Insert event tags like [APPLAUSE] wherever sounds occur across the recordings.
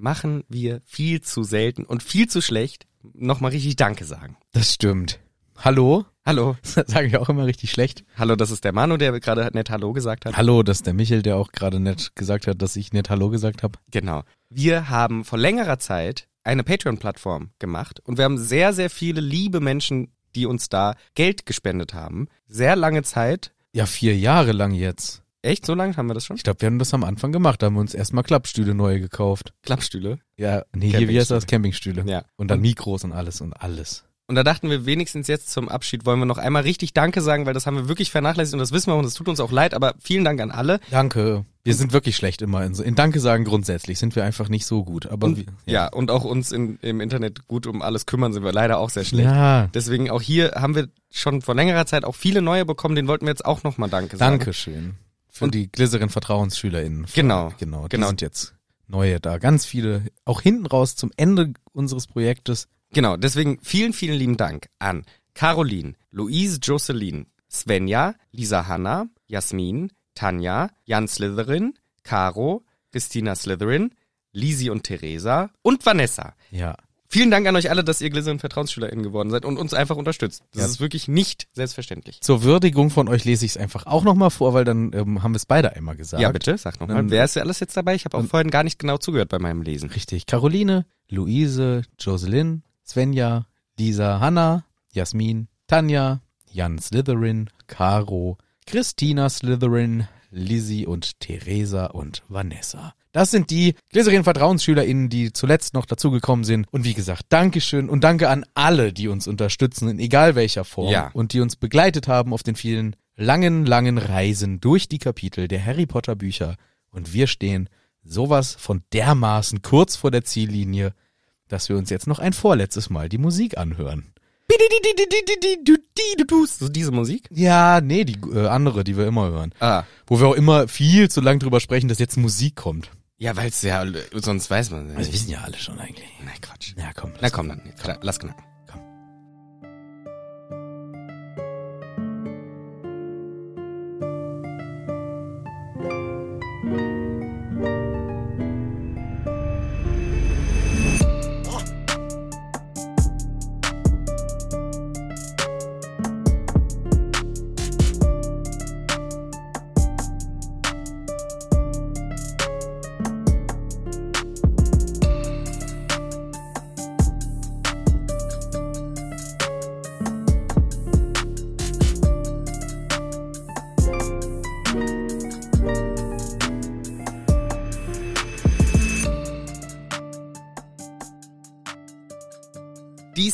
machen wir viel zu selten und viel zu schlecht nochmal richtig Danke sagen. Das stimmt. Hallo? Hallo. [LAUGHS] Das sage ich auch immer richtig schlecht. Hallo, das ist der Manu, der gerade nett Hallo gesagt hat. Hallo, das ist der Michel, der auch gerade nett gesagt hat, dass ich nett Hallo gesagt habe. Genau. Wir haben vor längerer Zeit eine Patreon-Plattform gemacht und wir haben sehr, sehr viele liebe Menschen, die uns da Geld gespendet haben. Sehr lange Zeit. Ja, vier Jahre lang jetzt. Echt? So lange haben wir das schon? Ich glaube, wir haben das am Anfang gemacht. Da haben wir uns erstmal Klappstühle neue gekauft. Klappstühle. Ja, nee, hier, wie heißt das? Campingstühle. Ja. Und dann Mikros und alles und alles. Und da dachten wir wenigstens jetzt zum Abschied wollen wir noch einmal richtig Danke sagen, weil das haben wir wirklich vernachlässigt und das wissen wir und es tut uns auch leid, aber vielen Dank an alle. Danke. Wir sind wirklich schlecht immer in so. In Danke sagen grundsätzlich sind wir einfach nicht so gut. Aber Und, wir, ja. und auch uns in, im Internet gut um alles kümmern sind wir leider auch sehr schlecht. Ja. Deswegen auch hier haben wir schon vor längerer Zeit auch viele neue bekommen, den wollten wir jetzt auch nochmal Danke sagen. Dankeschön. Für Und- die Glycerin VertrauensschülerInnen. Genau. Genau. Die Genau. sind jetzt neue da. Ganz viele. Auch hinten raus zum Ende unseres Projektes. Genau, deswegen vielen, vielen lieben Dank an Caroline, Louise Jocelyn, Svenja, Lisa Hanna, Jasmin, Tanja, Jan Slytherin, Caro, Christina Slytherin, Lisi und Theresa und Vanessa. Ja. Vielen Dank an euch alle, dass ihr Glycerin VertrauensschülerInnen geworden seid und uns einfach unterstützt. Das Ja. ist wirklich nicht selbstverständlich. Zur Würdigung von euch lese ich es einfach auch nochmal vor, weil dann ähm, haben wir es beide einmal gesagt. Ja, bitte, sag nochmal. Dann- Wer ist ja alles jetzt dabei? Ich habe auch vorhin gar nicht genau zugehört bei meinem Lesen. Richtig. Caroline, Luise, Jocelyn, Svenja, Lisa, Hanna, Jasmin, Tanja, Jan Slytherin, Caro, Christina Slytherin, Lizzie und Theresa und Vanessa. Das sind die Glycerin VertrauensschülerInnen, die zuletzt noch dazugekommen sind. Und wie gesagt, Dankeschön und danke an alle, die uns unterstützen, in egal welcher Form. Ja. Und die uns begleitet haben auf den vielen langen, langen Reisen durch die Kapitel der Harry Potter Bücher. Und wir stehen sowas von dermaßen kurz vor der Ziellinie, dass wir uns jetzt noch ein vorletztes Mal die Musik anhören. So diese Musik? Ja, nee, die äh, andere, die wir immer hören. Ah. Wo wir auch immer viel zu lang drüber sprechen, dass jetzt Musik kommt. Ja, weil es ja, sonst weiß man. Also wissen ja alle schon eigentlich. Na Quatsch. Ja, komm. Na komm dann, jetzt, lass knacken.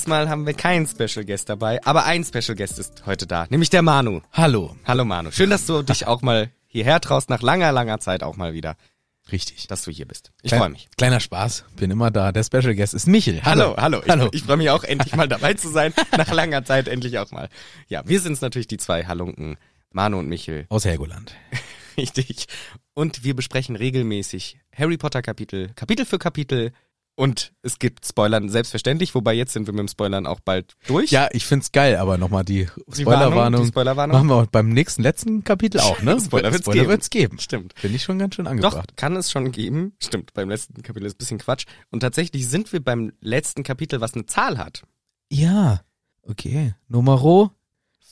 Diesmal haben wir keinen Special Guest dabei, aber ein Special Guest ist heute da, nämlich der Manu. Hallo. Hallo Manu, schön, dass du [LAUGHS] dich auch mal hierher traust, nach langer, langer Zeit auch mal wieder, Richtig. dass du hier bist. Ich freue mich. Kleiner Spaß. Bin immer da. Der Special Guest ist Michel. Hallo, hallo. Ich, Hallo. ich freue mich auch endlich mal dabei zu sein, nach langer Zeit endlich auch mal. Ja, wir sind's natürlich die zwei Halunken, Manu und Michel. Aus Helgoland. [LAUGHS] Richtig. Und wir besprechen regelmäßig Harry Potter Kapitel, Kapitel für Kapitel. Und es gibt Spoilern, selbstverständlich, wobei jetzt sind wir mit dem Spoilern auch bald durch. Ja, ich find's geil, aber nochmal die Die Warnung, Spoilerwarnung. die Spoilerwarnung. Machen wir beim nächsten, letzten Kapitel auch, ne? [LAUGHS] Spoiler wird's Spoiler geben. wird's geben. Stimmt. Finde ich schon ganz schön Doch, angebracht. kann es schon geben. Stimmt, beim letzten Kapitel ist ein bisschen Quatsch. Und tatsächlich sind wir beim letzten Kapitel, was eine Zahl hat. Ja. Okay. Numero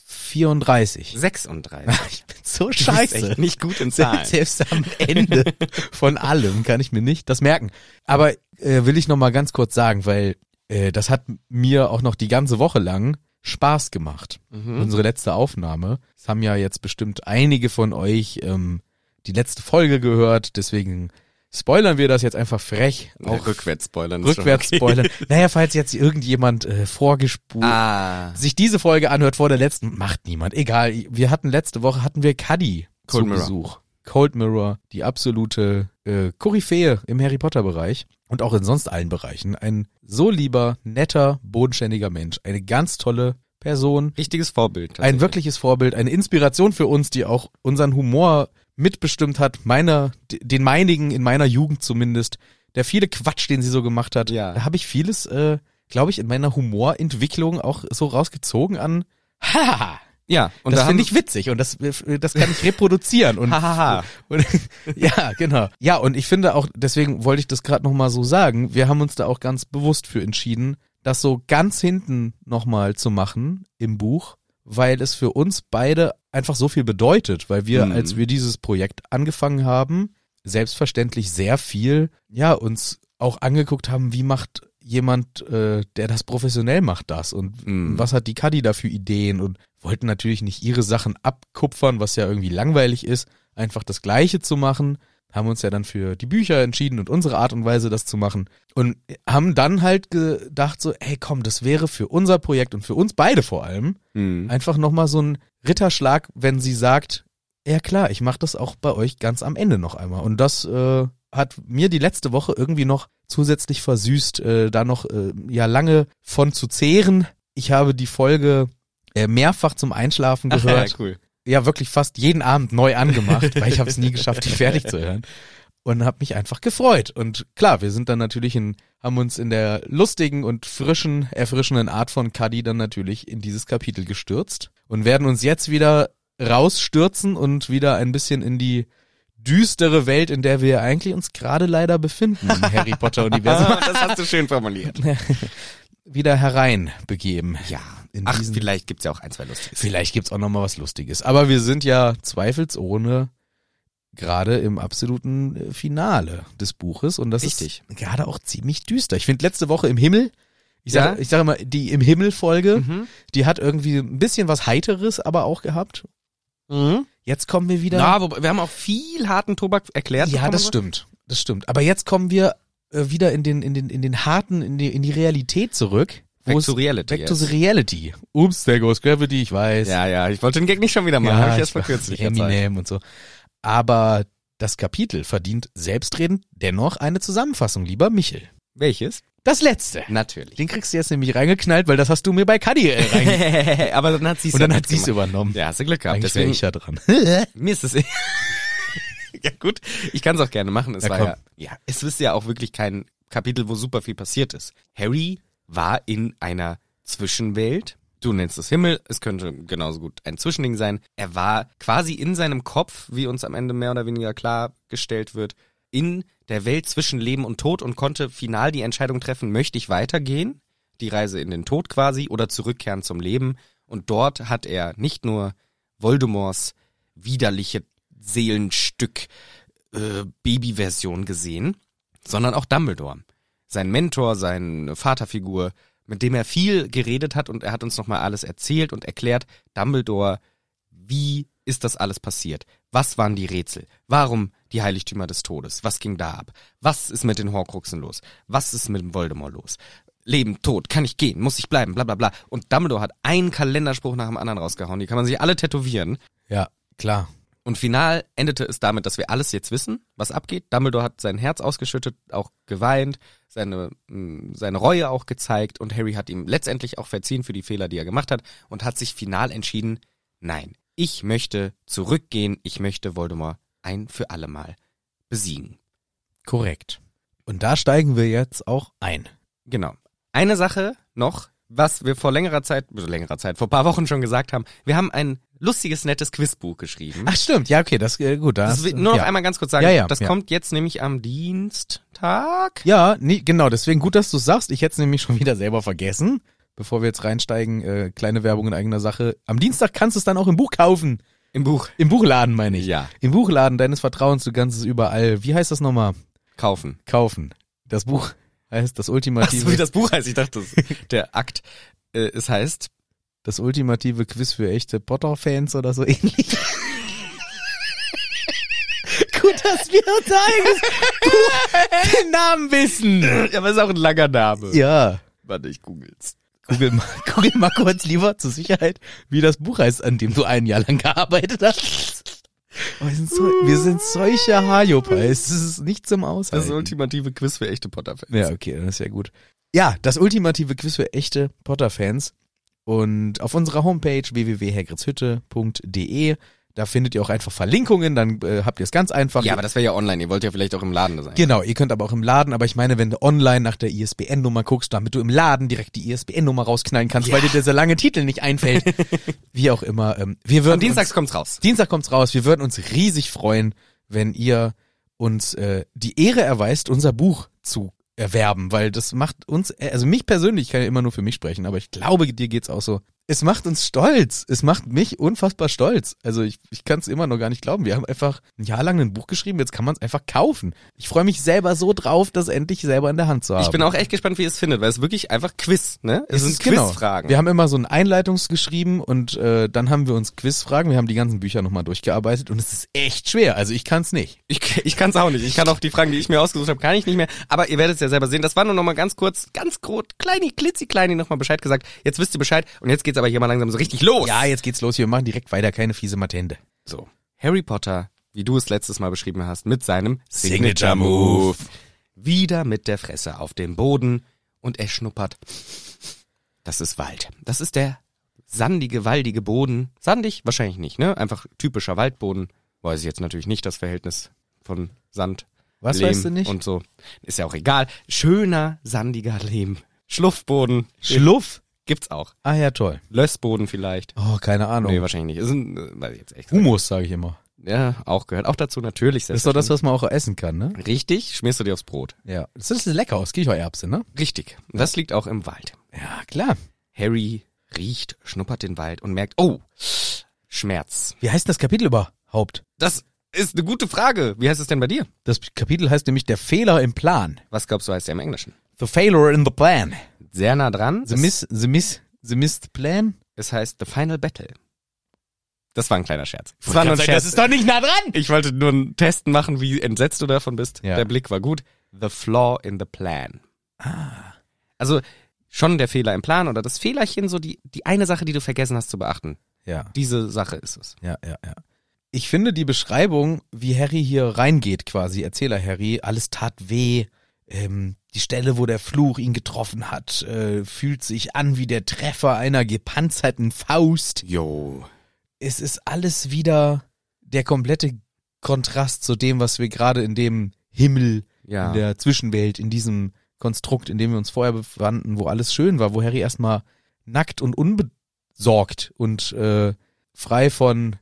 34. 36. [LAUGHS] Ich bin so scheiße. echt nicht gut in Zahlen. Selbst, [LAUGHS] selbst am Ende von allem kann ich mir nicht das merken. Aber äh, will ich noch mal ganz kurz sagen, weil äh, das hat mir auch noch die ganze Woche lang Spaß gemacht. Mhm. Unsere letzte Aufnahme. Es haben ja jetzt bestimmt einige von euch ähm, die letzte Folge gehört, deswegen spoilern wir das jetzt einfach frech. Auch Auch rückwärts spoilern. rückwärts okay. spoilern. [LAUGHS] Naja, falls jetzt irgendjemand äh, vorgespult Ah. sich diese Folge anhört vor der letzten, macht niemand. Egal. Wir hatten letzte Woche hatten wir Cuddy Cold zu Mirror. Besuch. Cold Mirror, die absolute äh, Koryphäe im Harry Potter Bereich und auch in sonst allen Bereichen. Ein so lieber, netter, bodenständiger Mensch. Eine ganz tolle Person. Richtiges Vorbild. Ein wirkliches Vorbild, eine Inspiration für uns, die auch unseren Humor mitbestimmt hat. Meiner, den meinigen in meiner Jugend zumindest. Der viele Quatsch, den sie so gemacht hat. Ja. Da habe ich vieles, äh, glaube ich, in meiner Humorentwicklung auch so rausgezogen an. Haha, Ja, und das da finde ich witzig und das, das kann ich reproduzieren und, [LAUGHS] und ja, genau. Ja, und ich finde auch, deswegen wollte ich das gerade nochmal so sagen, wir haben uns da auch ganz bewusst für entschieden, das so ganz hinten nochmal zu machen im Buch, weil es für uns beide einfach so viel bedeutet, weil wir, Mhm. als wir dieses Projekt angefangen haben, selbstverständlich sehr viel, ja, uns auch angeguckt haben, wie macht jemand, äh, der das professionell macht, das und Mhm. was hat die Kadi da für Ideen und wollten natürlich nicht ihre Sachen abkupfern, was ja irgendwie langweilig ist, einfach das Gleiche zu machen, haben uns ja dann für die Bücher entschieden und unsere Art und Weise, das zu machen und haben dann halt gedacht so, ey komm, das wäre für unser Projekt und für uns beide vor allem Mhm. einfach nochmal so ein Ritterschlag, wenn sie sagt, ja klar, ich mache das auch bei euch ganz am Ende noch einmal. Und das äh, hat mir die letzte Woche irgendwie noch zusätzlich versüßt, äh, da noch äh, ja lange von zu zehren. Ich habe die Folge äh, mehrfach zum Einschlafen [LAUGHS] Ach, gehört. ja, cool. Ja, wirklich fast jeden Abend neu angemacht, weil ich habe es nie geschafft, die fertig zu hören. Und habe mich einfach gefreut. Und klar, wir sind dann natürlich in, haben uns in der lustigen und frischen, erfrischenden Art von Cuddy dann natürlich in dieses Kapitel gestürzt und werden uns jetzt wieder rausstürzen und wieder ein bisschen in die düstere Welt, in der wir eigentlich uns gerade leider befinden im Harry Potter Universum, [LAUGHS] das hast du schön formuliert. [LAUGHS] wieder hereinbegeben. Ja. In Ach, vielleicht gibt's ja auch ein, zwei lustige. Vielleicht gibt's auch noch mal was Lustiges. Aber wir sind ja zweifelsohne gerade im absoluten äh, Finale des Buches und das Richtig. ist gerade auch ziemlich düster. Ich finde letzte Woche im Himmel, ich Ja? sage ich sag mal, die im Himmel Folge, Mhm. die hat irgendwie ein bisschen was heiteres aber auch gehabt. Mhm. Jetzt kommen wir wieder Na, wobei, wir haben auch viel harten Tobak erklärt. Ja, das stimmt. Das stimmt. Aber jetzt kommen wir äh, wieder in den in den in den harten in die in die Realität zurück. Back es- to reality. Back to the reality. Ups, there goes gravity, ich weiß. Ja, ja, ich wollte den Gag nicht schon wieder machen. Ja, hab ich erst vor kürzlich. Eminem und so. Aber das Kapitel verdient selbstredend dennoch eine Zusammenfassung, lieber Michel. Welches? Das letzte. Natürlich. Den kriegst du jetzt nämlich reingeknallt, weil das hast du mir bei Cuddy äh, [LAUGHS] rein. aber dann hat sie Und dann hat sie es übernommen. Ja, hast du Glück gehabt. Eigentlich wäre Deswegen, ich ja dran. [LAUGHS] mir ist es [LAUGHS] Ja gut, ich kann es auch gerne machen. Es Ja, war komm. ja, ja, es ist ja auch wirklich kein Kapitel, wo super viel passiert ist. Harry war in einer Zwischenwelt. Du nennst es Himmel, es könnte genauso gut ein Zwischending sein. Er war quasi in seinem Kopf, wie uns am Ende mehr oder weniger klargestellt wird, in der Welt zwischen Leben und Tod und konnte final die Entscheidung treffen, möchte ich weitergehen, die Reise in den Tod quasi, oder zurückkehren zum Leben. Und dort hat er nicht nur Voldemorts widerliche Seelenstück äh, Babyversion gesehen, sondern auch Dumbledore. Sein Mentor, seine Vaterfigur, mit dem er viel geredet hat und er hat uns nochmal alles erzählt und erklärt, Dumbledore, wie ist das alles passiert? Was waren die Rätsel? Warum die Heiligtümer des Todes? Was ging da ab? Was ist mit den Horcruxen los? Was ist mit dem Voldemort los? Leben, Tod, kann ich gehen? Muss ich bleiben? Bla bla bla. Und Dumbledore hat einen Kalenderspruch nach dem anderen rausgehauen. Die kann man sich alle tätowieren. ja, klar. Und final endete es damit, dass wir alles jetzt wissen, was abgeht. Dumbledore hat sein Herz ausgeschüttet, auch geweint, seine, mh, seine Reue auch gezeigt und Harry hat ihm letztendlich auch verziehen für die Fehler, die er gemacht hat und hat sich final entschieden, nein, ich möchte zurückgehen, ich möchte Voldemort ein für alle Mal besiegen. Korrekt. Und da steigen wir jetzt auch ein. Genau. Eine Sache noch, was wir vor längerer Zeit, also längerer Zeit, vor paar Wochen schon gesagt haben, wir haben ein lustiges, nettes Quizbuch geschrieben. Ach stimmt, ja okay, das äh, gut. Das Das, nur noch ja. einmal ganz kurz sagen, Ja, ja, das kommt jetzt nämlich am Dienstag. Ja, nee, genau, deswegen gut, dass du sagst. Ich hätte es nämlich schon wieder selber vergessen. Bevor wir jetzt reinsteigen, äh, kleine Werbung in eigener Sache. Am Dienstag kannst du es dann auch im Buch kaufen. Im Buch. Im Buchladen, meine ich. Ja. Im Buchladen deines Vertrauens, du kannst es überall. Wie heißt das nochmal? Kaufen. Kaufen. Das Buch heißt das Ach ultimative, so, wie das Buch heißt. Ich dachte, das, der Akt. Äh, es heißt, das ultimative Quiz für echte Potter-Fans oder so ähnlich. [LAUGHS] Gut, dass wir unser eigenes Buch den Namen wissen. ja, aber ist auch ein langer Name. Ja. Warte, ich googel's. Google mal, [LAUGHS] google mal kurz lieber zur Sicherheit, wie das Buch heißt, an dem du ein Jahr lang gearbeitet hast. Oh, wir, sind so, wir sind solche Hajopais. Das ist nicht zum Aushalten. Das ultimative Quiz für echte Potter-Fans. ja, okay, das ist ja gut. Ja, das ultimative Quiz für echte Potter-Fans. Und auf unserer Homepage www.hagridshütte.de, Da findet ihr auch einfach Verlinkungen, dann äh, habt ihr es ganz einfach. Ja, aber das wäre ja online. Ihr wollt ja vielleicht auch im Laden sein. Genau, ihr könnt aber auch im Laden, aber ich meine, wenn du online nach der ISBN-Nummer guckst, damit du im Laden direkt die ISBN-Nummer rausknallen kannst, weil dir dieser lange Titel nicht einfällt. [LAUGHS] Wie auch immer. Ähm, wir würden Am Dienstags uns, kommt's raus. Dienstag kommt's raus. Wir würden uns riesig freuen, wenn ihr uns äh, die Ehre erweist, unser Buch zu erwerben, weil das macht uns, also mich persönlich, ich kann ja immer nur für mich sprechen, aber ich glaube, dir geht's auch so. Es macht uns stolz. Es macht mich unfassbar stolz. Also ich, ich kann es immer noch gar nicht glauben. Wir haben einfach ein Jahr lang ein Buch geschrieben, jetzt kann man es einfach kaufen. Ich freue mich selber so drauf, das endlich selber in der Hand zu haben. Ich bin auch echt gespannt, wie ihr es findet, weil es wirklich einfach Quiz, ne? Es, sind ist genau. Quizfragen. Wir haben immer so ein Einleitungs geschrieben und äh, dann haben wir uns Quizfragen. Wir haben die ganzen Bücher nochmal durchgearbeitet und es ist echt schwer. Also ich kann es nicht. Ich, ich kann es auch nicht. Ich kann auch die Fragen, die ich mir ausgesucht habe, kann ich nicht mehr. Aber ihr werdet es ja selber sehen. Das war nur noch mal ganz kurz, ganz groß, kleini, klitzekleini noch mal Bescheid gesagt. Jetzt wisst ihr Bescheid und jetzt geht's aber hier mal langsam so richtig los. Ja, jetzt geht's los. Wir machen direkt weiter. Keine fiese Matende. So. Harry Potter, wie du es letztes Mal beschrieben hast, mit seinem Signature Move. Wieder mit der Fresse auf dem Boden und er schnuppert. Das ist Wald. Das ist der sandige, waldige Boden. Sandig? Wahrscheinlich nicht, ne? Einfach typischer Waldboden. Weiß ich jetzt natürlich nicht das Verhältnis von Sand. Was Lehm weißt du nicht? Und so. Ist ja auch egal. Schöner, sandiger Lehm. Schluffboden. Schluff? Gibt's auch. Ah ja, toll. Lössboden vielleicht. Oh, keine Ahnung. Nee, wahrscheinlich nicht. Ist ein, äh, weiß ich jetzt echt. Humus, sage ich immer. Ja, auch gehört auch dazu natürlich. Das ist doch das, was man auch essen kann, ne? Richtig, schmierst du dir aufs Brot. Ja. Das ist lecker aus Kichererbse, ne? Richtig. Und das liegt auch im Wald. Ja, klar. Harry riecht, schnuppert den Wald und merkt, oh, Schmerz. Wie heißt das Kapitel überhaupt? Das ist eine gute Frage. Wie heißt es denn bei dir? Das Kapitel heißt nämlich der Fehler im Plan. Was glaubst du heißt der im Englischen? The failure in the plan. Sehr nah dran. The miss, the miss, the missed plan. Es heißt The Final Battle. Das war ein kleiner Scherz. Das war nur ein sagen, Scherz. Das ist doch nicht nah dran. ich wollte nur einen Testen machen, wie entsetzt du davon bist. Ja. Der Blick war gut. The flaw in the plan. Ah. Also schon der Fehler im Plan oder das Fehlerchen, so die, die eine Sache, die du vergessen hast zu beachten. Ja, Diese Sache ist es. ja, ja, ja. Ich finde die Beschreibung, wie Harry hier reingeht, quasi, Erzähler Harry, alles tat weh. Ähm, die Stelle, wo der Fluch ihn getroffen hat, äh, fühlt sich an wie der Treffer einer gepanzerten Faust. Jo. es ist alles wieder der komplette Kontrast zu dem, was wir gerade in dem Himmel, Ja. in der Zwischenwelt, in diesem Konstrukt, in dem wir uns vorher befanden, wo alles schön war, wo Harry erstmal nackt und unbesorgt und äh, frei von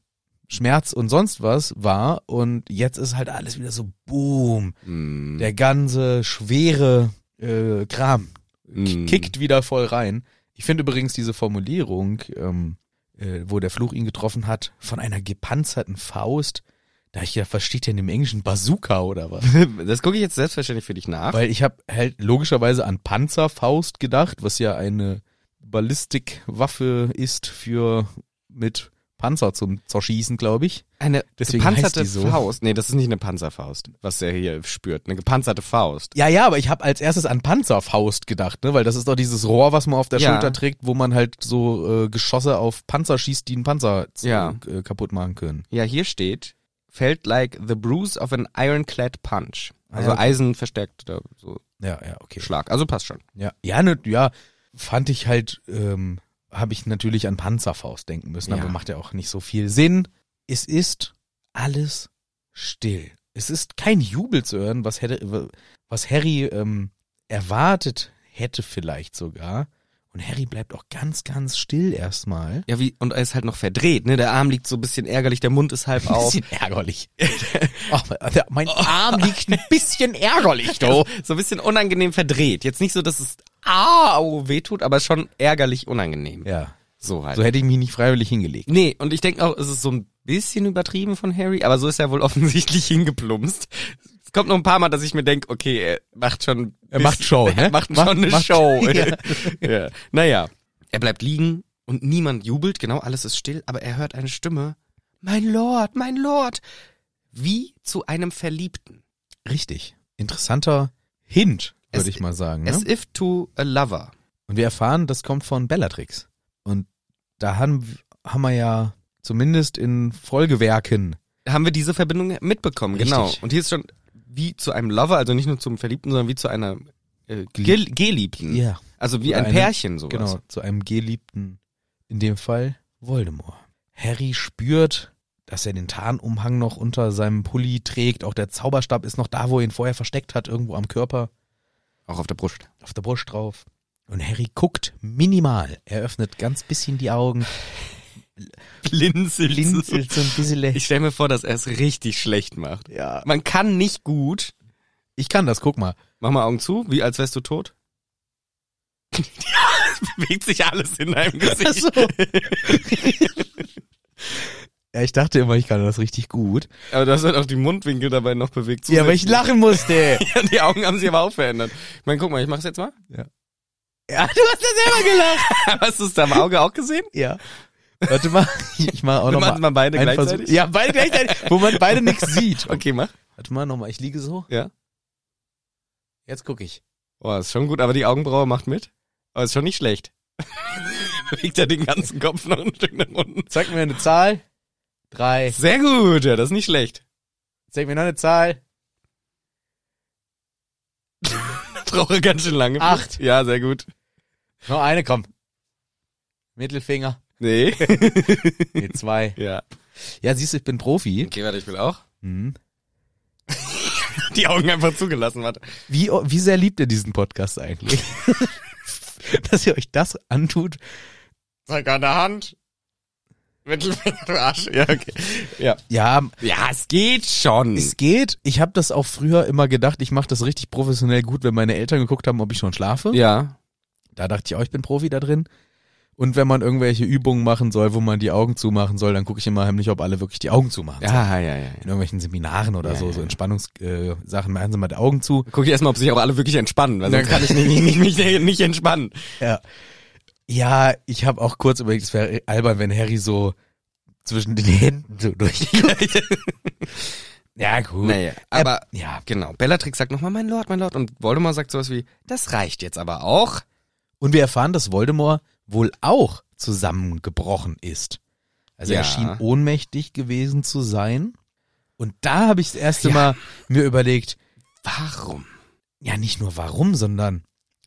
Schmerz und sonst was war und jetzt ist halt alles wieder so boom, Mm. der ganze schwere äh, Kram Mm. kickt wieder voll rein. Ich finde übrigens diese Formulierung, ähm, äh, wo der Fluch ihn getroffen hat, von einer gepanzerten Faust, da ich ja versteht in dem Englischen Bazooka oder was? [LAUGHS] Das gucke ich jetzt selbstverständlich für dich nach. Weil ich habe halt logischerweise an Panzerfaust gedacht, was ja eine Ballistikwaffe ist für mit Panzer zum Zerschießen, glaube ich. Eine Deswegen gepanzerte so. Faust. Nee, das ist nicht eine Panzerfaust, was er hier spürt. Eine gepanzerte Faust. Ja, ja, aber ich habe als erstes an Panzerfaust gedacht, ne, weil das ist doch dieses Rohr, was man auf der Ja. Schulter trägt, wo man halt so äh, Geschosse auf Panzer schießt, die einen Panzer Ja. äh, kaputt machen können. Ja, hier steht, felt like the bruise of an ironclad punch. Also ja. Eisen verstärkt oder so Ja, ja, okay. Schlag. Also passt schon. Ja, ja, ne, ja, fand ich halt, ähm, habe ich natürlich an Panzerfaust denken müssen, Ja. aber macht ja auch nicht so viel Sinn. Es ist alles still. Es ist kein Jubel zu hören, was hätte, was Harry ähm, erwartet hätte vielleicht sogar. Und Harry bleibt auch ganz, ganz still erstmal. Ja, wie, und er ist halt noch verdreht, ne? Der Arm liegt so ein bisschen ärgerlich, der Mund ist halb Ein auf. bisschen ärgerlich. [LAUGHS] Der- mein [LAUGHS] Arm liegt ein bisschen ärgerlich, du. [LAUGHS] So ein bisschen unangenehm verdreht. Jetzt nicht so, dass es au wehtut, aber schon ärgerlich unangenehm. Ja, So halt. so hätte ich mich nicht freiwillig hingelegt. Nee, und ich denke auch, es ist so ein bisschen übertrieben von Harry, aber so ist er wohl [LAUGHS] offensichtlich hingeplumpst. Es kommt noch ein paar Mal, dass ich mir denke, okay, er macht schon... Er macht Show, [LAUGHS] ne? Er macht Macht- schon eine macht- Show. [LAUGHS] Ja. ja. Naja, er bleibt liegen und niemand jubelt, genau, alles ist still, aber er hört eine Stimme. Mein Lord, mein Lord. Wie zu einem Verliebten. Richtig. Interessanter Hint, würde ich mal sagen. Ne? As if to a lover. Und wir erfahren, das kommt von Bellatrix. Und da haben, haben wir ja zumindest in Folgewerken. Haben wir diese Verbindung mitbekommen, Richtig. genau. Und hier ist schon wie zu einem Lover, also nicht nur zum Verliebten, sondern wie zu einer äh, Gelieb- Gel Geliebten. Ja. Also wie Oder ein eine- Pärchen sowas. Genau, zu einem Geliebten. In dem Fall Voldemort. Harry spürt, dass er den Tarnumhang noch unter seinem Pulli trägt. Auch der Zauberstab ist noch da, wo er ihn vorher versteckt hat, irgendwo am Körper, Auch auf der Brust. auf der Brust drauf. Und Harry guckt minimal. Er öffnet ganz bisschen die Augen, [LAUGHS] Blinzelt. blinzelt so ein bisschen. Ich stelle mir vor, dass er es richtig schlecht macht. ja. Man kann nicht gut. Ich kann das, guck mal. Mach mal Augen zu, wie als wärst du tot. ja, es [LAUGHS] bewegt sich alles in deinem Gesicht. Ach so. [LAUGHS] Ja, ich dachte immer, ich kann das richtig gut. Aber du hast halt auch die Mundwinkel dabei noch bewegt. Ja, weil ich lachen musste. [LAUGHS] Ja, die Augen haben sich aber auch verändert. Ich meine, guck mal, ich mach's jetzt mal. ja, du hast ja selber gelacht. [LAUGHS] Hast du es da im Auge auch gesehen? Ja. Warte mal, ich mach auch Wir noch machen mal beide gleichzeitig? Versuch. Ja, beide gleichzeitig, wo man beide nichts [LAUGHS] sieht. Okay, mach. Warte mal nochmal, ich liege so. Ja. Jetzt gucke ich. Oh, ist schon gut, aber die Augenbraue macht mit. Aber ist schon nicht schlecht. Bewegt er den ganzen Kopf noch ein Stück nach unten. Zeig mir eine Zahl. Drei. Sehr gut, ja, das ist nicht schlecht. Zeig mir noch eine Zahl. [LAUGHS] Brauche ganz schön lange. Acht. Ja, sehr gut. Noch eine, komm. Mittelfinger. Nee. [LAUGHS] Nee, zwei. ja. Ja, siehst du, ich bin Profi. Okay, warte, ich will auch. Mhm. [LAUGHS] Die Augen einfach zugelassen, warte. Wie, wie sehr liebt ihr diesen Podcast eigentlich? Dass ihr euch das antut. Zeig an der Hand. Mittelfinger, du Arsch. Ja, okay. Ja. Ja, Ja, es geht schon. es geht. Ich habe das auch früher immer gedacht, ich mache das richtig professionell gut, wenn meine Eltern geguckt haben, ob ich schon schlafe. ja. Da dachte ich auch, ich bin Profi da drin. Und wenn man irgendwelche Übungen machen soll, wo man die Augen zumachen soll, dann gucke ich immer heimlich, ob alle wirklich die Augen zumachen. sollen. Ja, ja, ja. In irgendwelchen Seminaren oder Ja, so, ja, so ja. Entspannungssachen, äh, machen sie mal die Augen zu. Guck ich erstmal, ob sich auch alle wirklich entspannen, weil sonst Ja. kann ich nicht, nicht, nicht, nicht, nicht entspannen. Ja, ja ich habe auch kurz überlegt, es wäre albern, wenn Harry so zwischen den Händen so durchguckt. [LAUGHS] ja, gut. Naja, aber Äh, ja, genau. Bellatrix sagt nochmal, mein Lord, mein Lord. Und Voldemort sagt sowas wie, das reicht jetzt aber auch. Und wir erfahren, dass Voldemort wohl auch zusammengebrochen ist. Also Ja. er schien ohnmächtig gewesen zu sein. Und da habe ich das erste Ja. Mal mir überlegt, Warum? ja nicht nur warum, sondern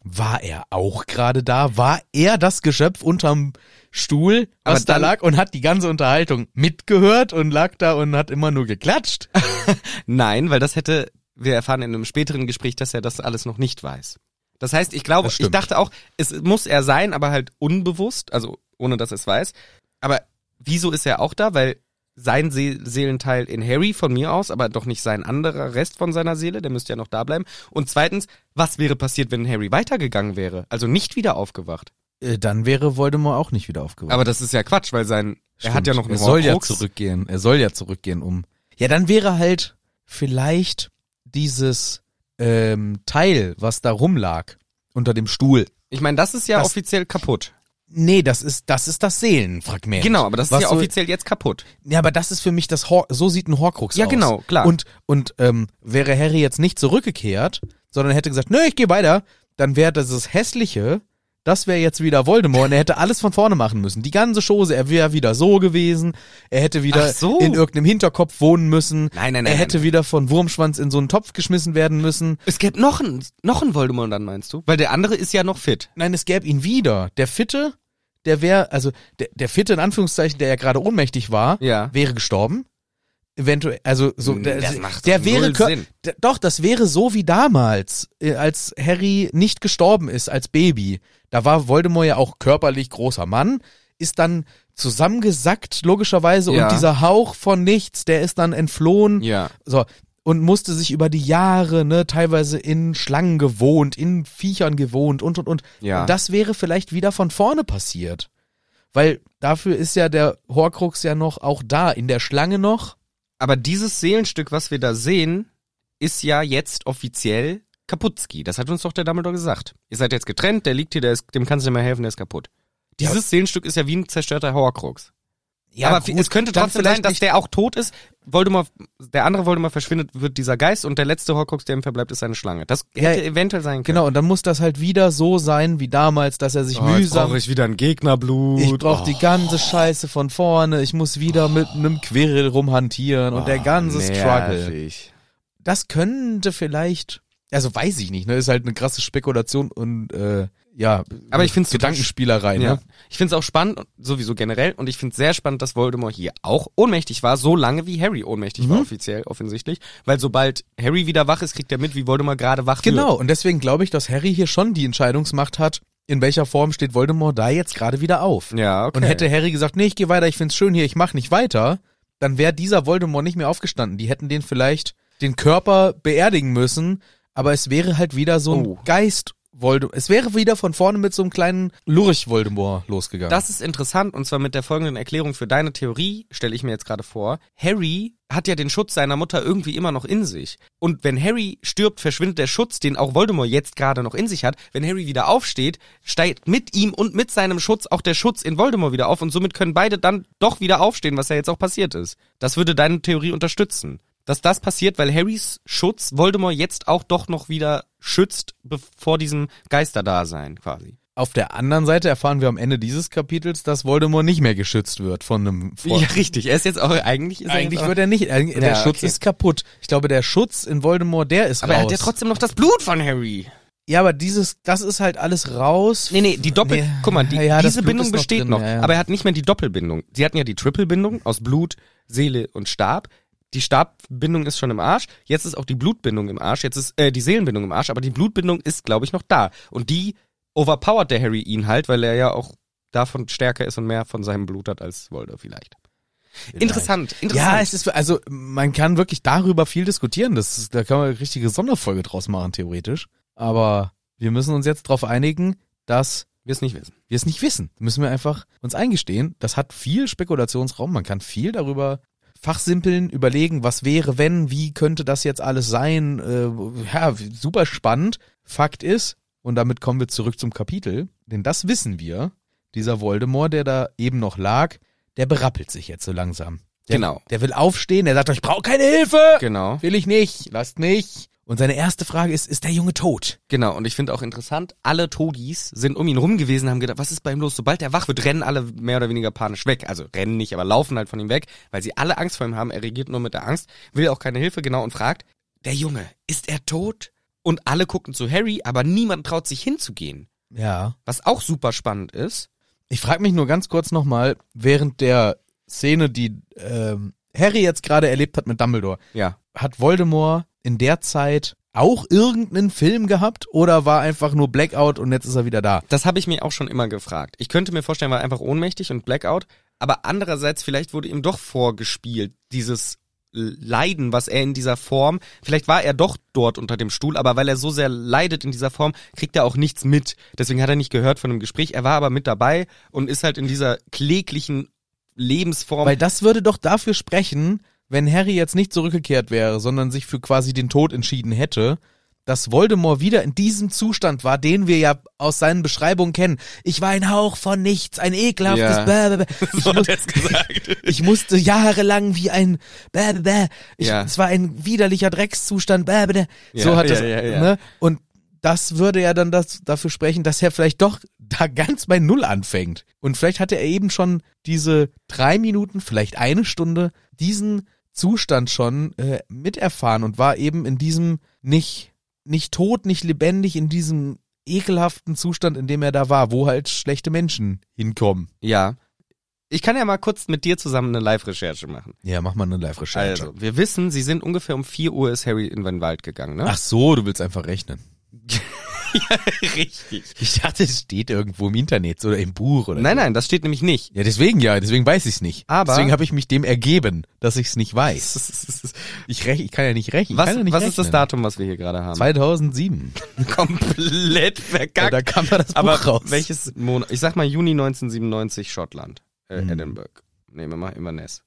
war er auch gerade da? War er das Geschöpf unterm Stuhl, was Aber da dann- lag und hat die ganze Unterhaltung mitgehört und lag da und hat immer nur geklatscht? [LAUGHS] Nein, weil das hätte, wir erfahren in einem späteren Gespräch, dass er das alles noch nicht weiß. Das heißt, ich glaube, ich dachte auch, es muss er sein, aber halt unbewusst, also ohne dass er es weiß. Aber wieso ist er auch da? Weil sein See Seelenteil in Harry von mir aus, aber doch nicht sein anderer Rest von seiner Seele, der müsste ja noch da bleiben. Und zweitens, was wäre passiert, wenn Harry weitergegangen wäre? Also nicht wieder aufgewacht. Äh, Dann wäre Voldemort auch nicht wieder aufgewacht. Aber das ist ja Quatsch, weil sein, er hat ja noch einen Er soll ja Horcrux. zurückgehen. Er soll ja zurückgehen, um. Ja, dann wäre halt vielleicht dieses ähm, Teil, was da rumlag unter dem Stuhl. Ich meine, das ist ja Das- offiziell kaputt. Nee, das ist das ist das Seelenfragment. Genau, aber das ist ja so- offiziell jetzt kaputt. Ja, aber das ist für mich das Hor so sieht ein Horcrux Ja, aus. genau, klar. Und und ähm, wäre Harry jetzt nicht zurückgekehrt, sondern hätte gesagt, nö, ich gehe weiter, dann wäre dieses hässliche, das wäre jetzt wieder Voldemort und er hätte alles von vorne machen müssen. Die ganze Chose, er wäre wieder so gewesen, er hätte wieder so. in irgendeinem Hinterkopf wohnen müssen. Nein, nein, nein, Er nein, hätte wieder von Wurmschwanz in so einen Topf geschmissen werden müssen. Es gäbe noch einen, noch einen Voldemort dann, meinst du? Weil der andere ist ja noch fit. Nein, es gäbe ihn wieder. Der Fitte, der wäre, also der, der Fitte in Anführungszeichen, der ja gerade ohnmächtig war, Ja. wäre gestorben. Eventuell, also so, Hm, der, das macht der doch wäre, Sinn. doch, das wäre so wie damals, äh, als Harry nicht gestorben ist als Baby. Da war Voldemort ja auch körperlich großer Mann, ist dann zusammengesackt, logischerweise, Ja. und dieser Hauch von nichts, der ist dann entflohen. Ja. So, und musste sich über die Jahre, ne, teilweise in Schlangen gewohnt, in Viechern gewohnt und und und. Ja. Und das wäre vielleicht wieder von vorne passiert. Weil dafür ist ja der Horcrux ja noch auch da, in der Schlange noch. Aber dieses Seelenstück, was wir da sehen, ist ja jetzt offiziell Kaputski. Das hat uns doch der Dumbledore gesagt. Ihr seid jetzt getrennt, der liegt hier, der ist, dem kannst du nicht mehr helfen, der ist kaputt. Dieses Seelenstück ist ja wie ein zerstörter Horcrux. Aber gut, es könnte trotzdem sein, dass der auch tot ist. Voldemort, der andere Voldemort verschwindet, wird dieser Geist und der letzte Horcrux, der ihm verbleibt, ist seine Schlange. Das Ja, hätte eventuell sein können. Genau, und dann muss das halt wieder so sein wie damals, dass er sich Oh, mühsam. brauche ich wieder ein Gegnerblut. Ich brauche Oh. die ganze Scheiße von vorne. Ich muss wieder mit einem Quirrell rumhantieren und der Oh, ganze Struggle. Das könnte vielleicht, also weiß ich nicht, ne, ist halt eine krasse Spekulation und äh, ja, Aber ich total Gedankenspielerei, Ja. ne? Ich finde es auch spannend, sowieso generell, und ich finde es sehr spannend, dass Voldemort hier auch ohnmächtig war, so lange wie Harry ohnmächtig Mhm. war, offiziell, offensichtlich. Weil sobald Harry wieder wach ist, kriegt er mit, wie Voldemort gerade wach Genau, wird. und deswegen glaube ich, dass Harry hier schon die Entscheidungsmacht hat, in welcher Form steht Voldemort da jetzt gerade wieder auf. Ja, okay. Und hätte Harry gesagt, nee, ich gehe weiter, ich find's schön hier, ich mach nicht weiter, dann wäre dieser Voldemort nicht mehr aufgestanden. Die hätten den vielleicht den Körper beerdigen müssen, aber es wäre halt wieder so ein Oh. Geist Voldemort. Es wäre wieder von vorne mit so einem kleinen Lurch Voldemort losgegangen. Das ist interessant und zwar mit der folgenden Erklärung für deine Theorie, stelle ich mir jetzt gerade vor. Harry hat ja den Schutz seiner Mutter irgendwie immer noch in sich. Und wenn Harry stirbt, verschwindet der Schutz, den auch Voldemort jetzt gerade noch in sich hat. Wenn Harry wieder aufsteht, steigt mit ihm und mit seinem Schutz auch der Schutz in Voldemort wieder auf und somit können beide dann doch wieder aufstehen, was ja jetzt auch passiert ist. Das würde deine Theorie unterstützen. Dass das passiert, weil Harrys Schutz Voldemort jetzt auch doch noch wieder schützt, bevor diesem Geisterdasein quasi. Auf der anderen Seite erfahren wir am Ende dieses Kapitels, dass Voldemort nicht mehr geschützt wird von einem Vor Ja, richtig. Er ist jetzt auch, eigentlich ist er Eigentlich auch, wird er nicht. Der Ja, Schutz okay. ist kaputt. Ich glaube, der Schutz in Voldemort, der ist Aber raus. er hat ja trotzdem noch das Blut von Harry. Ja, aber dieses, das ist halt alles raus. Nee, nee, die Doppel, Nee. guck mal, die, [LAUGHS] Ja, diese Bindung noch besteht drin, noch, ja, ja. aber er hat nicht mehr die Doppelbindung. Sie hatten ja die Triple-Bindung aus Blut, Seele und Stab. Die Stabbindung ist schon im Arsch, jetzt ist auch die Blutbindung im Arsch, jetzt ist äh, die Seelenbindung im Arsch, aber die Blutbindung ist, glaube ich, noch da. Und die overpowert der Harry ihn halt, weil er ja auch davon stärker ist und mehr von seinem Blut hat als Voldemort vielleicht. Interessant, interessant. Ja, es ist, also, man kann wirklich darüber viel diskutieren. Das ist, da kann man eine richtige Sonderfolge draus machen, theoretisch. Aber wir müssen uns jetzt darauf einigen, dass wir es nicht wissen. wir es nicht wissen. Müssen wir einfach uns eingestehen. Das hat viel Spekulationsraum. Man kann viel darüber fachsimpeln, überlegen, was wäre, wenn, wie könnte das jetzt alles sein. Äh, ja, super spannend. Fakt ist, und damit kommen wir zurück zum Kapitel, denn das wissen wir, dieser Voldemort, der da eben noch lag, der berappelt sich jetzt so langsam. Der, Genau. Der will aufstehen, der sagt, ich brauche keine Hilfe. Genau. Will ich nicht, lasst mich. Und seine erste Frage ist, ist der Junge tot? Genau, und ich finde auch interessant, alle Todis sind um ihn rum gewesen, haben gedacht, was ist bei ihm los? Sobald er wach wird, rennen alle mehr oder weniger panisch weg. Also rennen nicht, aber laufen halt von ihm weg, weil sie alle Angst vor ihm haben. Er reagiert nur mit der Angst, will auch keine Hilfe, genau, und fragt, der Junge, ist er tot? Und alle gucken zu Harry, aber niemand traut sich hinzugehen. Ja. Was auch super spannend ist. Ich frage mich nur ganz kurz nochmal, während der Szene, die ähm, Harry jetzt gerade erlebt hat mit Dumbledore, Ja. hat Voldemort in der Zeit auch irgendeinen Film gehabt oder war einfach nur Blackout und jetzt ist er wieder da? Das habe ich mir auch schon immer gefragt. Ich könnte mir vorstellen, war einfach ohnmächtig und Blackout, aber andererseits vielleicht wurde ihm doch vorgespielt, dieses Leiden, was er in dieser Form, vielleicht war er doch dort unter dem Stuhl, aber weil er so sehr leidet in dieser Form, kriegt er auch nichts mit. Deswegen hat er nicht gehört von dem Gespräch. Er war aber mit dabei und ist halt in dieser kläglichen Lebensform. Weil das würde doch dafür sprechen, wenn Harry jetzt nicht zurückgekehrt wäre, sondern sich für quasi den Tod entschieden hätte, dass Voldemort wieder in diesem Zustand war, den wir ja aus seinen Beschreibungen kennen. Ich war ein Hauch von nichts, ein ekelhaftes Ja. Bäh, bäh, bäh. [LAUGHS] Ich, so ich musste jahrelang wie ein Bäh, bäh. Ich, Ja. Es war ein widerlicher Dreckszustand. Bäh, bäh. So Ja, hat das, ja. Ne? Und das würde ja dann das, dafür sprechen, dass er vielleicht doch [LAUGHS] da ganz bei Null anfängt. Und vielleicht hatte er eben schon diese drei Minuten, vielleicht eine Stunde, diesen Zustand schon äh, miterfahren und war eben in diesem nicht, nicht tot, nicht lebendig, in diesem ekelhaften Zustand, in dem er da war, wo halt schlechte Menschen hinkommen. Ja. Ich kann ja mal kurz mit dir zusammen eine Live-Recherche machen. Ja, mach mal eine Live-Recherche. Also, wir wissen, sie sind ungefähr um 4 Uhr ist Harry in den Wald gegangen, ne? Ach so, du willst einfach rechnen. [LAUGHS] richtig. Ich dachte, es steht irgendwo im Internet oder im Buch oder Nein, so. nein, das steht nämlich nicht. Ja, deswegen ja, deswegen weiß ich es nicht. Aber- deswegen habe ich mich dem ergeben, dass ich es nicht weiß. [LAUGHS] Ich, rech, ich kann ja nicht rechnen. Was, ja nicht was rechnen. ist das Datum, was wir hier gerade haben? 2007. [LAUGHS] Komplett Ja, verkackt. da kam ja das Buch Aber raus. welches Monat? Ich sag mal Juni 1997 Schottland, äh, Hm. Edinburgh. Nehmen wir mal Inverness.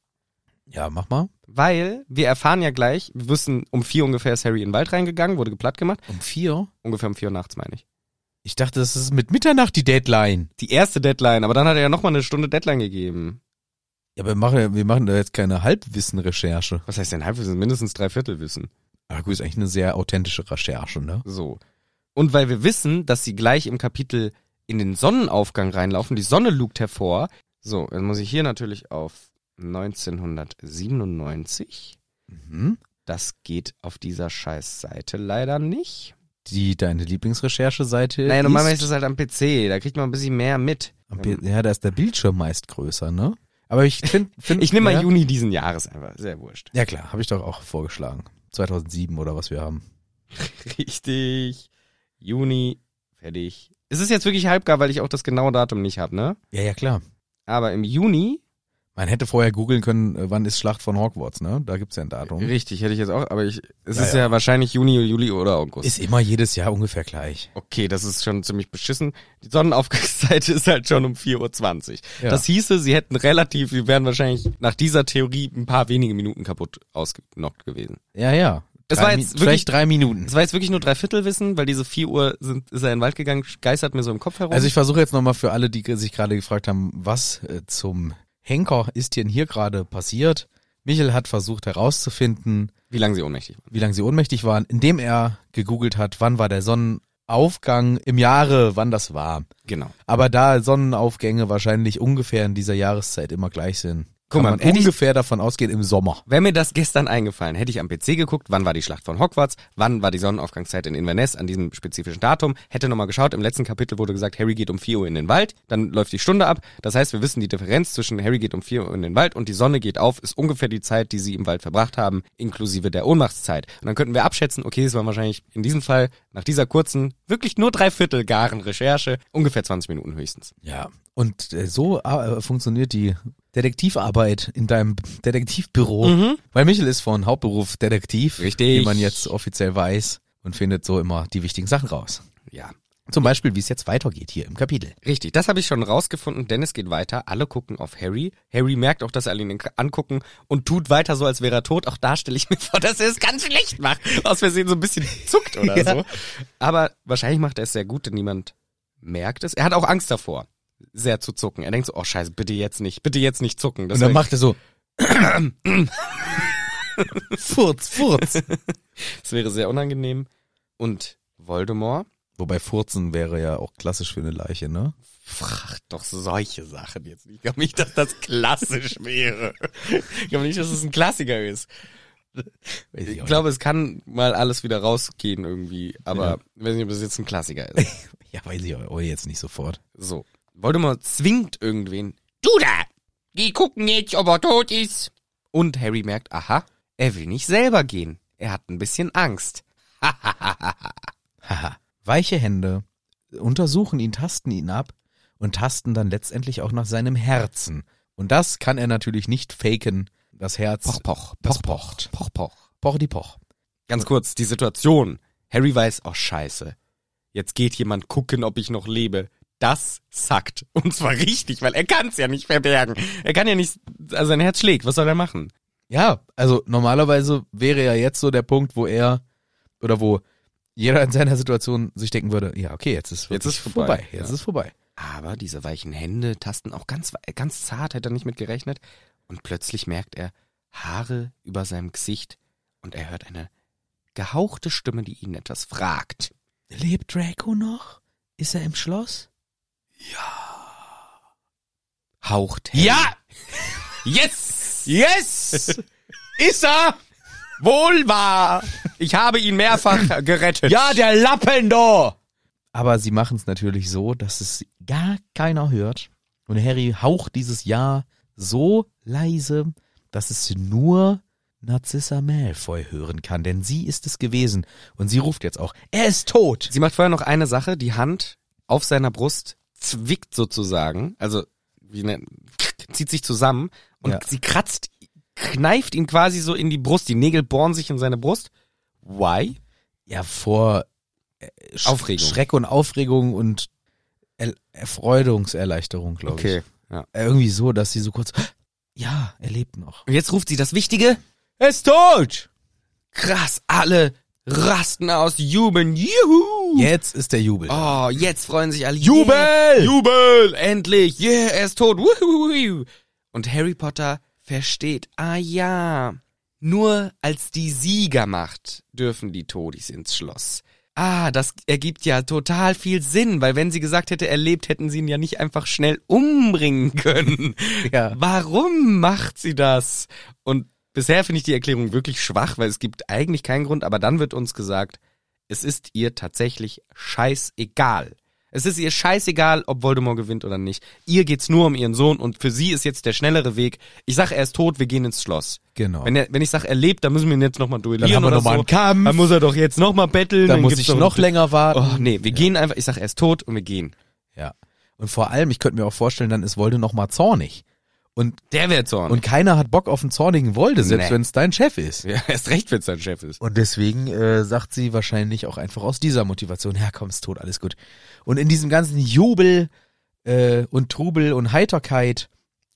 Ja, mach mal. Weil wir erfahren ja gleich, wir wissen, um vier ungefähr ist Harry in den Wald reingegangen, wurde geplatt gemacht. Um vier? Ungefähr um vier Uhr nachts, meine ich. Ich dachte, das ist mit Mitternacht die Deadline. Die erste Deadline, aber dann hat er ja nochmal eine Stunde Deadline gegeben. Ja, aber wir machen, wir machen da jetzt keine Halbwissen-Recherche. Was heißt denn Halbwissen? Mindestens Dreiviertelwissen. Ah, gut, ist eigentlich eine sehr authentische Recherche, ne? So. Und weil wir wissen, dass sie gleich im Kapitel in den Sonnenaufgang reinlaufen, die Sonne lugt hervor. So, dann muss ich hier natürlich auf 1997. Mhm. Das geht auf dieser scheiß Seite leider nicht. die deine Lieblingsrechercheseite Naja, normalerweise ist es halt am PC, da kriegt man ein bisschen mehr mit. P- Ja, da ist der Bildschirm meist größer, ne? Aber ich finde, [LAUGHS] find, Ich nehme mal ja, Juni diesen Jahres einfach, sehr wurscht. Ja klar, habe ich doch auch vorgeschlagen. 2007 oder was wir haben. [LAUGHS] Richtig. Juni, fertig. Es ist jetzt wirklich halbgar, weil ich auch das genaue Datum nicht habe, ne? Ja, ja klar. Aber im Juni, Man hätte vorher googeln können, äh, wann ist Schlacht von Hogwarts, ne? Da gibt's ja ein Datum. richtig, hätte ich jetzt auch, aber ich, es Ja, ist ja. ja. wahrscheinlich Juni, Juli oder August. Ist immer jedes Jahr ungefähr gleich. Okay, das ist schon ziemlich beschissen. Die Sonnenaufgangsseite [LAUGHS] ist halt schon um 4.20 Uhr. Ja. Das hieße, sie hätten relativ, sie wären wahrscheinlich nach dieser Theorie ein paar wenige Minuten kaputt ausgenockt gewesen. Ja, ja. Es Drei war jetzt wirklich- vielleicht drei Minuten. Es war jetzt wirklich nur Dreiviertelwissen, weil diese 4 Uhr sind, ist er in den Wald gegangen, geistert mir so im Kopf herum. Also ich versuche jetzt nochmal für alle, die sich gerade gefragt haben, was äh, zum Henker ist denn hier gerade passiert? Michel hat versucht herauszufinden, wie lange sie ohnmächtig waren. wie lange sie ohnmächtig waren, indem er gegoogelt hat, wann war der Sonnenaufgang im Jahre, wann das war. Genau. Aber da Sonnenaufgänge wahrscheinlich ungefähr in dieser Jahreszeit immer gleich sind, Guck mal, man hätte ich- ungefähr davon ausgehen im Sommer. Wäre mir das gestern eingefallen, hätte ich am PC geguckt, wann war die Schlacht von Hogwarts, wann war die Sonnenaufgangszeit in Inverness an diesem spezifischen Datum, hätte nochmal geschaut, im letzten Kapitel wurde gesagt, Harry geht um 4 Uhr in den Wald, dann läuft die Stunde ab, das heißt, wir wissen die Differenz zwischen Harry geht um 4 Uhr in den Wald und die Sonne geht auf, ist ungefähr die Zeit, die sie im Wald verbracht haben, inklusive der Ohnmachtszeit. Und dann könnten wir abschätzen, okay, es war wahrscheinlich in diesem Fall, nach dieser kurzen, wirklich nur dreiviertel garen Recherche, ungefähr 20 Minuten höchstens. Ja. Und äh, so äh, funktioniert die Detektivarbeit in deinem Detektivbüro. Weil Michel ist von Hauptberuf Detektiv, Richtig. wie man jetzt offiziell weiß und findet so immer die wichtigen Sachen raus. Ja. Zum Beispiel, wie es jetzt weitergeht hier im Kapitel. Richtig, das habe ich schon rausgefunden. Dennis geht weiter. Alle gucken auf Harry. Harry merkt auch, dass alle ihn angucken und tut weiter so, als wäre er tot. Auch da stelle ich [LAUGHS] mir vor, dass er es ganz schlecht macht. Aus Versehen so ein bisschen zuckt oder [LAUGHS] Ja. so. Aber wahrscheinlich macht er es sehr gut, denn niemand merkt es. Er hat auch Angst davor, sehr zu zucken. Er denkt so, oh scheiße, bitte jetzt nicht, bitte jetzt nicht zucken. Und dann Deswegen- macht er so. Furz, Furz. Das wäre sehr unangenehm. Und Voldemort Wobei Furzen wäre ja auch klassisch für eine Leiche, ne? fragt doch solche Sachen jetzt nicht. Ich glaube nicht, dass das klassisch wäre. Ich glaube nicht, dass es ein Klassiker ist. Ich auch glaube, es kann mal alles wieder rausgehen irgendwie, aber ich weiß nicht, ob es jetzt ein Klassiker ist. [LAUGHS] Ja, weiß ich auch jetzt nicht sofort. So. Voldemort zwingt irgendwen. Du da! Geh gucken jetzt, ob er tot ist. Und Harry merkt, aha, er will nicht selber gehen. Er hat ein bisschen Angst. Haha. [LAUGHS] Weiche Hände untersuchen ihn, tasten ihn ab und tasten dann letztendlich auch nach seinem Herzen. Und das kann er natürlich nicht faken. Das Herz. Poch, poch, poch, pocht. poch, poch. Poch die Poch. Ganz kurz, die Situation. Harry weiß, oh scheiße. Jetzt geht jemand gucken, ob ich noch lebe. Das sackt. [LAUGHS] Und zwar richtig, weil er kann es ja nicht verbergen. Er kann ja nicht, also sein Herz schlägt. Was soll er machen? Ja, also normalerweise wäre ja jetzt so der Punkt, wo er oder wo jeder in seiner Situation sich denken würde, ja, okay, jetzt ist Jetzt ist vorbei, Jetzt ja. ist vorbei. Aber diese weichen Hände tasten auch ganz, ganz zart, hätte er nicht mit gerechnet. Und plötzlich merkt er Haare über seinem Gesicht und er hört eine gehauchte Stimme, die ihn etwas fragt. Lebt Draco noch? Ist er im Schloss? Haucht Harry. Ja! Yes! Yes! ist er? Wohl wahr! Ich habe ihn mehrfach gerettet. Ja, der Lappen da! Aber sie machen es natürlich so, dass es gar keiner hört. Und Harry haucht dieses Ja so leise, dass es nur Narcissa Malfoy hören kann, denn sie ist es gewesen. Und sie ruft jetzt auch, er ist tot! Sie macht vorher noch eine Sache, die Hand auf seiner Brust zwickt sozusagen, also wie ne, zieht sich zusammen und Ja. sie kratzt, kneift ihn quasi so in die Brust, die Nägel bohren sich in seine Brust. Why? Ja, vor äh, Sch Aufregung. Schreck und Aufregung und er Erfreudungserleichterung, glaube ich. Ja. Äh, Irgendwie so, dass sie so kurz, ja, er lebt noch. Und jetzt ruft sie das Wichtige. Er ist tot! Krass, alle rasten aus, jubeln, juhu! Jetzt ist der Jubel. Oh, jetzt freuen sich alle. Jubel! Yeah, Jubel! Endlich! Yeah, er ist tot! Wuhu! Und Harry Potter versteht, ah ja, nur als die Siegermacht dürfen die Todis ins Schloss. Ah, das ergibt ja total viel Sinn, weil wenn sie gesagt hätte, er lebt, hätten sie ihn ja nicht einfach schnell umbringen können. Ja. Warum macht sie das? Und bisher finde ich die Erklärung wirklich schwach, weil es gibt eigentlich keinen Grund, aber dann wird uns gesagt, es ist ihr tatsächlich scheißegal. Es ist ihr scheißegal, ob Voldemort gewinnt oder nicht. Ihr geht's nur um ihren Sohn und für sie ist jetzt der schnellere Weg. Ich sag, er ist tot, wir gehen ins Schloss. Genau. Wenn, er, wenn ich sag, er lebt, dann müssen wir ihn jetzt nochmal duellieren Dann haben wir oder noch mal so. einen Kampf. Dann muss er doch jetzt nochmal betteln. da muss gibt's ich noch länger warten. Oh, nee, wir gehen einfach, ich sag, er ist tot und wir gehen. Ja. Und vor allem, ich könnte mir auch vorstellen, dann ist Wolde noch mal zornig. Und, Der wäre zorn. und keiner hat Bock auf einen zornigen Wolde, selbst Nee. wenn es dein Chef ist. ja, erst recht, wenn es sein Chef ist. Und deswegen äh, sagt sie wahrscheinlich auch einfach aus dieser Motivation, ja komm, ist tot, alles gut. Und in diesem ganzen Jubel äh, und Trubel und Heiterkeit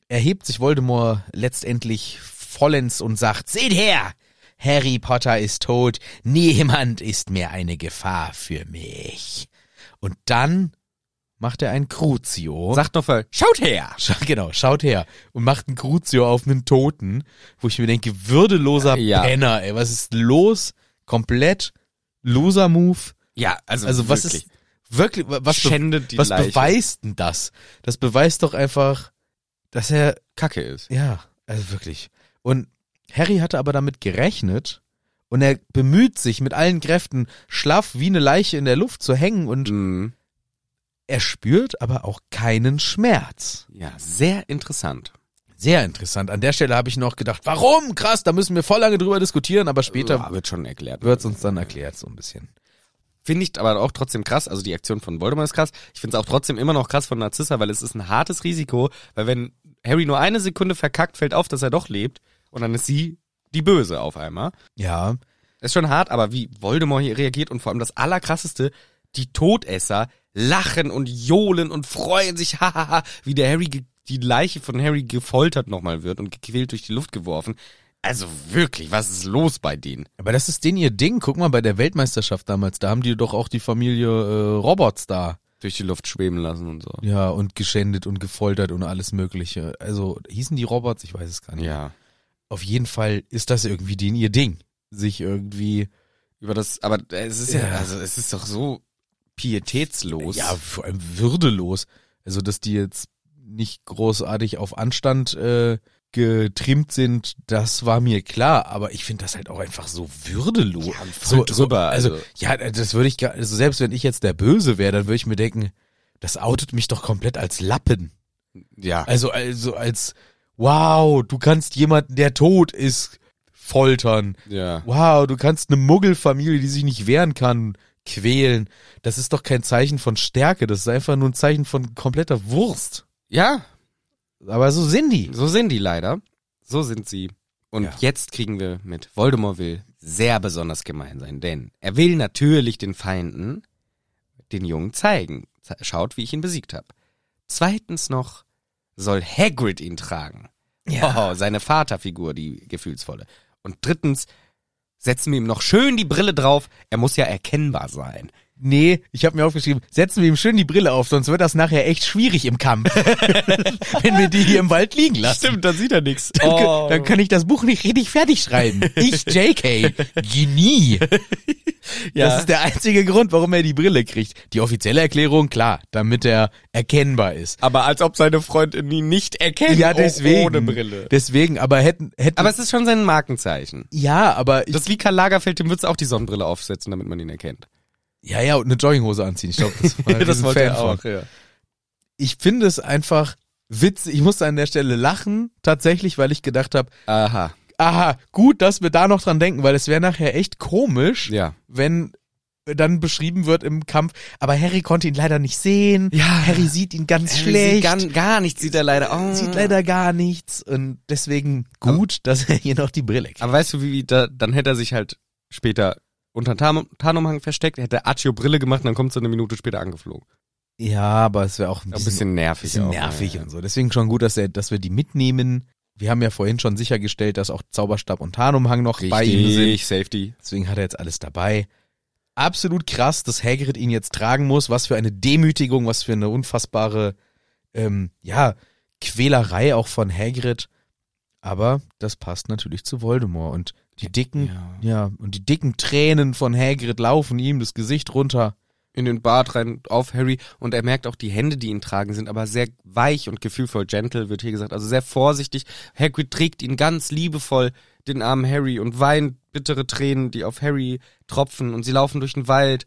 erhebt sich Voldemort letztendlich vollends und sagt, seht her, Harry Potter ist tot, niemand ist mehr eine Gefahr für mich. Und dann macht er ein Crucio. Sagt noch mal, schaut her! [LAUGHS] Scha genau, schaut her und macht ein Crucio auf einen Toten, wo ich mir denke, würdeloser Ja. Penner, ey, was ist los? Komplett loser Move. Ja, also, Also was wirklich. ist wirklich was be Schändet die was Leiche. beweist denn das? Das beweist doch einfach, dass er Kacke ist. ja, also wirklich. Und Harry hatte aber damit gerechnet und er bemüht sich mit allen Kräften schlaff wie eine Leiche in der Luft zu hängen und Mhm. Er spürt aber auch keinen Schmerz. Ja, sehr interessant. Sehr interessant. An der Stelle habe ich noch gedacht, warum? Krass, da müssen wir voll lange drüber diskutieren, aber später ja, wird schon erklärt. wird's uns dann erklärt so ein bisschen. Finde ich aber auch trotzdem krass. Also die Aktion von Voldemort ist krass. Ich finde es auch trotzdem immer noch krass von Narcissa, weil es ist ein hartes Risiko, weil wenn Harry nur eine Sekunde verkackt, fällt auf, dass er doch lebt und dann ist sie die Böse auf einmal. Ja, Ist schon hart, aber wie Voldemort hier reagiert und vor allem das Allerkrasseste, die Todesser lachen und johlen und freuen sich, [LAUGHS] hahaha, wie der Harry, die Leiche von Harry gefoltert nochmal wird und gequält durch die Luft geworfen. Also wirklich, was ist los bei denen? aber das ist denen ihr Ding. Guck mal bei der Weltmeisterschaft damals, da haben die doch auch die Familie äh, Robots da. Durch die Luft schweben lassen und so. Ja, und geschändet und gefoltert und alles mögliche. Also hießen die Robots? Ich weiß es gar nicht. Ja. Auf jeden Fall ist das irgendwie denen ihr Ding. Sich irgendwie, Über das, aber es ist ja, Ja. also es ist doch so pietätslos. ja, vor allem würdelos. Also, dass die jetzt nicht großartig auf Anstand äh, getrimmt sind, das war mir klar. Aber ich finde das halt auch einfach so würdelos. Ja, so, drüber, also, also. ja, das würde ich gar, also selbst wenn ich jetzt der Böse wäre, dann würde ich mir denken, das outet mich doch komplett als Lappen. ja. Also, also als, wow, du kannst jemanden, der tot ist, foltern. ja. Wow, du kannst eine Muggelfamilie, die sich nicht wehren kann, quälen. Das ist doch kein Zeichen von Stärke, das ist einfach nur ein Zeichen von kompletter Wurst. Ja, Aber so sind die. so sind die leider. So sind sie. Und Ja. jetzt kriegen wir mit, Voldemort will sehr besonders gemein sein, denn er will natürlich den Feinden den Jungen zeigen. Ze- Schaut, wie ich ihn besiegt habe. Zweitens noch soll Hagrid ihn tragen. Ja. Oh, seine Vaterfigur, die gefühlsvolle. Und drittens setzen wir ihm noch schön die Brille drauf. Er muss ja erkennbar sein. Nee, ich habe mir aufgeschrieben, setzen wir ihm schön die Brille auf, sonst wird das nachher echt schwierig im Kampf. [LAUGHS] Wenn wir die hier im Wald liegen lassen. dann sieht er nichts. Dann, kann- dann kann ich das Buch nicht richtig fertig schreiben. Ich, JK, Genie. [LAUGHS] Ja. Das ist der einzige Grund, warum er die Brille kriegt. Die offizielle Erklärung, klar, damit er erkennbar ist. aber als ob seine Freundin ihn nicht erkennt. Ja, oh, deswegen. Ohne Brille. Deswegen, aber hätten, hätten. Aber es ist schon sein Markenzeichen. ja, aber ich, Das ist wie Karl Lagerfeld, dem würdest du auch die Sonnenbrille aufsetzen, damit man ihn erkennt. Ja, ja, und eine Jogginghose anziehen. Ich glaube, das [LAUGHS] war das ein wollte Fan er auch, von. ja. Ich finde es einfach witzig. Ich musste an der Stelle lachen, tatsächlich, weil ich gedacht habe, Aha, aha, gut, dass wir da noch dran denken, weil es wäre nachher echt komisch, ja. wenn dann beschrieben wird im Kampf, aber Harry konnte ihn leider nicht sehen. Ja. Harry sieht ihn ganz Harry schlecht. Sieht gar, gar nichts sieht er leider. Oh. sieht leider gar nichts und deswegen gut, dass er hier noch die Brille kriegt. Aber weißt du, wie, wie da, dann hätte er sich halt später unter Tarn Tarnumhang versteckt, hätte Accio Brille gemacht und dann kommt so eine Minute später angeflogen. Ja, aber es wäre auch ein Ein bisschen, bisschen nervig. bisschen auch, nervig ja, und so. Deswegen schon gut, dass, er, dass wir die mitnehmen. Wir haben ja vorhin schon sichergestellt, dass auch Zauberstab und Tarnumhang noch ja. bei ihm sind. Richtig, Safety. Deswegen hat er jetzt alles dabei. Absolut krass, dass Hagrid ihn jetzt tragen muss. Was für eine Demütigung, was für eine unfassbare, ähm, ja, Quälerei auch von Hagrid. Aber das passt natürlich zu Voldemort und die dicken, Ja. ja, und die dicken Tränen von Hagrid laufen ihm das Gesicht runter. In den Bart rein auf Harry und er merkt auch, die Hände, die ihn tragen, sind aber sehr weich und gefühlvoll. Gentle wird hier gesagt, also sehr vorsichtig. Hagrid trägt ihn ganz liebevoll den armen Harry und weint bittere Tränen, die auf Harry tropfen und sie laufen durch den Wald.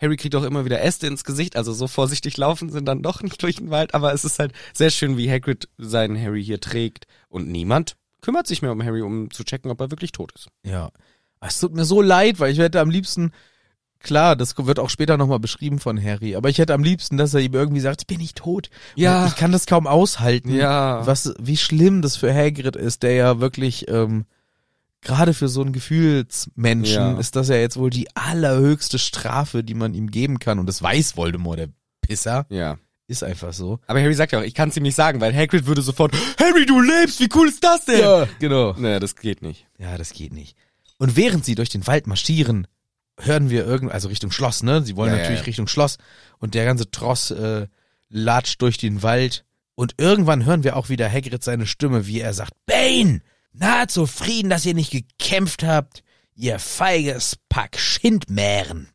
Harry kriegt auch immer wieder Äste ins Gesicht, also so vorsichtig laufen sind dann doch nicht durch den Wald, aber es ist halt sehr schön, wie Hagrid seinen Harry hier trägt und niemand kümmert sich mehr um Harry, um zu checken, ob er wirklich tot ist. Ja. Es tut mir so leid, weil ich hätte am liebsten, klar, das wird auch später nochmal beschrieben von Harry, aber ich hätte am liebsten, dass er ihm irgendwie sagt, ich bin nicht tot. Ja. Und Ich kann das kaum aushalten. Ja. Was, wie schlimm das für Hagrid ist, der ja wirklich, ähm, gerade für so einen Gefühlsmenschen Ja. ist das ja jetzt wohl die allerhöchste Strafe, die man ihm geben kann. Und das weiß Voldemort, der Pisser. Ja. Ist einfach so. Aber Harry sagt ja auch, ich kann es ihm nicht sagen, weil Hagrid würde sofort, Harry, du lebst, wie cool ist das denn? genau. Naja, das geht nicht. Ja, das geht nicht. Und während sie durch den Wald marschieren, hören wir irgend, also Richtung Schloss, ne? Sie wollen Ja, ja, natürlich ja. Richtung Schloss und der ganze Tross äh, latscht durch den Wald. Und irgendwann hören wir auch wieder Hagrid seine Stimme, wie er sagt, Bane, na zufrieden, dass ihr nicht gekämpft habt, ihr feiges Pack Schindmähren.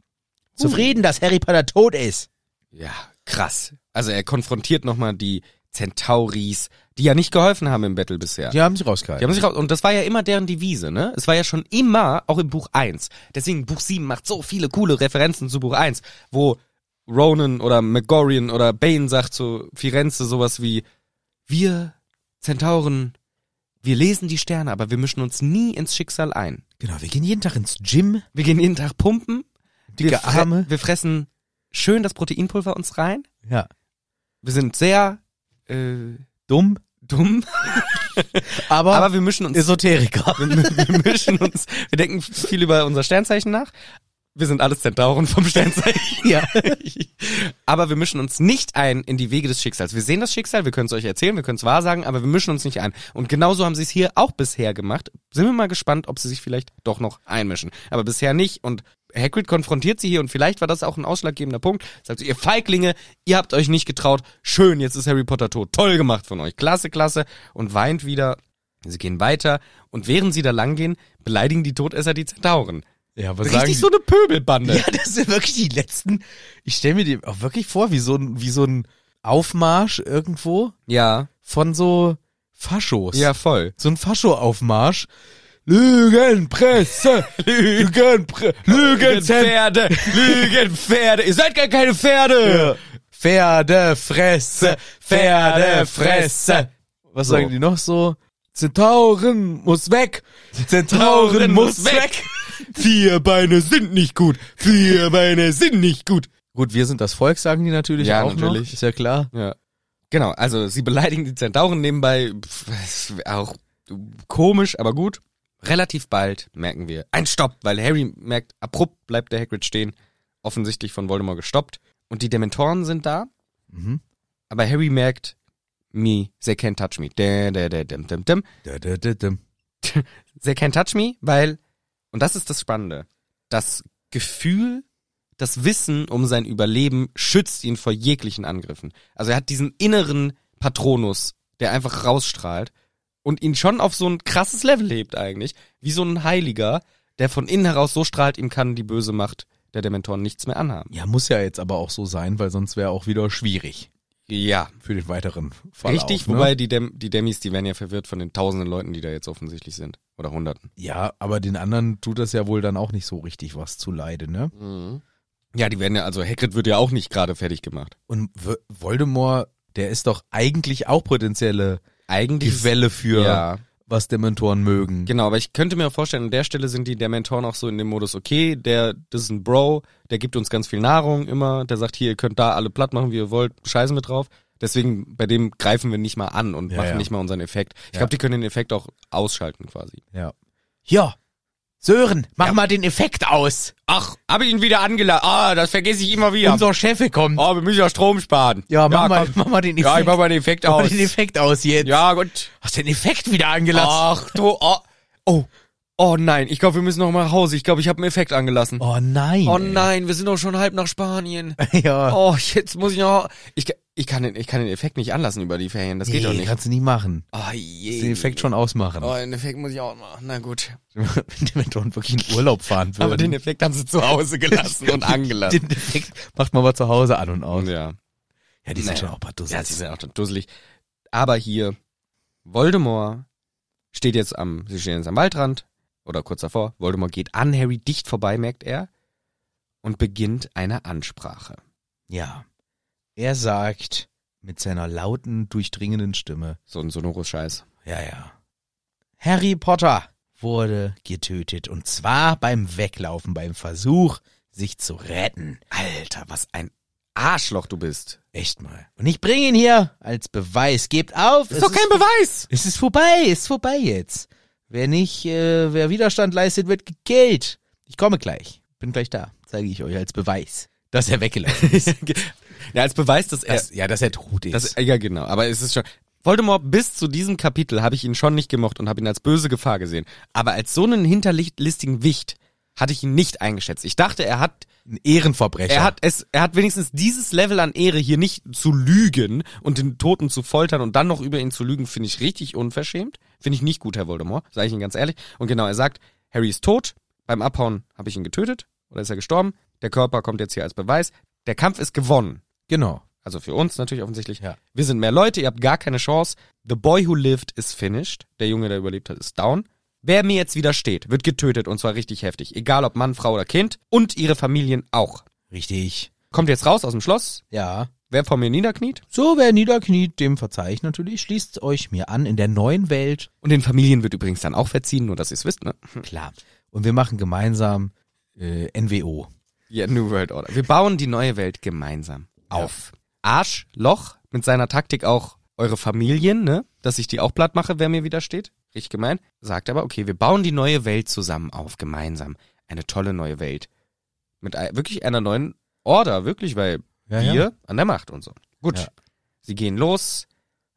Zufrieden, dass Harry Potter tot ist. Ja, krass. Also er konfrontiert nochmal die Centauris, die ja nicht geholfen haben im Battle bisher. Die haben sich rausgehalten. Die haben sich raus, und das war ja immer deren Devise, ne? Es war ja schon immer, auch im Buch 1. Deswegen, Buch 7 macht so viele coole Referenzen zu Buch 1, wo Ronan oder McGorian oder Bane sagt zu Firenze sowas wie, wir Zentauren, wir lesen die Sterne, aber wir mischen uns nie ins Schicksal ein. genau, wir gehen jeden Tag ins Gym. Wir gehen jeden Tag pumpen, Dicke wir, Arme. wir fressen schön das Proteinpulver uns rein. Ja. Wir sind sehr äh, Dumm, dumm, [LAUGHS] aber, aber wir mischen uns Esoteriker. [LAUGHS] wir, wir mischen uns, wir denken viel über unser Sternzeichen nach. Wir sind alles Zentauren vom Sternzeichen. ja. [LAUGHS] Aber wir mischen uns nicht ein in die Wege des Schicksals. Wir sehen das Schicksal, wir können es euch erzählen, wir können es wahrsagen, aber wir mischen uns nicht ein. Und genauso haben sie es hier auch bisher gemacht. Sind wir mal gespannt, ob sie sich vielleicht doch noch einmischen. Aber bisher nicht. Und Hagrid konfrontiert sie hier und vielleicht war das auch ein ausschlaggebender Punkt. Sagt so, ihr Feiglinge, ihr habt euch nicht getraut. Schön, jetzt ist Harry Potter tot. Toll gemacht von euch. Klasse, klasse. Und weint wieder. Sie gehen weiter. Und während sie da langgehen, beleidigen die Todesser die Zentauren. Ja, was sagen Richtig die? so eine Pöbelbande. Ja, das sind wirklich die letzten. Ich stelle mir die auch wirklich vor, wie so ein, wie so ein Aufmarsch irgendwo Ja, von so Faschos. ja, voll. So ein Fascho-Aufmarsch. Lügenpresse! [LAUGHS] Lügenpresse! Lügenzentrum! Pferde, Lügenpferde. Ihr seid gar keine Pferde. Pferdefresse! Pferdefresse! Was So. sagen die noch so? Zentauren muss weg! Zentauren muss weg! Vier Beine sind nicht gut. Vier Beine sind nicht gut. Gut, wir sind das Volk, sagen die natürlich Ja, auch natürlich. noch. Ist ja klar. Ja. Genau, also sie beleidigen die Zentauren nebenbei. Pff, auch komisch, aber gut. Relativ bald merken wir ein Stopp, weil Harry merkt, abrupt bleibt der Hagrid stehen. Offensichtlich von Voldemort gestoppt. Und die Dementoren sind da. Mhm. Aber Harry merkt, me, they can't touch me. Da, da, da, dim, dim, dim. Da, da, da, da. [LAUGHS] They can't touch me, weil, und das ist das Spannende, das Gefühl, das Wissen um sein Überleben schützt ihn vor jeglichen Angriffen. Also er hat diesen inneren Patronus, der einfach rausstrahlt und ihn schon auf so ein krasses Level hebt eigentlich, wie so ein Heiliger, der von innen heraus so strahlt, ihm kann die böse Macht der Dementoren nichts mehr anhaben. Ja, muss ja jetzt aber auch so sein, weil sonst wäre auch wieder schwierig Ja, für den weiteren Verlauf. richtig, ne? wobei die, Dem die Demis, die werden ja verwirrt von den tausenden Leuten, die da jetzt offensichtlich sind. Oder hunderten. Ja, aber den anderen tut das ja wohl dann auch nicht so richtig was zu leide, ne? Ja, die werden ja, also Hagrid wird ja auch nicht gerade fertig gemacht. Und W- Voldemort, der ist doch eigentlich auch potenzielle Eigentlich ist- Quelle für Ja, was Dementoren mögen. genau, aber ich könnte mir vorstellen, an der Stelle sind die Dementoren auch so in dem Modus, okay, der, das ist ein Bro, der gibt uns ganz viel Nahrung immer, der sagt hier, ihr könnt da alle platt machen, wie ihr wollt, scheißen wir drauf. Deswegen, bei dem greifen wir nicht mal an und Ja, machen ja. nicht mal unseren Effekt. Ich glaube, die können den Effekt auch ausschalten quasi. Ja. Ja. Sören, mach mal den Effekt aus. Ach, habe ich ihn wieder angeladen. Ah, das vergesse ich immer wieder. Unser Chef kommt. oh, wir müssen ja Strom sparen. Ja, mach, mal, komm. mach mal den Effekt. Ja, ich mach mal den Effekt mach mal aus. den Effekt aus jetzt. Ja, gut. Hast den Effekt wieder angelassen? Ach du, oh, oh, oh nein, ich glaube, wir müssen noch mal nach Hause. Ich glaube, ich habe einen Effekt angelassen. Oh nein. Oh nein, wir sind doch schon halb nach Spanien. [LAUGHS] Ja. Oh, jetzt muss ich noch. Ich, ich, kann, den, ich kann den Effekt nicht anlassen über die Ferien. Das geht nee, doch nicht. kannst du nie machen. Oh, Du je. den Effekt schon ausmachen. Oh, den Effekt muss ich auch machen. Na gut. [LAUGHS] Wenn Dementoren wirklich in Urlaub fahren würden. Aber den Effekt haben sie zu Hause gelassen und [LAUGHS] angelassen. Den Effekt macht man mal zu Hause an und aus. Ja. Ja, die sind Naja. schon auch ein paar Dussels. Ja, sie sind auch dusselig. Aber hier, Voldemort steht jetzt am, sie stehen jetzt am Waldrand oder kurz davor. Voldemort geht an Harry dicht vorbei, merkt er, und beginnt eine Ansprache. Ja. Er sagt mit seiner lauten, durchdringenden Stimme, So ein sonoros Scheiß. ja, ja. Harry Potter wurde getötet und zwar beim Weglaufen, beim Versuch, sich zu retten. Alter, was ein Arschloch du bist. Echt mal. Und ich bringe ihn hier als Beweis. Gebt auf. Ist doch kein Beweis. Es ist vorbei, ist vorbei jetzt. Wer nicht, äh, wer Widerstand leistet, wird gekillt. Ich komme gleich. Bin gleich da. Zeige ich euch als Beweis, dass er weggelaufen ist. [LAUGHS] ja, als Beweis, dass er, dass, ja, dass er tot ist. das, ja genau, aber es ist schon, Voldemort bis zu diesem Kapitel habe ich ihn schon nicht gemocht und habe ihn als böse Gefahr gesehen. Aber als so einen hinterlistigen Wicht hatte ich ihn nicht eingeschätzt. Ich dachte, er hat ein Ehrenverbrecher. Er hat es, er hat wenigstens dieses Level an Ehre hier nicht zu lügen und den Toten zu foltern und dann noch über ihn zu lügen, finde ich richtig unverschämt. Finde ich nicht gut, Herr Voldemort, sage ich Ihnen ganz ehrlich. Und genau, er sagt, Harry ist tot. Beim Abhauen habe ich ihn getötet oder ist er gestorben. Der Körper kommt jetzt hier als Beweis. Der Kampf ist gewonnen. Genau. Also für uns natürlich offensichtlich. Ja. Wir sind mehr Leute, ihr habt gar keine Chance. The boy who lived is finished. Der Junge, der überlebt hat, ist down. Wer mir jetzt widersteht, wird getötet und zwar richtig heftig. Egal ob Mann, Frau oder Kind. Und ihre Familien auch. Richtig. Kommt jetzt raus aus dem Schloss. Ja. Wer vor mir niederkniet. So, wer niederkniet, dem verzeih ich natürlich. Schließt euch mir an in der neuen Welt. Und den Familien wird übrigens dann auch verziehen, nur dass ihr es wisst, ne? Klar. Und wir machen gemeinsam äh, NWO. Ja, New World Order. Wir bauen die neue Welt gemeinsam auf. Arschloch mit seiner Taktik auch eure Familien, ne? Dass ich die auch platt mache, wer mir widersteht. Richtig gemein. Sagt aber, okay, wir bauen die neue Welt zusammen auf, gemeinsam. Eine tolle neue Welt. Mit wirklich einer neuen Order, wirklich, weil Ja, wir ja. an der Macht und so. Gut. Ja. Sie gehen los.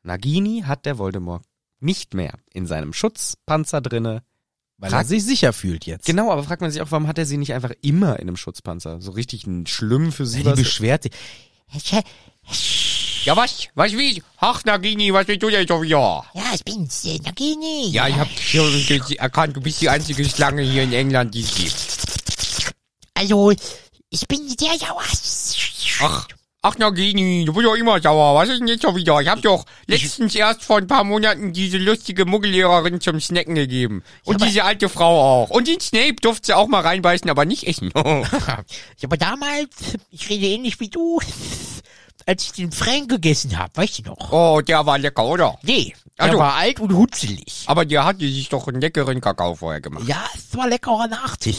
Nagini hat der Voldemort nicht mehr in seinem Schutzpanzer drinne. Weil Frag- er sich sicher fühlt jetzt. Genau, aber fragt man sich auch, warum hat er sie nicht einfach immer in einem Schutzpanzer? So richtig ein schlimm für sie. Die was- beschwert sich. Ja, was? Was wie? Ach, Nagini, was willst du denn schon wieder? Ja, ich bin's, äh, Nagini. Ja, ich hab hier erkannt, du bist die einzige Schlange hier in England, die es gibt. Also, ich bin sehr sauer. Ach, ach, Nagini, du bist doch immer sauer. Was ist denn jetzt schon wieder? Ich hab doch letztens erst vor ein paar Monaten diese lustige Muggellehrerin zum Snacken gegeben. Und diese alte Frau auch. Und den Snape durfte sie auch mal reinbeißen, aber nicht essen. [LAUGHS] Ja, [LAUGHS] aber damals, ich rede ähnlich wie du, [LAUGHS] als ich den Frank gegessen hab, weißt du noch? oh, der war lecker, oder? Nee, er Also- war alt und hutzelig. Aber der hatte sich doch einen leckeren Kakao vorher gemacht. Ja, es war leckerer Nachtisch.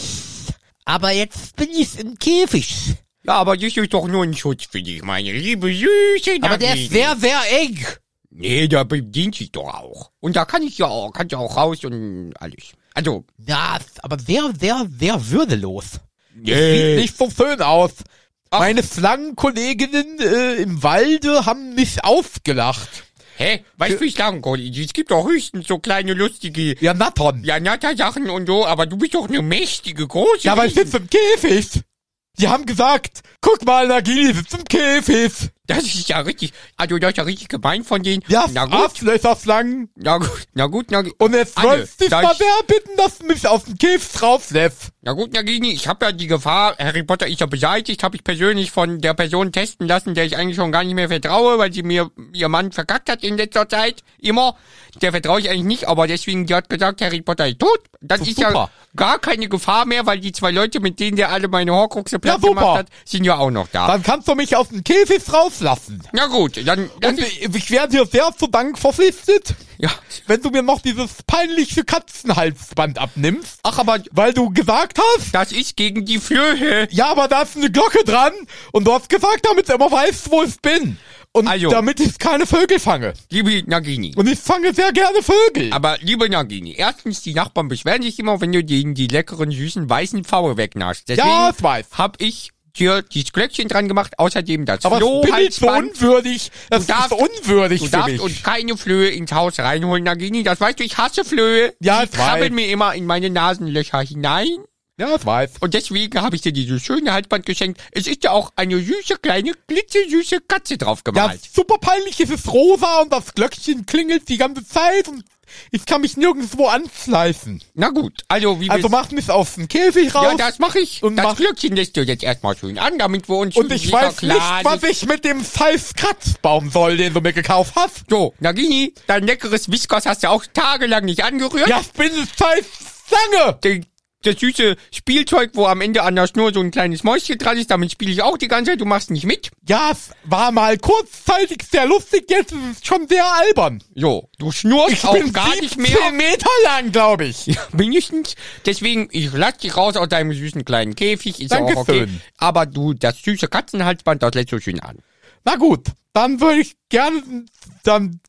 Aber jetzt bin ich im Käfig. Ja, aber das ist doch nur ein Schutz für dich, meine liebe süße Aber der ist sehr, sehr eng. Nee, da bedient sich doch auch. Und da kann ich ja auch, kann ja auch raus und alles. Also, Ja, aber sehr, sehr, sehr würdelos. nee. nicht so schön aus. Ach. Meine Schlangenkolleginnen äh, im Walde haben mich aufgelacht. Hä? Was für Schlangenkollege? Es gibt doch höchstens so kleine lustige, Ja, Nattern. ja, Natter-Sachen und so, aber du bist doch eine mächtige, große. Ja, aber ich sitze im Käfig. Die haben gesagt, guck mal, Nagini sitzt im Käfig. Das ist ja richtig, also das ist ja richtig gemein von denen. Ja, na gut, Arschlöcherschlangen. na gut, na gut, na gut. Und jetzt sollst dich da mal bitten, dass du mich aus dem Käfig rauslässt. Na gut, Nagini, ich habe ja die Gefahr, Harry Potter ist ja beseitigt, habe ich persönlich von der Person testen lassen, der ich eigentlich schon gar nicht mehr vertraue, weil sie mir ihr Mann verkackt hat in letzter Zeit. Immer. Der vertraue ich eigentlich nicht, aber deswegen, die hat gesagt, Harry Potter ist tot. Das ist ja super. gar keine Gefahr mehr, weil die zwei Leute, mit denen der alle meine Horcruxe platt super. gemacht hat, sind ja auch noch da. Dann kannst du mich aus dem Käfig rauslassen. Na gut, dann, dann Und ich, ich werde dir sehr zu Dank verpflichtet, ja. wenn du mir noch dieses peinliche Katzenhalsband abnimmst, Ach, aber weil du gesagt hast, das ist gegen die Flöhe. ja, aber da ist eine Glocke dran und du hast gesagt, damit du immer weißt, wo ich bin. Und Also. damit ich keine Vögel fange. Liebe Nagini. Und ich fange sehr gerne Vögel. Aber liebe Nagini, erstens, die Nachbarn beschweren sich immer, wenn du denen die leckeren, süßen, weißen Pfaue wegnaschst. Deswegen Ja, ich weiß. hab ich dir dieses Glöckchen dran gemacht, außerdem das aber bin ich so Flohhalsband. unwürdig. Das Du darfst- unwürdig Du für darfst mich. uns keine Flöhe ins Haus reinholen, Nagini. Das weißt du, ich hasse Flöhe. Ja, Die krabbeln mir immer in meine Nasenlöcher hinein. ja, ich weiß. Und deswegen habe ich dir dieses schöne Halsband geschenkt. Es ist ja auch eine süße, kleine, glitzesüße Katze drauf Ja, gemalt. super peinlich, es ist rosa und das Glöckchen klingelt die ganze Zeit und Ich kann mich nirgendwo anschleifen. Na gut, also wie Also mach mich aus dem Käfig raus. Ja, das mache ich. Und das mach- Glöckchen lässt du jetzt erstmal schön an, damit wir uns und ich weiß nicht, was ich mit dem scheiß Kratzbaum soll, den du mir gekauft hast. So, Nagini, dein leckeres Whiskers hast du auch tagelang nicht angerührt. Ja, ich bin es scheiß Zange. Der- Das süße Spielzeug, wo am Ende an der Schnur so ein kleines Mäuschen dran ist, damit spiele ich auch die ganze Zeit. Du machst nicht mit. Ja, es war mal kurzzeitig sehr lustig, jetzt ist es schon sehr albern. So, du schnurst Ich auch bin gar 17 nicht mehr. Meter lang, glaube ich. Mindestens. Deswegen, ich lass dich raus aus deinem süßen kleinen Käfig. Ist ja auch okay. Dankeschön. Aber du, das süße Katzenhalsband, das lässt so schön an. Na gut, dann würde ich gerne, dann,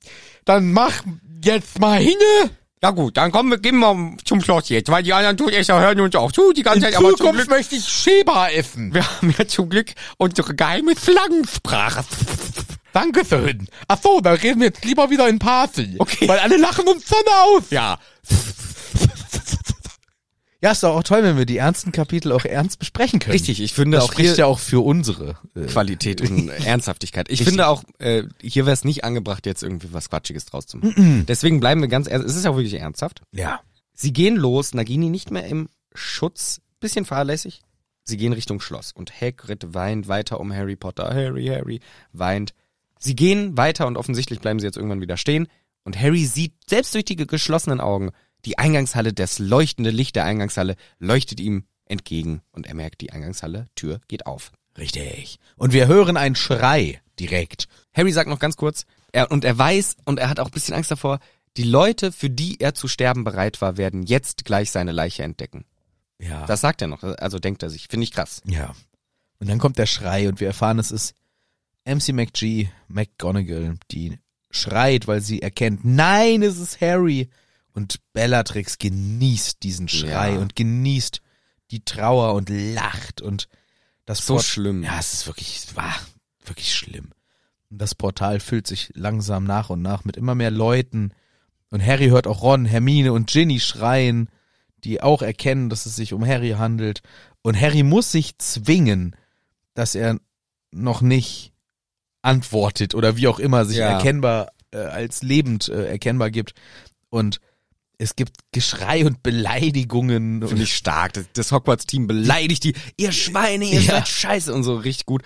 dann mach jetzt mal hin. Ja gut, dann kommen wir, gehen wir zum Schloss jetzt, weil die anderen Todesser hören uns auch zu die ganze In Zeit. Aber zum Zukunft Glück, möchte ich Sheba essen. wir haben ja zum Glück unsere geheime Schlangensprache. Dankeschön. Ach so, dann reden wir jetzt lieber wieder in Party. Okay. Weil alle lachen uns dann aus. Ja, Ja, ist doch auch toll, wenn wir die ernsten Kapitel auch ernst besprechen können. Richtig, ich finde Das auch spricht hier ja auch für unsere. Äh, Qualität und [LAUGHS] Ernsthaftigkeit. Ich finde auch, äh, hier wäre es nicht angebracht, jetzt irgendwie was Quatschiges draus zu machen. Deswegen bleiben wir ganz ernst. Es ist auch wirklich ernsthaft. ja. Sie gehen los, Nagini nicht mehr im Schutz, bisschen fahrlässig. Sie gehen Richtung Schloss und Hagrid weint weiter um Harry Potter. Harry, Harry, weint. Sie gehen weiter und offensichtlich bleiben sie jetzt irgendwann wieder stehen. Und Harry sieht selbst durch die ge- geschlossenen Augen die Eingangshalle, das leuchtende Licht der Eingangshalle leuchtet ihm entgegen und er merkt, die Eingangshalle, Tür geht auf. Richtig. Und wir hören einen Schrei direkt. Harry sagt noch ganz kurz, er, und er weiß und er hat auch ein bisschen Angst davor, die Leute, für die er zu sterben bereit war, werden jetzt gleich seine Leiche entdecken. Ja. Das sagt er noch, also denkt er sich. Finde ich krass. Ja. Und dann kommt der Schrei und wir erfahren, es ist MC McG, McGonagall, die schreit, weil sie erkennt, nein, es ist Harry. Und Bellatrix genießt diesen Schrei Ja. und genießt die Trauer und lacht und das So Port- schlimm. Ja, es ist wirklich, es war wirklich schlimm. Und das Portal füllt sich langsam nach und nach mit immer mehr Leuten. Und Harry hört auch Ron, Hermine und Ginny schreien, die auch erkennen, dass es sich um Harry handelt. Und Harry muss sich zwingen, dass er noch nicht antwortet oder wie auch immer sich Ja. erkennbar äh, als lebend äh, erkennbar gibt. Und es gibt Geschrei und Beleidigungen. Finde ich stark. Das, das Hogwarts-Team beleidigt die. Ihr Schweine, ihr Ja. seid scheiße und so richtig gut.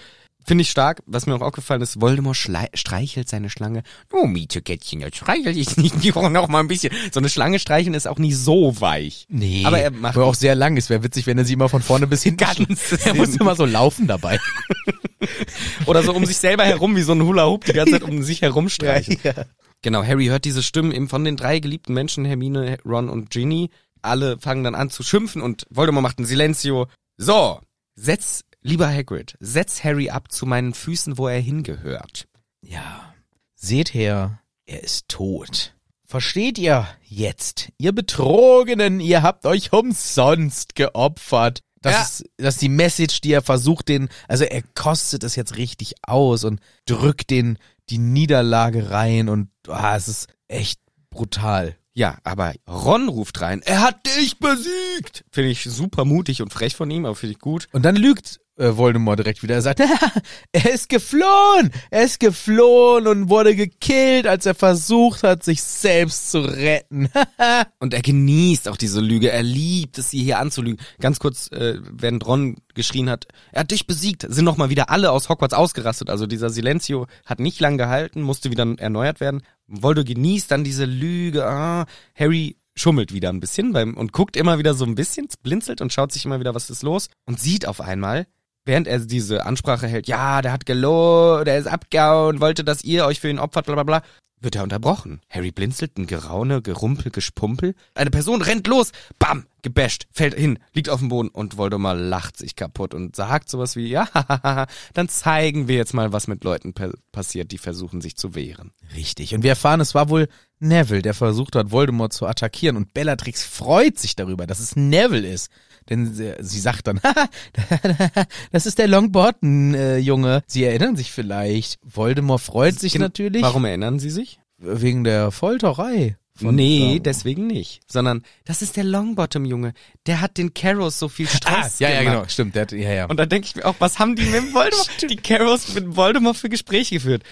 Finde ich stark. Was mir auch aufgefallen ist, Voldemort streichelt seine Schlange. Oh, Mietekätzchen, jetzt streichel ich nicht. Die brauchen noch mal ein bisschen. So eine Schlange streicheln ist auch nie so weich. Nee, Aber er macht aber auch sehr lang. Es wäre witzig, wenn er sie immer von vorne bis hinten Ganz [LAUGHS] Er muss immer so laufen dabei. [LAUGHS] [LAUGHS] Oder so um sich selber herum, wie so ein Hula-Hoop, die ganze Zeit um sich herum streichen. Genau, Harry hört diese Stimmen eben von den drei geliebten Menschen, Hermine, Ron und Ginny. Alle fangen dann an zu schimpfen und Voldemort macht ein Silencio. So, setz, lieber Hagrid, setz Harry ab zu meinen Füßen, wo er hingehört. Ja. Seht her, er ist tot. Versteht ihr jetzt? Ihr Betrogenen, ihr habt euch umsonst geopfert. Das, Ja. ist, das ist die Message, die er versucht, den, also er kostet es jetzt richtig aus und drückt den die Niederlage rein und ah, es ist echt brutal. Ja, aber Ron ruft rein, er hat dich besiegt. Finde ich super mutig und frech von ihm, aber finde ich gut. Und dann lügt äh, Voldemort direkt wieder. Er sagt, [LAUGHS] er ist geflohen, er ist geflohen und wurde gekillt, als er versucht hat, sich selbst zu retten. [LAUGHS] Und er genießt auch diese Lüge. Er liebt es, sie hier anzulügen. Ganz kurz, äh, während Ron geschrien hat, er hat dich besiegt, sind nochmal wieder alle aus Hogwarts ausgerastet. Also dieser Silencio hat nicht lang gehalten, musste wieder erneuert werden. Voldo genießt dann diese Lüge. Ah, Harry schummelt wieder ein bisschen beim, und guckt immer wieder so ein bisschen, blinzelt und schaut sich immer wieder, was ist los. Und sieht auf einmal, während er diese Ansprache hält, ja, der hat gelogen, der ist abgehauen, wollte, dass ihr euch für ihn opfert, bla bla bla, wird er unterbrochen. Harry blinzelt, ein Geraune, Gerumpel, Gespumpel. Eine Person rennt los, bam, gebasht, fällt hin, liegt auf dem Boden und Voldemort lacht sich kaputt und sagt sowas wie, ja, [LAUGHS] dann zeigen wir jetzt mal, was mit Leuten pa- passiert, die versuchen, sich zu wehren. Richtig. Und wir erfahren, es war wohl Neville, der versucht hat, Voldemort zu attackieren. Und Bellatrix freut sich darüber, dass es Neville ist. Denn sie, sie sagt dann, [LAUGHS] das ist der Longbottom-Junge. sie erinnern sich vielleicht. Voldemort freut sich natürlich. Warum erinnern Sie sich? Wegen der Folterei. von- nee, äh, deswegen nicht. Sondern, das ist der Longbottom-Junge. Der hat den Carrows so viel Ah, Stress ja, ja, gemacht. genau, stimmt. Der hat, ja, ja. Und da denke ich mir auch, was haben die mit Voldemort, [LAUGHS] die Carrows mit Voldemort für Gespräche geführt?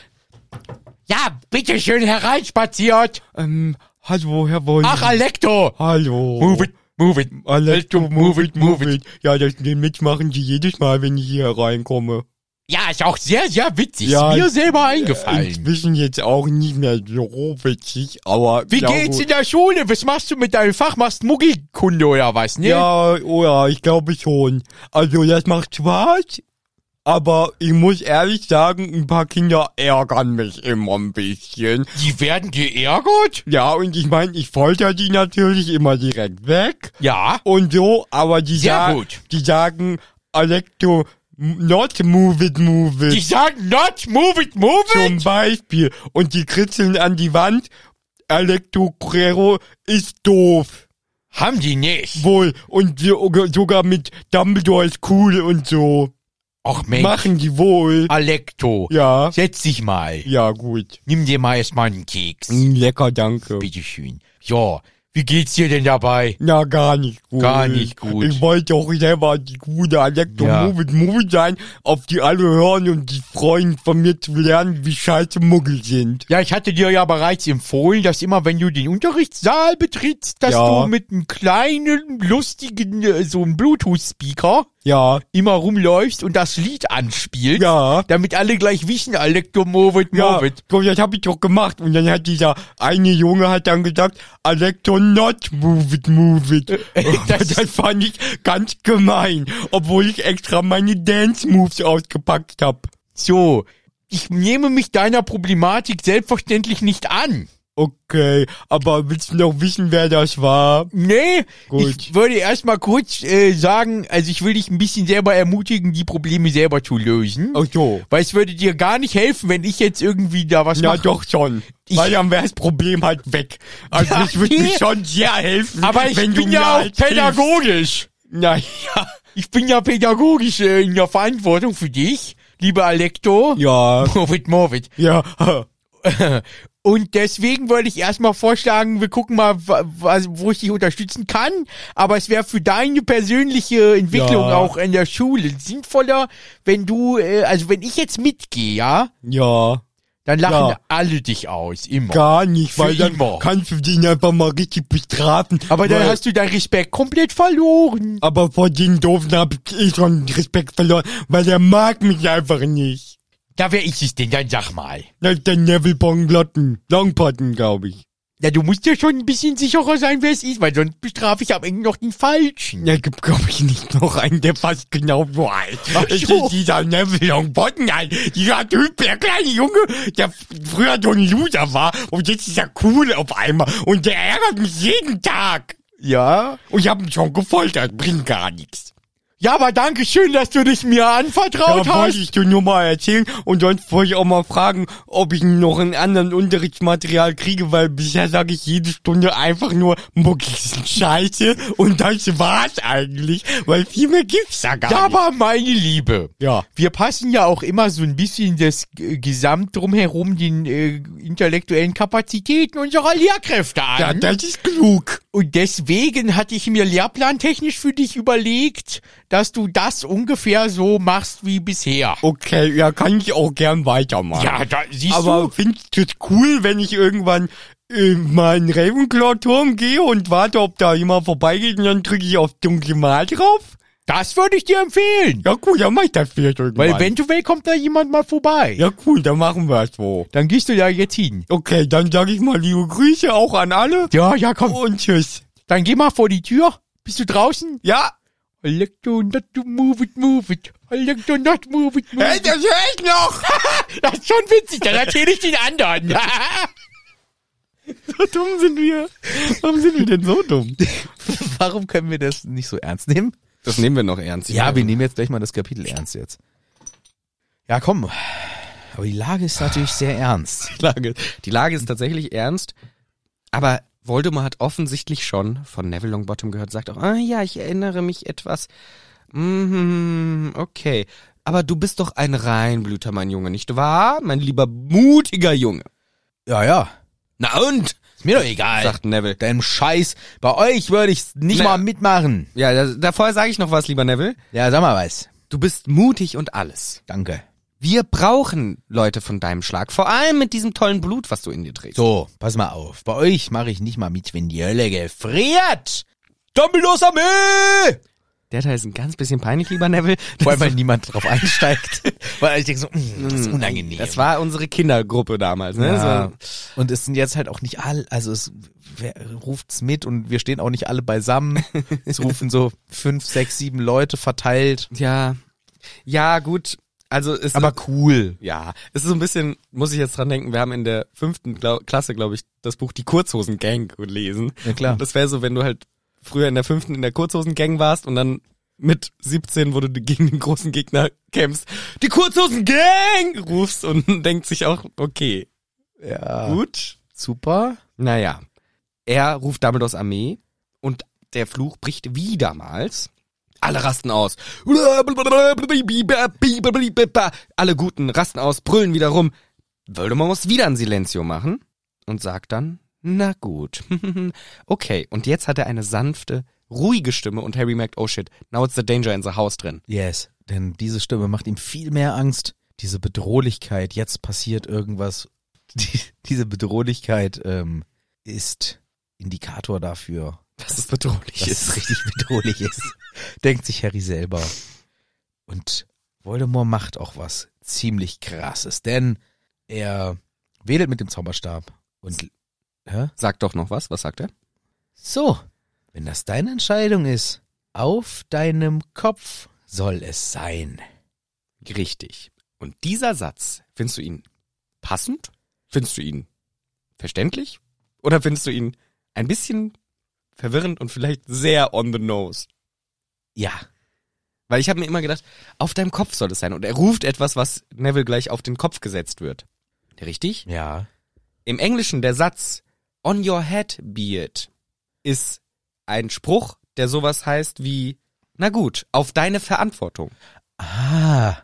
Ja, bitteschön hereinspaziert. Ähm, Hallo, Herr Wolf. Ach, Alecto! Hallo. Move it, move it. Alecto, move it, move it. Ja, das mitmachen die jedes Mal, wenn ich hier reinkomme. Ja, ist auch sehr, sehr witzig. Ja, ist mir selber eingefallen. Inzwischen jetzt auch nicht mehr so witzig, aber... Wie ja, geht's in der Schule? Was machst du mit deinem Fach? Machst Muggelkunde oder was, ne? Ja, oh ja, ich glaube schon. Also das macht Spaß, aber ich muss ehrlich sagen, ein paar Kinder ärgern mich immer ein bisschen. Die werden geärgert? Ja, und ich meine, ich folter die natürlich immer direkt weg Ja. und so, aber die, Sehr sa- gut. die sagen, Alecto, not move it, move it. Die sagen not, move it, move zum it. Beispiel. Und die kritzeln an die Wand, Alecto Guerrero ist doof. Haben die nicht. Wohl. Und sogar mit Dumbledore ist cool und so. Ach Mensch. Machen die wohl. Alecto. Ja. Setz dich mal. Ja, gut. Nimm dir mal erstmal einen Keks. Mm, Lecker, danke. Bitteschön. Ja, wie geht's dir denn dabei? Na, gar nicht gut. Gar nicht gut. Ich wollte auch selber die gute Alecto Ja. Move It Move It sein, auf die alle hören und die freuen von mir zu lernen, wie scheiße Muggel sind. Ja, ich hatte dir ja bereits empfohlen, dass immer, wenn du den Unterrichtssaal betrittst, dass Ja. du mit einem kleinen, lustigen, äh, so einem Bluetooth-Speaker Ja. immer rumläufst und das Lied anspielst. Ja. Damit alle gleich wissen, Alecto, move it, Ja, move it. so, das habe ich doch gemacht. Und dann hat dieser eine Junge hat dann gesagt, Alecto not move it, move it. Das- das, fand ich ganz gemein, obwohl ich extra meine Dance Moves ausgepackt hab. So, ich nehme mich deiner Problematik selbstverständlich nicht an. Okay, aber willst du noch wissen, wer das war? Nee, Gut. ich würde erstmal kurz äh, sagen, also ich will dich ein bisschen selber ermutigen, die Probleme selber zu lösen. Ach so. Weil es würde dir gar nicht helfen, wenn ich jetzt irgendwie da was Ja, mache. doch schon. Ich- Weil dann wäre das Problem halt weg. Also Ja, ich würde nee. mir schon sehr helfen. Aber ich bin ja auch halt pädagogisch. Naja. Ich bin ja pädagogisch äh, in der Verantwortung für dich, lieber Alekto. Ja. [LAUGHS] Morbid, morbid. Ja. [LAUGHS] [LAUGHS] Und deswegen würde ich erstmal vorschlagen, wir gucken mal, wo ich dich unterstützen kann. Aber es wäre für deine persönliche Entwicklung Ja. auch in der Schule sinnvoller, wenn du, äh, also wenn ich jetzt mitgehe, ja, Ja. dann lachen Ja. alle dich aus, immer. Gar nicht, Für weil dann immer. kannst du den einfach mal richtig bestrafen. Aber dann hast du deinen Respekt komplett verloren. aber vor den Doofen hab ich schon Respekt verloren, weil der mag mich einfach nicht. Da wer ist es denn? Dann sag mal. Das ist der Neville Ponglotten. Longpotten, glaube ich. Ja, du musst ja schon ein bisschen sicherer sein, wer es ist, weil sonst bestrafe ich am Ende noch den Falschen. Ja, gibt, glaube ich, nicht noch einen, der fast genau so alt. Ach Es ist dieser Neville Longbottom, halt. Dieser Typ, der kleine Junge, der früher so ein Loser war und jetzt ist er cool auf einmal und der ärgert mich jeden Tag. Ja? Und ich habe ihn schon gefoltert, bringt gar nichts. Ja, aber danke schön, dass du dich mir anvertraut Ja, wollte hast. ich dir nur mal erzählen und sonst wollte ich auch mal fragen, ob ich noch einen anderen Unterrichtsmaterial kriege, weil bisher sage ich jede Stunde einfach nur Muckis scheiße und das war's eigentlich, weil viel mehr gibt's da gar Ja, nicht. aber meine Liebe. Ja. Wir passen ja auch immer so ein bisschen das äh, Gesamt drumherum den äh, intellektuellen Kapazitäten unserer Lehrkräfte an. Ja, das ist klug. Und deswegen hatte ich mir lehrplantechnisch für dich überlegt, dass du das ungefähr so machst wie bisher. Okay, ja, kann ich auch gern weitermachen. Ja, da siehst aber du. findest du es cool, wenn ich irgendwann äh, in den Ravenclaw-Turm gehe und warte, ob da jemand vorbeigeht und dann drücke ich auf dunkle Mal drauf? Das würde ich dir empfehlen. Ja, cool, dann mach ich das vielleicht irgendwann. Weil eventuell kommt da jemand mal vorbei. Ja, cool, dann machen wir es so. Dann gehst du ja jetzt hin. Okay, dann sage ich mal liebe Grüße auch an alle Ja, ja, komm. und tschüss. Dann geh mal vor die Tür. Bist du draußen? Ja, I like to not to move it, move it. I like to not move it, move hey, it. das höre ich noch. [LAUGHS] Das ist schon witzig, dann erzähle ich den anderen. [LAUGHS] so dumm sind wir. Warum sind wir denn so dumm? [LAUGHS] Warum können wir das nicht so ernst nehmen? Das nehmen wir noch ernst. Ja, wir nehmen jetzt gleich mal das Kapitel ernst jetzt. Ja, komm. Aber die Lage ist natürlich sehr ernst. die Lage. Die Lage ist tatsächlich ernst, aber Voldemort hat offensichtlich schon von Neville Longbottom gehört, sagt auch, ah ja, ich erinnere mich etwas. Mhm, okay. Aber du bist doch ein Reinblüter, mein Junge, nicht wahr? Mein lieber mutiger Junge. Ja, ja. Na und? Ist mir doch egal. sagt Neville. Deinem Scheiß. Bei euch würde ich nicht Na- mal mitmachen. Ja, da, davor sage ich noch was, lieber Neville. Ja, sag mal was. Du bist mutig und alles. Danke. Wir brauchen Leute von deinem Schlag, vor allem mit diesem tollen Blut, was du in dir trägst. So, pass mal auf. Bei euch mache ich nicht mal mit, wenn die Hölle gefriert. Dumbledores Armee! Der Teil ist ein ganz bisschen peinlich, lieber Neville. Vor allem, weil niemand drauf einsteigt. [LAUGHS] weil ich denke so, mm, das ist unangenehm. Das war unsere Kindergruppe damals, ne? ja. So. Und es sind jetzt halt auch nicht alle, also es wer ruft's mit und wir stehen auch nicht alle beisammen. es rufen so [LAUGHS] fünf, sechs, sieben Leute verteilt. Ja. Ja, gut. Also ist Aber cool. ja, es ist so ein bisschen, muss ich jetzt dran denken, wir haben in der fünften Glau Klasse, glaube ich, das Buch Die Kurzhosen Gang gelesen. Ja, klar. Und das wäre so, wenn du halt früher in der fünften in der Kurzhosen Gang warst und dann mit 17, wo du gegen den großen Gegner kämpfst, die Kurzhosen Gang rufst und [LAUGHS] denkt sich auch, okay, Ja. gut. Super. Naja, er ruft Dumbledores Armee und der Fluch bricht wiedermals. Alle rasten aus. Alle Guten rasten aus, brüllen wieder rum. Voldemort muss wieder ein Silenzio machen und sagt dann, na gut. [LAUGHS] okay, und jetzt hat er eine sanfte, ruhige Stimme und Harry merkt, oh shit, now it's the danger in the house drin. Yes. Denn diese Stimme macht ihm viel mehr Angst. Diese Bedrohlichkeit, jetzt passiert irgendwas. [LAUGHS] Die, diese Bedrohlichkeit ähm, ist Indikator dafür, Das ist bedrohlich. dass es richtig [LAUGHS] bedrohlich ist. Denkt sich Harry selber. Und Voldemort macht auch was ziemlich krasses, denn er wedelt mit dem Zauberstab und hä? Sag doch noch was, was sagt er? so, wenn das deine Entscheidung ist, auf deinem Kopf soll es sein. Richtig. Und dieser Satz, findest du ihn passend? Findest du ihn verständlich? Oder findest du ihn ein bisschen verwirrend und vielleicht sehr on the nose? Ja, Weil ich habe mir immer gedacht, auf deinem Kopf soll es sein. Und er ruft etwas, was Neville gleich auf den Kopf gesetzt wird. Richtig? ja. Im Englischen der Satz On your head be it ist ein Spruch, der sowas heißt wie, na gut, auf deine Verantwortung. Ah,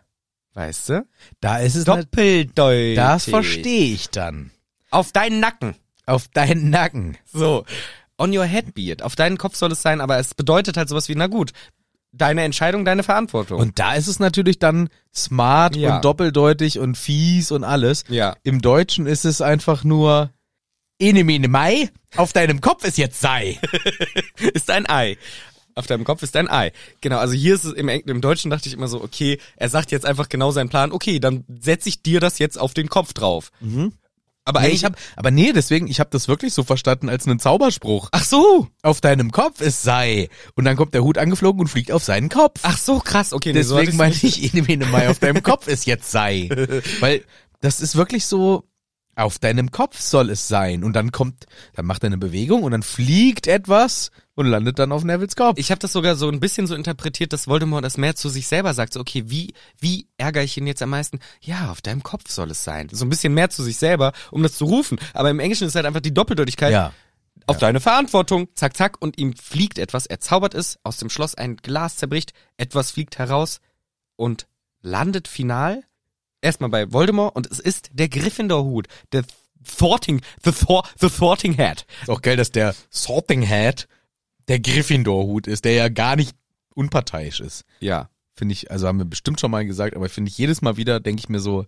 Weißt du? da ist es Doppeldeutig. Das verstehe ich dann. Auf deinen Nacken. Auf deinen Nacken. So. On your head be it. Auf deinen Kopf soll es sein, aber es bedeutet halt sowas wie, na gut, deine Entscheidung, deine Verantwortung. Und da ist es natürlich dann smart Ja. und doppeldeutig und fies und alles. ja. Im Deutschen ist es einfach nur Ene mene Mai, auf deinem Kopf ist jetzt sei. [LAUGHS] ist ein Ei. Auf deinem Kopf ist ein Ei. Genau, also hier ist es im, im Deutschen dachte ich immer so, okay, er sagt jetzt einfach genau seinen Plan, okay, dann setze ich dir das jetzt auf den Kopf drauf. Aber Nee, ich hab, aber nee, deswegen, ich habe das wirklich so verstanden als einen Zauberspruch. Ach so. Auf deinem Kopf ist sei. Und dann kommt der Hut angeflogen und fliegt auf seinen Kopf. Ach so, krass, okay. nee, so Deswegen meine nicht- ich, Ene mene Mai, auf deinem [LAUGHS] Kopf ist jetzt sei. Weil das ist wirklich so, auf deinem Kopf soll es sein. Und dann kommt, dann macht er eine Bewegung und dann fliegt etwas und landet dann auf Nevils Kopf. Ich habe das sogar so ein bisschen so interpretiert, dass Voldemort das mehr zu sich selber sagt. So, okay, wie, wie ärgere ich ihn jetzt am meisten? Ja, auf deinem Kopf soll es sein. So ein bisschen mehr zu sich selber, um das zu rufen. Aber im Englischen ist halt einfach die Doppeldeutigkeit. ja. Auf deine Verantwortung, zack, zack, und ihm fliegt etwas. Er zaubert es, aus dem Schloss ein Glas zerbricht, etwas fliegt heraus und landet final erstmal bei Voldemort und es ist der Gryffindor-Hut, der Thwarting, the, Thor, the Thwarting Hat. Ist auch geil, dass der Sorting Hat der Gryffindor-Hut ist, der ja gar nicht unparteiisch ist. Ja. Finde ich, also haben wir bestimmt schon mal gesagt, aber finde ich jedes Mal wieder, denke ich mir so,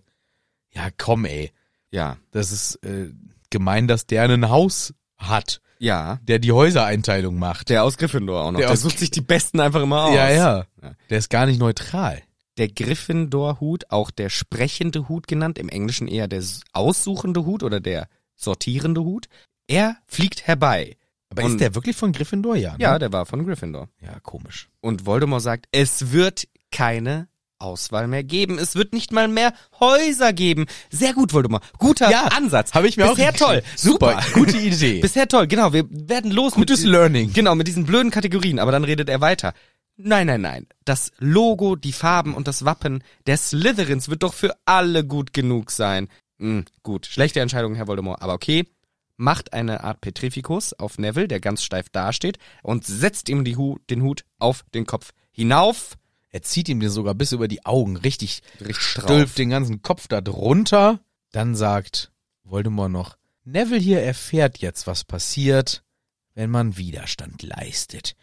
ja komm ey, Ja. das ist äh, gemein, dass der ein Haus hat, Ja. der die Häusereinteilung macht. Der aus Gryffindor auch noch. Der Der, sucht sich die Besten einfach immer aus. ja, ja, Ja. der ist gar nicht neutral. Der Gryffindor-Hut, auch der sprechende Hut genannt, im Englischen eher der aussuchende Hut oder der sortierende Hut. Er fliegt herbei. Aber Und- ist der wirklich von Gryffindor? Ja, ne? Ja, der war von Gryffindor. Ja, komisch. Und Voldemort sagt, es wird keine Auswahl mehr geben. Es wird nicht mal mehr Häuser geben. Sehr gut, Voldemort. Guter Ja, Ansatz. Habe ich mir Bisher auch toll. Super, gute Idee. Bisher toll. Genau, wir werden los Gutes mit Learning. Genau, mit diesen blöden Kategorien, aber dann redet er weiter. Nein, nein, nein. Das Logo, die Farben und das Wappen der Slytherins wird doch für alle gut genug sein. Hm, gut, schlechte Entscheidung, Herr Voldemort, aber okay. Macht eine Art Petrificus auf Neville, der ganz steif dasteht, und setzt ihm Hu den Hut auf den Kopf hinauf. Er zieht ihm den sogar bis über die Augen richtig, Richtig stülpt den ganzen Kopf da drunter. Dann sagt Voldemort noch, Neville hier erfährt jetzt, was passiert, wenn man Widerstand leistet.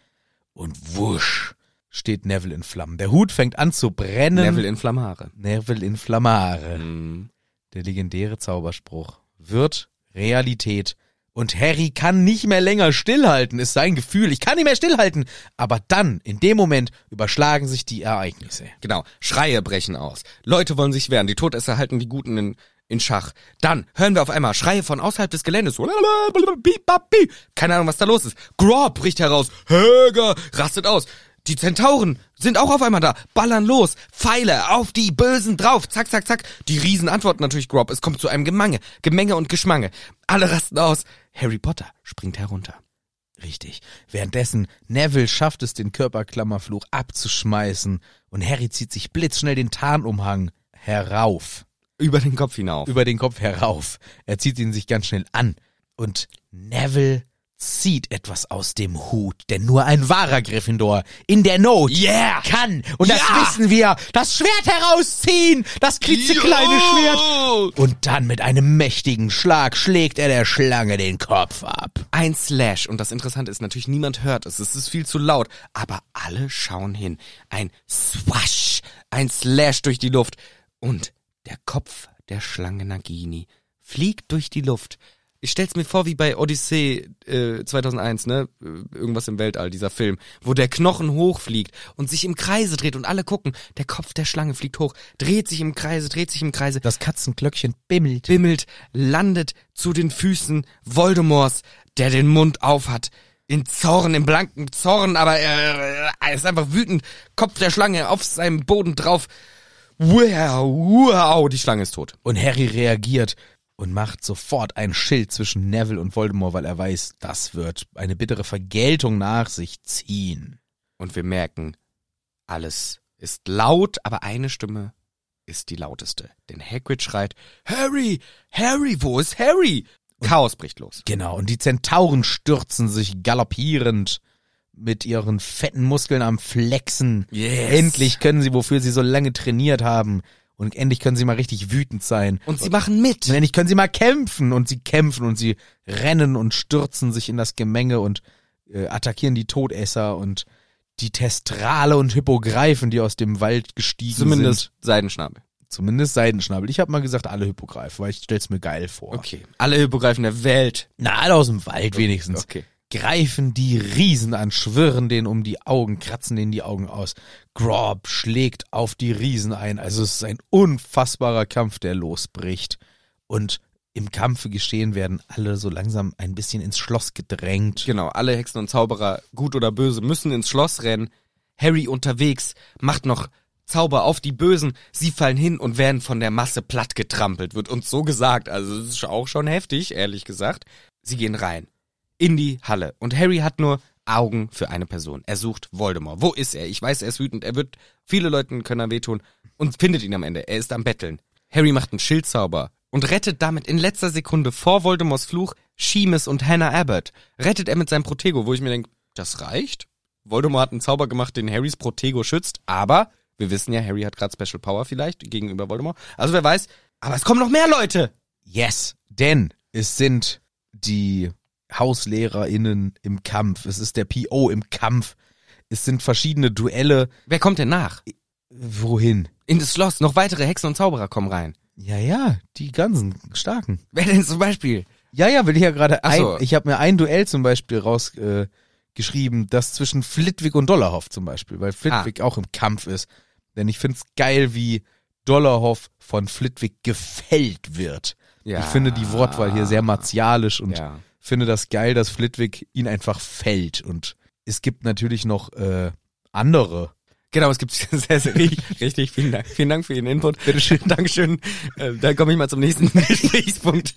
Und wusch steht Neville in Flammen. Der Hut fängt an zu brennen. Neville in Flammare. Neville in Flammare. Mhm. Der legendäre Zauberspruch wird Realität. Und Harry kann nicht mehr länger stillhalten, ist sein Gefühl. Ich kann nicht mehr stillhalten. Aber dann, in dem Moment, überschlagen sich die Ereignisse. Genau. Schreie brechen aus. Leute wollen sich wehren. Die Todesser halten die Guten in, in Schach. Dann hören wir auf einmal Schreie von außerhalb des Geländes. Keine Ahnung, was da los ist. Grob bricht heraus. Höger rastet aus. Die Zentauren sind auch auf einmal da, ballern los, Pfeile auf die Bösen drauf, zack, zack, zack. Die Riesen antworten natürlich Grob, es kommt zu einem Gemange, Gemenge und Geschmange. Alle rasten aus. Harry Potter springt herunter. Richtig. Währenddessen Neville schafft es, den Körperklammerfluch abzuschmeißen und Harry zieht sich blitzschnell den Tarnumhang herauf. Über den Kopf hinauf. Über den Kopf herauf. Er zieht ihn sich ganz schnell an. Und Neville zieht etwas aus dem Hut, denn nur ein wahrer Gryffindor in der Not Yeah! kann, und das Ja! wissen wir, das Schwert herausziehen, das klitzekleine Jo! Schwert. Und dann mit einem mächtigen Schlag schlägt er der Schlange den Kopf ab. Ein Slash. Und das Interessante ist natürlich, niemand hört es. Es ist viel zu laut. Aber alle schauen hin. Ein Swash. Ein Slash durch die Luft. Und der Kopf der Schlange Nagini fliegt durch die Luft. Ich stell's mir vor wie bei Odyssey äh, 2001, ne? Äh, Irgendwas im Weltall, dieser Film, wo der Knochen hochfliegt und sich im Kreise dreht und alle gucken. Der Kopf der Schlange fliegt hoch, dreht sich im Kreise, dreht sich im Kreise Das Katzenglöckchen bimmelt. bimmelt, landet zu den Füßen Voldemorts, der den Mund auf hat. In Zorn, im blanken Zorn, aber er, er ist einfach wütend. Kopf der Schlange auf seinem Boden drauf. Wow, wow, die Schlange ist tot. Und Harry reagiert und macht sofort ein Schild zwischen Neville und Voldemort, weil er weiß, das wird eine bittere Vergeltung nach sich ziehen. Und wir merken, alles ist laut, aber eine Stimme ist die lauteste. Denn Hagrid schreit, Harry, Harry, wo ist Harry? Chaos bricht los. Genau, und die Zentauren stürzen sich galoppierend mit ihren fetten Muskeln am Flexen. Yes. Endlich können sie, wofür sie so lange trainiert haben. Und endlich können sie mal richtig wütend sein. Und sie machen mit. Und endlich können sie mal kämpfen. Und sie kämpfen und sie rennen und stürzen sich in das Gemenge und äh, attackieren die Todesser und die Testrale und Hippogreifen, die aus dem Wald gestiegen Zumindest sind. Seidenschnabel. Zumindest Seidenschnabel. Ich habe mal gesagt, alle Hippogreifen, weil ich stell's mir geil vor. Okay. Alle Hippogreifen der Welt. Na, alle aus dem Wald wenigstens. Okay. Greifen die Riesen an, schwirren denen um die Augen, kratzen denen die Augen aus. Grob schlägt auf die Riesen ein. Also es ist ein unfassbarer Kampf, der losbricht. Und im Kampfe geschehen werden alle so langsam ein bisschen ins Schloss gedrängt. Genau, alle Hexen und Zauberer, gut oder böse, müssen ins Schloss rennen. Harry unterwegs macht noch Zauber auf die Bösen. Sie fallen hin und werden von der Masse platt getrampelt, wird uns so gesagt. Also es ist auch schon heftig, ehrlich gesagt. Sie gehen rein in die Halle und Harry hat nur Augen für eine Person. Er sucht Voldemort. Wo ist er? Ich weiß, er ist wütend. Er wird viele Leuten können er wehtun und findet ihn am Ende. Er ist am Betteln. Harry macht einen Schildzauber und rettet damit in letzter Sekunde vor Voldemorts Fluch Seamus und Hannah Abbott. Rettet er mit seinem Protego, wo ich mir denke, das reicht? Voldemort hat einen Zauber gemacht, den Harrys Protego schützt, aber wir wissen ja, Harry hat gerade Special Power vielleicht gegenüber Voldemort. Also wer weiß, aber es kommen noch mehr Leute. Yes, denn es sind die HauslehrerInnen im Kampf. Es ist der PO im Kampf. Es sind verschiedene Duelle. Wer kommt denn nach? Wohin? In das Schloss, noch weitere Hexen und Zauberer kommen rein. Ja, ja, die ganzen starken. Wer denn zum Beispiel? Ja, ja, will ich ja gerade so. ich habe mir ein Duell zum Beispiel rausgeschrieben, äh, das zwischen Flitwick und Dollarhoff zum Beispiel, weil Flitwick auch im Kampf ist. Denn ich find's geil, wie Dollarhoff von Flitwick gefällt wird. Ja. Ich finde die Wortwahl hier sehr martialisch und Ja. Finde das geil, dass Flitwick ihn einfach fällt. Und es gibt natürlich noch äh, andere. Genau, es gibt [LAUGHS] sehr, sehr richtig, richtig, vielen Dank. Vielen Dank für Ihren Input. [LAUGHS] Bitteschön, Dankeschön. Äh, dann komme ich mal zum nächsten [LAUGHS] Gesprächspunkt.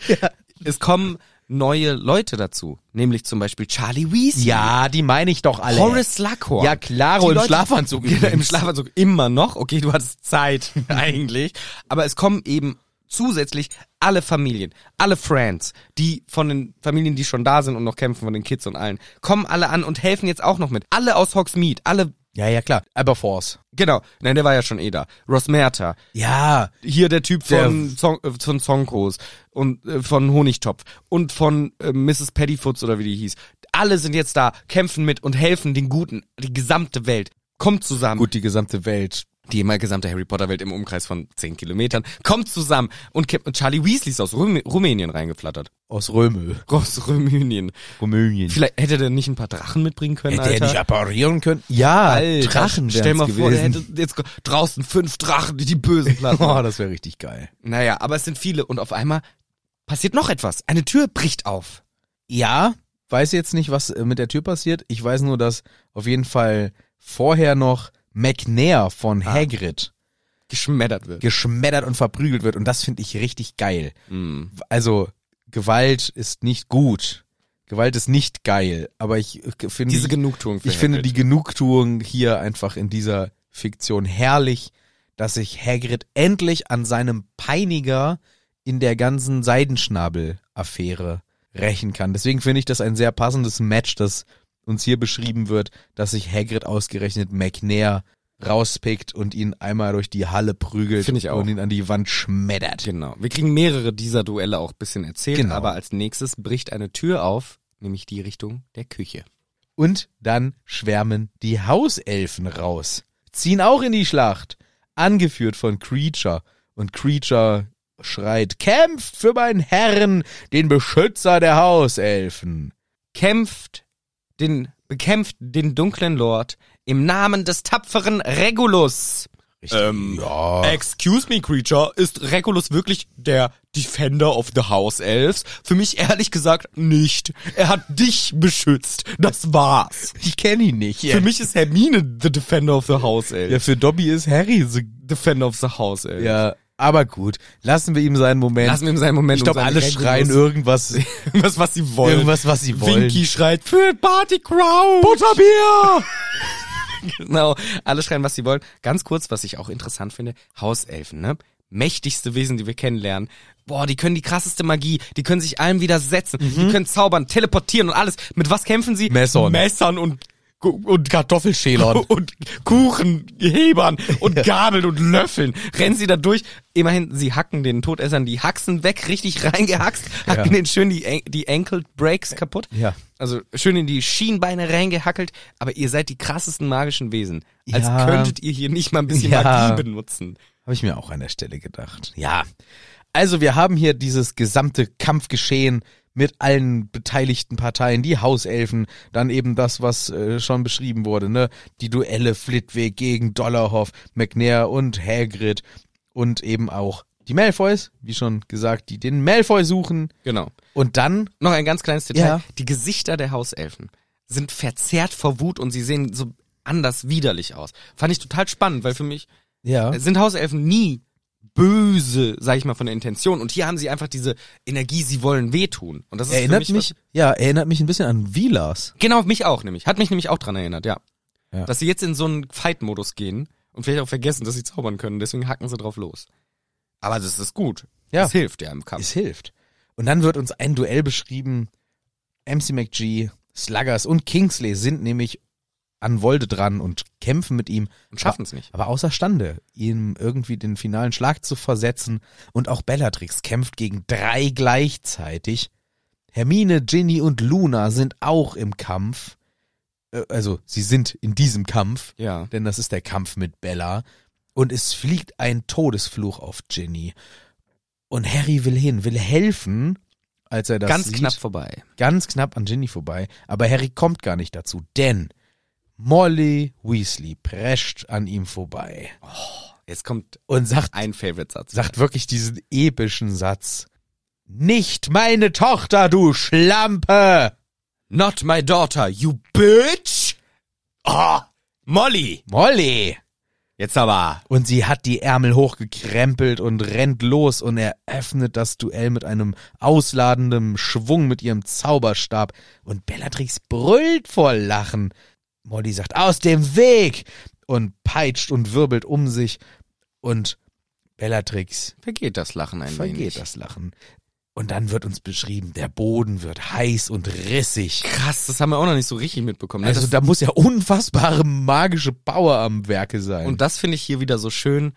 Es kommen neue Leute dazu, nämlich zum Beispiel Charlie Weasley. Ja, die meine ich doch alle. Horace Slughorn. Ja, klaro, Die im Schlafanzug Im. Schlafanzug immer noch. Okay, du hattest Zeit eigentlich. Aber es kommen eben zusätzlich alle Familien, alle Friends, die von den Familien, die schon da sind und noch kämpfen, von den Kids und allen, kommen alle an und helfen jetzt auch noch mit. Alle aus Hogsmeade, alle, Ja, ja, klar. Aberforce. genau, nein, der war ja schon eh da. Rosmerta, Ja, hier der Typ Der- von, Zon äh, von Zonkos und äh, von Honigtopf und von äh, Mrs. Pettyfoots oder wie die hieß. Alle sind jetzt da, kämpfen mit und helfen den Guten, die gesamte Welt. kommt zusammen. Gut, die gesamte Welt. Die immer gesamte Harry Potter Welt im Umkreis von 10 Kilometern kommt zusammen und Charlie Weasley ist aus Rum Rumänien reingeflattert. Aus Römel. Aus Rumänien. Rumänien. Vielleicht hätte der nicht ein paar Drachen mitbringen können, Hätte er Alter. nicht apparieren können? Ja, Alter, Drachen Stell mal wären's vor, gewesen. hätte jetzt draußen fünf Drachen, die die Bösen [LAUGHS] platzen. Oh, das wäre richtig geil. naja, aber es sind viele und auf einmal passiert noch etwas. Eine Tür bricht auf. Ja, weiß jetzt nicht, was mit der Tür passiert. Ich weiß nur, dass auf jeden Fall vorher noch McNair von Hagrid Geschmettert wird. geschmettert und verprügelt wird und das finde ich richtig geil. Mm. Also Gewalt ist nicht gut. Gewalt ist nicht geil, aber ich äh, finde Diese Genugtuung für ich finde Hagrid. die Genugtuung hier einfach in dieser Fiktion herrlich, dass sich Hagrid endlich an seinem Peiniger in der ganzen Seidenschnabel-Affäre rächen kann. Deswegen finde ich das ein sehr passendes Match, das uns hier beschrieben wird, dass sich Hagrid ausgerechnet McNair rauspickt und ihn einmal durch die Halle prügelt und ihn an die Wand schmettert. Genau. Wir kriegen mehrere dieser Duelle auch ein bisschen erzählt, Genau. aber als nächstes bricht eine Tür auf, nämlich die Richtung der Küche. Und dann schwärmen die Hauselfen raus, ziehen auch in die Schlacht, angeführt von Creature. Und Creature schreit, kämpft für meinen Herrn, den Beschützer der Hauselfen. Kämpft den, bekämpft den dunklen Lord im Namen des tapferen Regulus. Ähm, ja. Excuse me, Creature, ist Regulus wirklich der Defender of the House Elves? Für mich ehrlich gesagt nicht. Er hat dich beschützt. Das war's. Ich kenne ihn nicht. Für mich ist Hermine the Defender of the House Elves. ja, für Dobby ist Harry so. Defender of the House Elves. Ja, aber gut. Lassen wir ihm seinen Moment. Lassen wir ihm seinen Moment. ich glaube, alle Regulus- schreien irgendwas, [LAUGHS] irgendwas, was sie wollen. irgendwas, was sie wollen. Winky schreit für Party Crowd. Butterbier! [LAUGHS] Genau, alle schreien, was sie wollen. Ganz kurz, was ich auch interessant finde, Hauselfen, ne? Mächtigste Wesen, die wir kennenlernen. Boah, die können die krasseste Magie, die können sich allem widersetzen, die können zaubern, teleportieren und alles. Mit was kämpfen sie? Messern. Messern und und Kartoffelschälern. [LAUGHS] und Kuchenhebern und Gabeln und Löffeln. Rennen sie da durch. Immerhin, sie hacken den Todessern die Haxen weg, richtig reingehaxt, hacken Ja. den schön die, die Ankle Breaks kaputt. Ja. Also schön in die Schienbeine reingehackelt, aber ihr seid die krassesten magischen Wesen. Als Ja. könntet ihr hier nicht mal ein bisschen. Magie benutzen. Habe ich mir auch an der Stelle gedacht. Ja. Also wir haben hier dieses gesamte Kampfgeschehen mit allen beteiligten Parteien, die Hauselfen, dann eben das, was äh, schon beschrieben wurde, ne? Die Duelle Flitwick gegen Dollarhoff, McNair und Hagrid und eben auch die Malfoys, wie schon gesagt, die den Malfoy suchen. Genau. Und dann, Noch ein ganz kleines Detail. Ja. Die Gesichter der Hauselfen sind verzerrt vor Wut und sie sehen so anders widerlich aus. Fand ich total spannend, weil für mich ja, sind Hauselfen nie böse, sag ich mal, von der Intention. Und hier haben sie einfach diese Energie, sie wollen wehtun. Und das ist erinnert mich, mich, ja, erinnert mich ein bisschen an Vilas. Genau, mich auch nämlich. Hat mich nämlich auch dran erinnert, ja. Ja. Dass sie jetzt in so einen Fight-Modus gehen und vielleicht auch vergessen, dass sie zaubern können. Deswegen hacken sie drauf los. Aber das ist gut. Ja. Das hilft ja im Kampf. Es hilft. Und dann wird uns ein Duell beschrieben. MC McGee, Sluggers und Kingsley sind nämlich an Wolde dran und kämpfen mit ihm. Und schaffen es nicht. Aber außerstande, ihm irgendwie den finalen Schlag zu versetzen. Und auch Bellatrix kämpft gegen drei gleichzeitig. Hermine, Ginny und Luna sind auch im Kampf. Äh, Also, sie sind in diesem Kampf Ja. denn das ist der Kampf mit Bella. Und es fliegt ein Todesfluch auf Ginny. Und Harry will hin, will helfen, als er das Ganz sieht. knapp vorbei. ganz knapp an Ginny vorbei. Aber Harry kommt gar nicht dazu, denn Molly Weasley prescht an ihm vorbei Jetzt kommt und sagt, ein Favorite-Satz. sagt wirklich diesen epischen Satz. Nicht meine Tochter, du Schlampe! Not my daughter, you bitch! Ah, Molly! Molly! Jetzt aber. Und sie hat die Ärmel hochgekrempelt und rennt los und eröffnet das Duell mit einem ausladenden Schwung mit ihrem Zauberstab. Und Bellatrix brüllt vor Lachen. Molly sagt, aus dem Weg! Und peitscht und wirbelt um sich. Und Bellatrix Vergeht das Lachen ein vergeht wenig. das Lachen. Und dann wird uns beschrieben, der Boden wird heiß und rissig. Krass, das haben wir auch noch nicht so richtig mitbekommen. ne? Also das, da muss ja unfassbare magische Power am Werke sein. und das finde ich hier wieder so schön.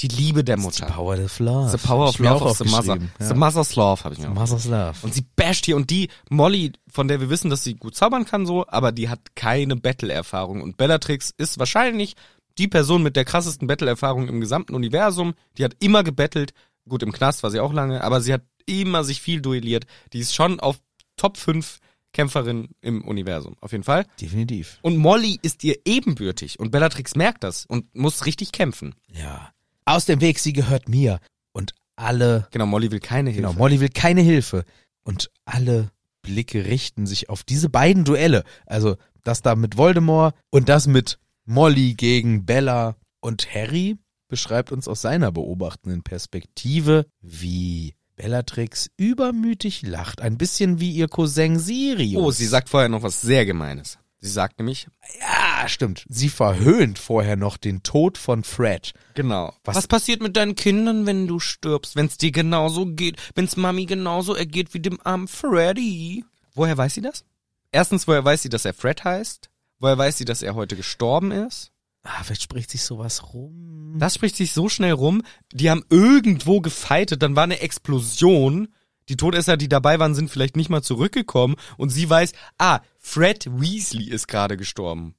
Die Liebe der The Mutter. Power of Love. The Power of Love of the Mother. aufgeschrieben. The Ja. Mother's Love habe ich mir auch. Mother's Love. Und sie basht hier und die Molly, von der wir wissen, dass sie gut zaubern kann so, aber die hat keine Battle-Erfahrung und Bellatrix ist wahrscheinlich die Person mit der krassesten Battle-Erfahrung im gesamten Universum. Die hat immer gebettelt. Gut, im Knast war sie auch lange, aber sie hat immer sich viel duelliert. Die ist schon auf Top 5 Kämpferin im Universum, auf jeden Fall. Definitiv. Und Molly ist ihr ebenbürtig und Bellatrix merkt das und muss richtig kämpfen. Ja. Aus dem Weg, sie gehört mir. Und alle, Genau, Molly will keine Hilfe. genau, Molly will keine Hilfe. Und alle Blicke richten sich auf diese beiden Duelle. Also das da mit Voldemort und das mit Molly gegen Bella. Und Harry beschreibt uns aus seiner beobachtenden Perspektive, wie Bellatrix übermütig lacht. Ein bisschen wie ihr Cousin Sirius. Oh, sie sagt vorher noch was sehr Gemeines. Sie sagt nämlich, Ja, stimmt. Sie verhöhnt vorher noch den Tod von Fred. genau. Was- Was, passiert mit deinen Kindern, wenn du stirbst? Wenn's dir genauso geht, wenn's Mami genauso ergeht wie dem armen Freddy? Woher weiß sie das? Erstens, woher weiß sie, dass er Fred heißt? Woher weiß sie, dass er heute gestorben ist? Ah, vielleicht spricht sich sowas rum. Das spricht sich so schnell rum. Die haben irgendwo gefeitet, dann war eine Explosion. Die Todesser, die dabei waren, sind vielleicht nicht mal zurückgekommen und sie weiß, ah, Fred Weasley ist gerade gestorben.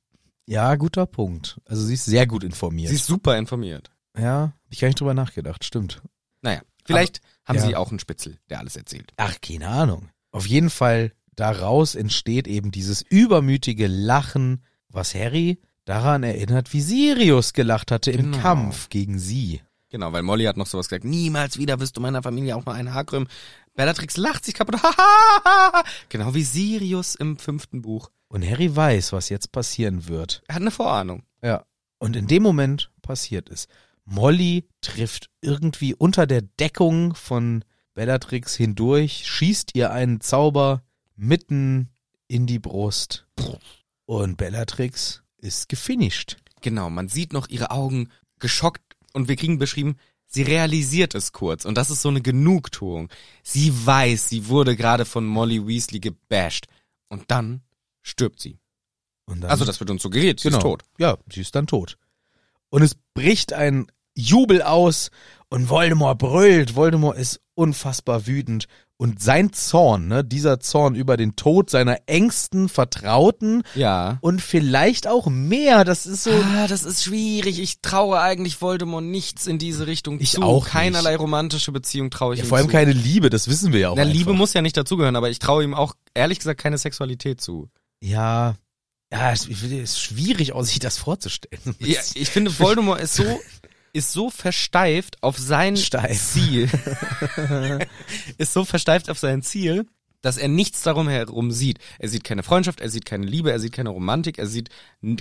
Ja, guter Punkt. Also sie ist sehr gut informiert. Sie ist super informiert. ja, ich gar nicht drüber nachgedacht, stimmt. Naja, vielleicht haben ja. sie auch einen Spitzel, der alles erzählt. Ach, keine Ahnung. Auf jeden Fall, daraus entsteht eben dieses übermütige Lachen, was Harry daran erinnert, wie Sirius gelacht hatte im Genau. Kampf gegen sie. Genau, weil Molly hat noch sowas gesagt, niemals wieder wirst du meiner Familie auch mal ein Haar krümmen. Bellatrix lacht sich kaputt. [LAUGHS] genau wie Sirius im fünften Buch. Und Harry weiß, was jetzt passieren wird. Er hat eine Vorahnung. Ja. Und in dem Moment passiert es. Molly trifft irgendwie unter der Deckung von Bellatrix hindurch, schießt ihr einen Zauber mitten in die Brust. Und Bellatrix ist gefinisht. Genau, man sieht noch ihre Augen geschockt und wir kriegen beschrieben, sie realisiert es kurz und das ist so eine Genugtuung. Sie weiß, sie wurde gerade von Molly Weasley gebasht und dann stirbt sie. Dann, Also das wird uns suggeriert, sie genau. ist tot. Ja, sie ist dann tot. Und es bricht ein Jubel aus und Voldemort brüllt. Voldemort ist unfassbar wütend. Und sein Zorn, ne, dieser Zorn über den Tod seiner engsten Vertrauten Ja. und vielleicht auch mehr, das ist so, Ah, das ist schwierig. Ich traue eigentlich Voldemort nichts in diese Richtung Ich zu. auch nicht. Keinerlei romantische Beziehung traue ich ja, ihm vor allem zu. keine Liebe, das wissen wir ja auch Na, einfach. Liebe muss ja nicht dazugehören, aber ich traue ihm auch ehrlich gesagt keine Sexualität zu. Ja, ja, es ist schwierig, sich das vorzustellen. Ja, ich finde Voldemort ist so [LAUGHS] ist so versteift auf sein Steif. Ziel. [LAUGHS] ist so versteift auf sein Ziel, dass er nichts darum herum sieht. Er sieht keine Freundschaft, er sieht keine Liebe, er sieht keine Romantik, er sieht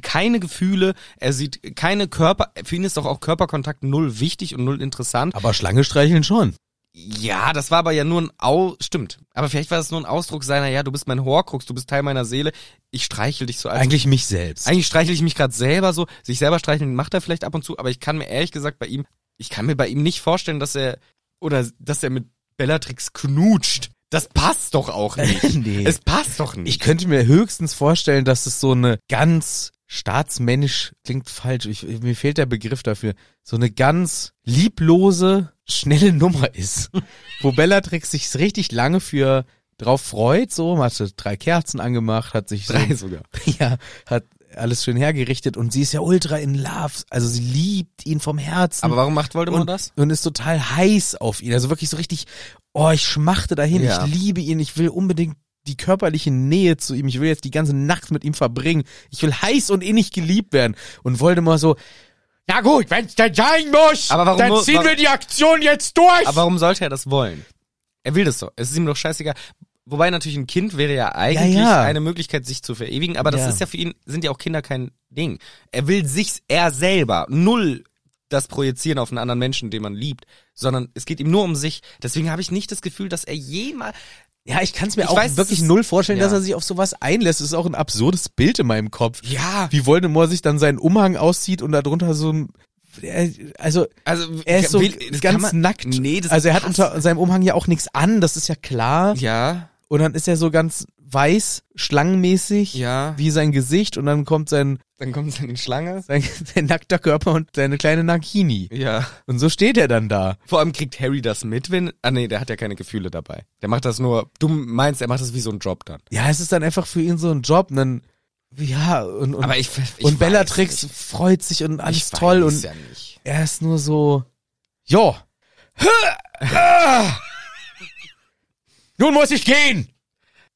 keine Gefühle, er sieht keine Körper, für ihn ist doch auch Körperkontakt null wichtig und null interessant. Aber Schlange streicheln schon. Ja, das war aber ja nur ein Au, stimmt. Aber vielleicht war das nur ein Ausdruck seiner, ja, du bist mein Horcrux, du bist Teil meiner Seele, ich streichel dich so als Eigentlich mich selbst. eigentlich streichle ich mich gerade selber so. Sich selber streicheln macht er vielleicht ab und zu, aber ich kann mir ehrlich gesagt bei ihm, ich kann mir bei ihm nicht vorstellen, dass er oder dass er mit Bellatrix knutscht. Das passt doch auch nicht. [LAUGHS] Nee. Es passt doch nicht. Ich könnte mir höchstens vorstellen, dass es so eine ganz staatsmännisch klingt falsch. Ich, mir fehlt der Begriff dafür. So eine ganz lieblose, schnelle Nummer ist, [LAUGHS] wo Bellatrix sich richtig lange für drauf freut. So, hatte drei Kerzen angemacht, hat sich so, Drei sogar. [LAUGHS] ja, hat alles schön hergerichtet und sie ist ja ultra in love. Also sie liebt ihn vom Herzen Aber warum macht Voldemort und, das? und ist total heiß auf ihn. Also wirklich so richtig, oh, ich schmachte dahin, Ja. ich liebe ihn, ich will unbedingt die körperliche Nähe zu ihm, ich will jetzt die ganze Nacht mit ihm verbringen, ich will heiß und innig geliebt werden. Und Voldemort so, Na gut, wenn's denn sein muss, Aber warum dann ziehen warum- wir die Aktion jetzt durch. Aber warum sollte er das wollen? Er will das so. Es ist ihm doch scheißegal. Wobei natürlich ein Kind wäre ja eigentlich Ja, ja. eine Möglichkeit, sich zu verewigen, aber das Ja. ist ja für ihn, sind ja auch Kinder kein Ding. Er will sich, er selber, null das projizieren auf einen anderen Menschen, den man liebt, sondern es geht ihm nur um sich. Deswegen habe ich nicht das Gefühl, dass er jemals, ja, ich kann es mir Ich auch weiß, wirklich null vorstellen, ja. dass er sich auf sowas einlässt. Es ist auch ein absurdes Bild in meinem Kopf. ja, Wie Voldemort sich dann seinen Umhang auszieht und darunter so ein, er- also, also er ist so will- das ganz man- nackt. Nee, das also er hat passt. unter seinem Umhang ja auch nichts an, das ist ja klar. Ja, Und dann ist er so ganz weiß, schlangenmäßig, Ja. wie sein Gesicht und dann kommt sein, Dann kommt seine Schlange. sein, [LAUGHS] sein nackter Körper und seine kleine Nagini. Ja. Und so steht er dann da. Vor allem kriegt Harry das mit, wenn. Ah nee, der hat ja keine Gefühle dabei. Der macht das nur. Du meinst, er macht das wie so ein Job dann. Ja, es ist dann einfach für ihn so ein Job und dann, ja, und, und, Aber ich, ich und Bellatrix nicht. freut sich und alles toll und ja nicht. er ist nur so, jo, [LAUGHS] nun muss ich gehen.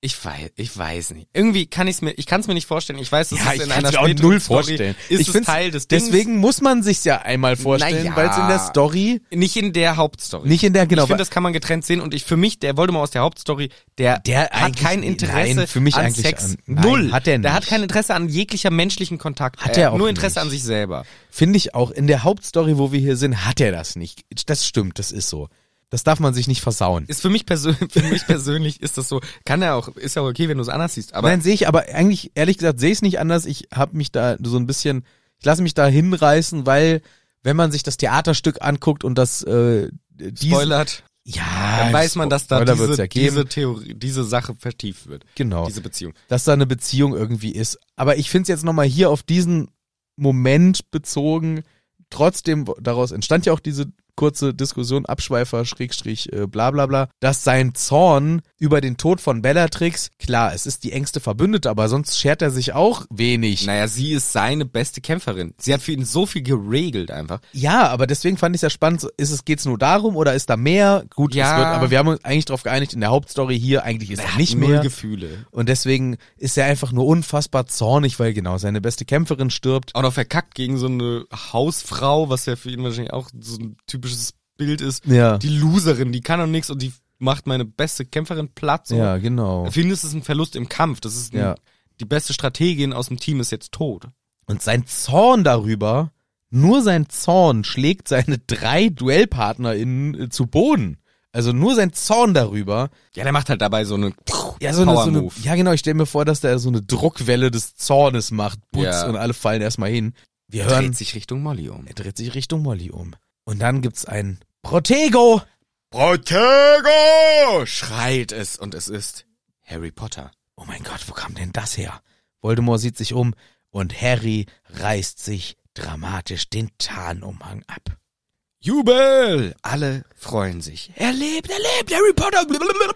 Ich weiß, ich weiß nicht. Irgendwie kann ich's mir, ich kann es mir nicht vorstellen. Ich weiß, es Ja, ich in einer mir auch null Story, vorstellen. Ist ich es Teil des Dings. Deswegen muss man sich's ja einmal vorstellen, Naja. weil es in der Story nicht in der Hauptstory. nicht in der genau. ich finde, das kann man getrennt sehen und ich für mich, der Voldemort aus der Hauptstory, der, Der hat kein Interesse nein, für mich an eigentlich Sex. an- nein, Null. hat er Der hat nicht. kein Interesse an jeglicher menschlichen Kontakt. Hat er auch Nur Interesse nicht. an sich selber. finde ich auch in der Hauptstory, wo wir hier sind, hat er das nicht. Das stimmt, das ist so. Das darf man sich nicht versauen. Ist für mich persönlich, [LAUGHS] für mich persönlich ist das so, kann er auch, ist ja okay, wenn du es anders siehst, aber Nein, sehe ich, aber eigentlich, ehrlich gesagt, sehe ich es nicht anders. Ich habe mich da so ein bisschen, ich lasse mich da hinreißen, weil, wenn man sich das Theaterstück anguckt und das, äh, dies- spoilert, ja, dann weiß man, dass da diese, ja diese Theorie, diese Sache vertieft wird. genau, Diese Beziehung. dass da eine Beziehung irgendwie ist. Aber ich finde es jetzt nochmal hier auf diesen Moment bezogen, trotzdem, daraus entstand ja auch diese kurze Diskussion, Abschweifer, Schrägstrich, äh, bla bla bla, dass sein Zorn über den Tod von Bellatrix, klar, es ist die engste Verbündete, aber sonst schert er sich auch wenig. Naja, sie ist seine beste Kämpferin. Sie hat für ihn so viel geregelt einfach. Ja, aber deswegen fand ich es ja spannend, ist es, geht's nur darum oder ist da mehr? Gut, Ja. es wird, aber wir haben uns eigentlich darauf geeinigt, in der Hauptstory hier eigentlich ist er nicht mehr. Gefühle. Und deswegen ist er einfach nur unfassbar zornig, weil genau seine beste Kämpferin stirbt. Auch noch verkackt gegen so eine Hausfrau, was ja für ihn wahrscheinlich auch so ein typisches Bild ist. Ja. Die Loserin, die kann doch nichts und die macht meine beste Kämpferin platt. So. Ja, genau. Ist es ein Verlust im Kampf. Das ist ein, Ja. die beste Strategin aus dem Team ist jetzt tot. Und sein Zorn darüber, nur sein Zorn schlägt seine drei DuellpartnerInnen äh, zu Boden. Also nur sein Zorn darüber. Ja, der macht halt dabei so eine Ja, so eine, so eine, ja genau, ich stelle mir vor, dass der so eine Druckwelle des Zornes macht. Putz, Ja. und alle fallen erstmal hin. Wir hören, dreht sich Richtung Molly um. er dreht sich Richtung Molly um. Und dann gibt's ein Protego. Protego! Schreit es und es ist Harry Potter. Oh mein Gott, wo kam denn das her? Voldemort sieht sich um und Harry reißt sich dramatisch den Tarnumhang ab. Jubel! Alle freuen sich. Er lebt, er lebt, Harry Potter! Blablabla.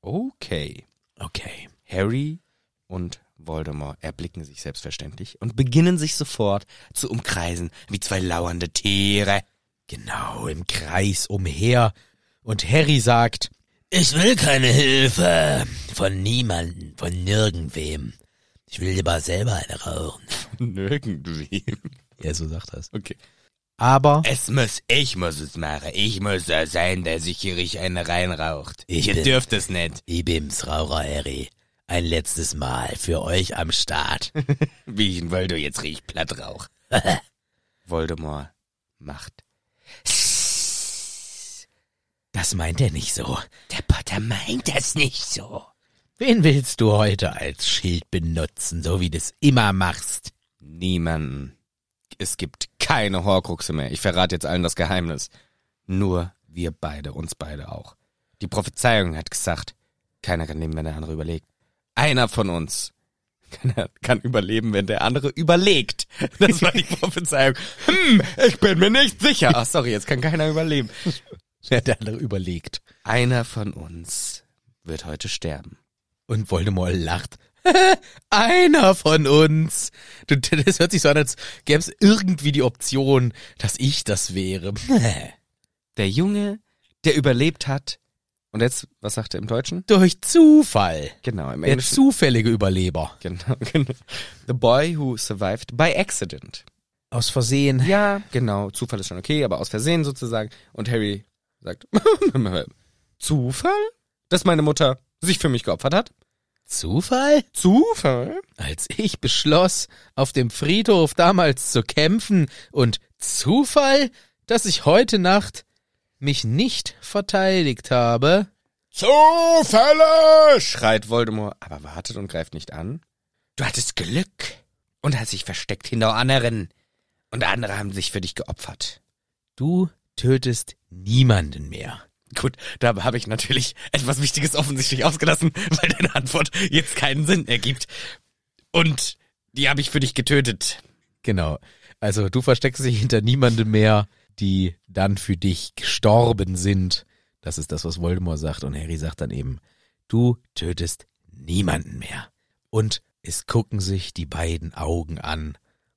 Okay. Okay. Harry und Voldemort erblicken sich selbstverständlich und beginnen sich sofort zu umkreisen wie zwei lauernde Tiere. Genau, im Kreis umher. Und Harry sagt, Ich will keine Hilfe von niemandem, von nirgendwem. Ich will lieber selber eine rauchen. [LAUGHS] Nirgendwie. ja, so sagt es. Okay. Aber Es muss, ich muss es machen. Ich muss er sein, der sich hier richtig eine reinraucht. Ich Ihr bin- dürft es nicht. Ich bin's, Raucher Harry. Ein letztes Mal für euch am Start. [LAUGHS] Wie ich in Voldo jetzt richtig platt rauch. [LAUGHS] Voldemort macht. Das meint er nicht so. Der Potter meint das nicht so. Wen willst du heute als Schild benutzen, so wie du es immer machst? Niemanden. Es gibt keine Horcruxe mehr. Ich verrate jetzt allen das Geheimnis. Nur wir beide, uns beide auch. Die Prophezeiung hat gesagt, keiner kann leben, wenn der andere überlegt. Einer von uns kann, kann überleben, wenn der andere überlegt. Das war die [LAUGHS] Prophezeiung. Hm, ich bin mir nicht sicher. Ach, sorry, jetzt kann keiner überleben. Der der andere überlegt. Einer von uns wird heute sterben. Und Voldemort lacht. [LAUGHS] Einer von uns. Das hört sich so an, als gäbe es irgendwie die Option, dass ich das wäre. [LAUGHS] Der Junge, der überlebt hat. Und jetzt, was sagt er im Deutschen? Durch Zufall. Genau, im Der Englischen. zufällige Überleber. [LAUGHS] Genau, genau. The boy who survived by accident. Aus Versehen. Ja, genau. Zufall ist schon okay, aber aus Versehen sozusagen. Und Harry sagt, [LAUGHS] Zufall? Dass meine Mutter sich für mich geopfert hat? Zufall? Zufall? Als ich beschloss, auf dem Friedhof damals zu kämpfen und Zufall, dass ich heute Nacht mich nicht verteidigt habe. Zufälle! schreit Voldemort, aber wartet und greift nicht an. Du hattest Glück und hast dich versteckt hinter anderen. Und andere haben sich für dich geopfert. Du tötest niemanden mehr. Gut, da habe ich natürlich etwas Wichtiges offensichtlich ausgelassen, [LAUGHS] weil deine Antwort jetzt keinen Sinn ergibt. Und die habe ich für dich getötet. Genau. Also du versteckst dich hinter niemandem mehr, die dann für dich gestorben sind. Das ist das, was Voldemort sagt. Und Harry sagt dann eben, du tötest niemanden mehr. Und es gucken sich die beiden Augen an.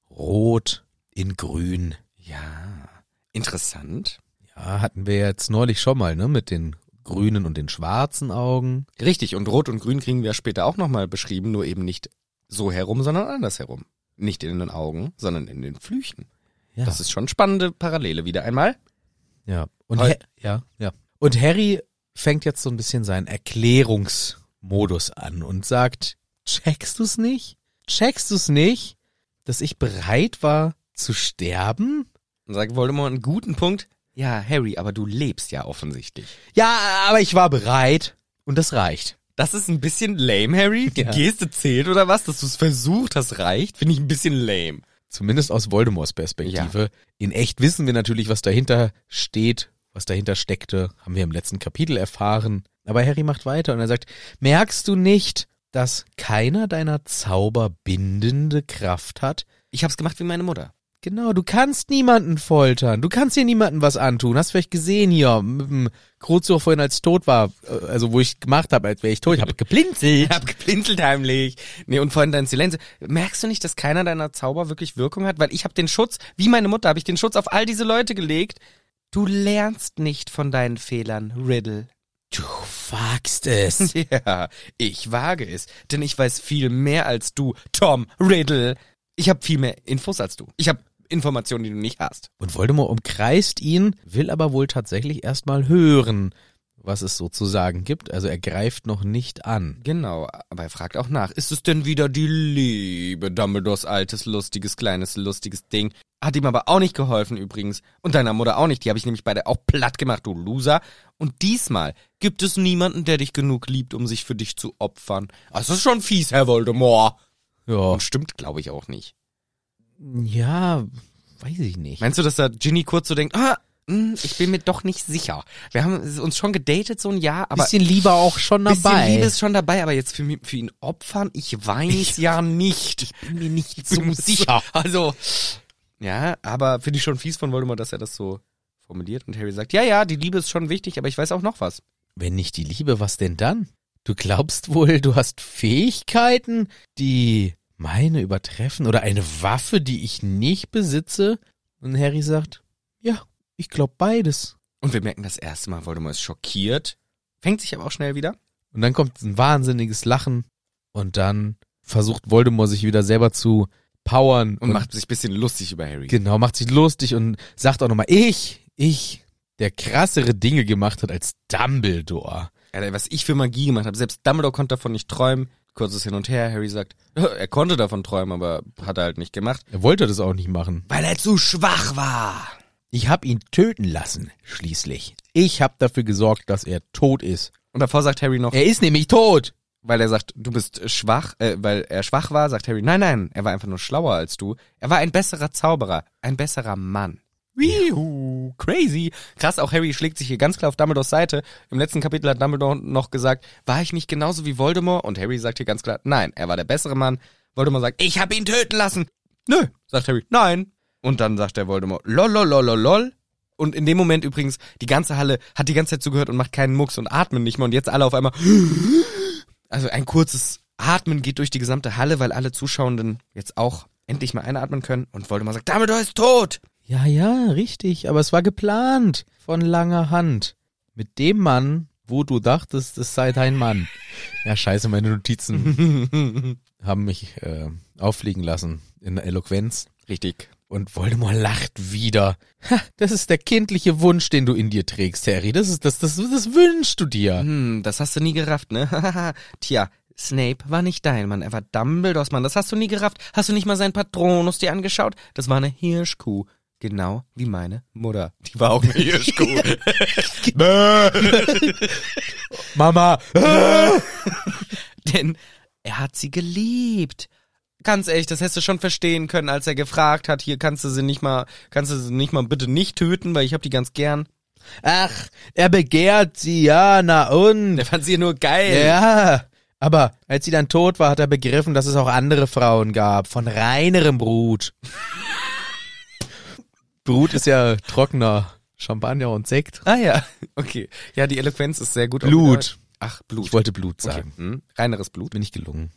Rot in grün. Ja, interessant. Ja, hatten wir jetzt neulich schon mal, ne, mit den grünen und den schwarzen Augen. Richtig, und Rot und Grün kriegen wir später auch nochmal beschrieben, nur eben nicht so herum, sondern andersherum. Nicht in den Augen, sondern in den Flüchen. Ja. Das ist schon spannende Parallele wieder einmal. Ja. Und Heu- ja, ja. Und Harry fängt jetzt so ein bisschen seinen Erklärungsmodus an und sagt, checkst du's nicht? Checkst du's nicht, dass ich bereit war zu sterben? Und sagt Voldemort einen guten Punkt. Ja, Harry, aber du lebst ja offensichtlich. Ja, aber ich war bereit und das reicht. Das ist ein bisschen lame, Harry. Die Ja. Geste zählt oder was? Dass du es versucht hast, reicht. Finde ich ein bisschen lame. Zumindest aus Voldemorts Perspektive. In echt wissen wir natürlich, was dahinter steht, was dahinter steckte, haben wir im letzten Kapitel erfahren. Aber Harry macht weiter und er sagt, merkst du nicht, dass keiner deiner Zauber bindende Kraft hat? Ich hab's gemacht wie meine Mutter. Genau, du kannst niemanden foltern. Du kannst hier niemanden was antun. Hast vielleicht gesehen hier, mit dem Kruzio vorhin als tot war, äh, also wo ich gemacht habe, als wäre ich tot. Ich habe geblinzelt. Ich hab geblinzelt heimlich. Nee, und vorhin dein Silenz. Merkst du nicht, dass keiner deiner Zauber wirklich Wirkung hat? Weil ich habe den Schutz, wie meine Mutter, habe ich den Schutz auf all diese Leute gelegt. Du lernst nicht von deinen Fehlern, Riddle. Du wagst es. [LAUGHS] Ja, ich wage es, denn ich weiß viel mehr als du, Tom Riddle. Ich habe viel mehr Infos als du. Ich habe Informationen, die du nicht hast. Und Voldemort umkreist ihn, will aber wohl tatsächlich erstmal hören, was es sozusagen gibt. Also er greift noch nicht an. Genau, aber er fragt auch nach. Ist es denn wieder die Liebe, Dumbledores altes, lustiges, kleines, lustiges Ding? Hat ihm aber auch nicht geholfen übrigens. Und deiner Mutter auch nicht. Die habe ich nämlich beide auch platt gemacht, du Loser. Und diesmal gibt es niemanden, der dich genug liebt, um sich für dich zu opfern. Das ist schon fies, Herr Voldemort. Ja, Und stimmt, glaube ich, auch nicht. Ja, weiß ich nicht. Meinst du, dass da Ginny kurz so denkt, ah, hm, ich bin mir doch nicht sicher. Wir haben uns schon gedatet so ein Jahr, aber bisschen lieber auch schon bisschen dabei. Liebe ist schon dabei, aber jetzt für, für ihn opfern, ich weiß ja nicht. Ich bin mir nicht bin Also, ja, aber finde ich schon fies von Voldemort, dass er das so formuliert und Harry sagt, ja, ja, die Liebe ist schon wichtig, aber ich weiß auch noch was. Wenn nicht die Liebe, was denn dann? Du glaubst wohl, du hast Fähigkeiten, die meine übertreffen oder eine Waffe, die ich nicht besitze? Und Harry sagt, ja, ich glaub beides. Und wir merken das erste Mal, Voldemort ist schockiert, fängt sich aber auch schnell wieder. Und dann kommt ein wahnsinniges Lachen und dann versucht Voldemort sich wieder selber zu powern Und macht sich ein bisschen lustig über Harry. genau, macht sich lustig und sagt auch nochmal, ich, ich, der krassere Dinge gemacht hat als Dumbledore. Alter, was ich für Magie gemacht habe. Selbst Dumbledore konnte davon nicht träumen. Kurzes Hin und Her. Harry sagt, [LAUGHS] er konnte davon träumen, aber hat er halt nicht gemacht. Er wollte das auch nicht machen. Weil er zu schwach war. Ich hab ihn töten lassen, schließlich. Ich hab dafür gesorgt, dass er tot ist. Und davor sagt Harry noch, Er ist nämlich tot. weil er sagt, du bist schwach, äh, weil er schwach war, sagt Harry, nein, nein, er war einfach nur schlauer als du. Er war ein besserer Zauberer, ein besserer Mann. Wihu, crazy. Krass, auch Harry schlägt sich hier ganz klar auf Dumbledores Seite. Im letzten Kapitel hat Dumbledore noch gesagt, war ich nicht genauso wie Voldemort? Und Harry sagt hier ganz klar, nein, er war der bessere Mann. Voldemort sagt, ich hab ihn töten lassen. Nö, sagt Harry, nein. Und dann sagt der Voldemort, lol, lol, lol, lol, lol. Und in dem Moment übrigens, die ganze Halle hat die ganze Zeit zugehört und macht keinen Mucks und atmen nicht mehr. Und jetzt alle auf einmal, also ein kurzes Atmen geht durch die gesamte Halle, weil alle Zuschauenden jetzt auch endlich mal einatmen können. Und Voldemort sagt, Dumbledore ist tot. Ja, ja, richtig. Aber es war geplant. Von langer Hand. Mit dem Mann, wo du dachtest, es sei dein Mann. [LAUGHS] Ja, scheiße, meine Notizen [LAUGHS] haben mich äh, auffliegen lassen in der Eloquenz. Richtig. Und Voldemort lacht wieder. Ha, das ist der kindliche Wunsch, den du in dir trägst, Harry. Das ist das, das, das wünschst du dir. Hm, das hast du nie gerafft, ne? [LAUGHS] Tja, Snape war nicht dein Mann, er war Dumbledores Mann. Das hast du nie gerafft. Hast du nicht mal seinen Patronus dir angeschaut? Das war eine Hirschkuh. Genau wie meine Mutter. Die war auch eine Hirschkuh. [LAUGHS] [LAUGHS] Mama. [LAUGHS] Denn er hat sie geliebt. Ganz ehrlich, das hättest du schon verstehen können, als er gefragt hat, hier kannst du sie nicht mal, kannst du sie nicht mal bitte nicht töten, weil ich hab die ganz gern. Ach, er begehrt sie, ja, na und? Der fand sie nur geil. Ja, aber als sie dann tot war, hat er begriffen, dass es auch andere Frauen gab, von reinerem Brut. Brut ist ja trockener Champagner und Sekt. Ah ja, okay. Ja, die Eloquenz ist sehr gut. Blut. Ach, Blut. Ich wollte Blut okay. sagen. Hm. Reineres Blut. Bin nicht gelungen.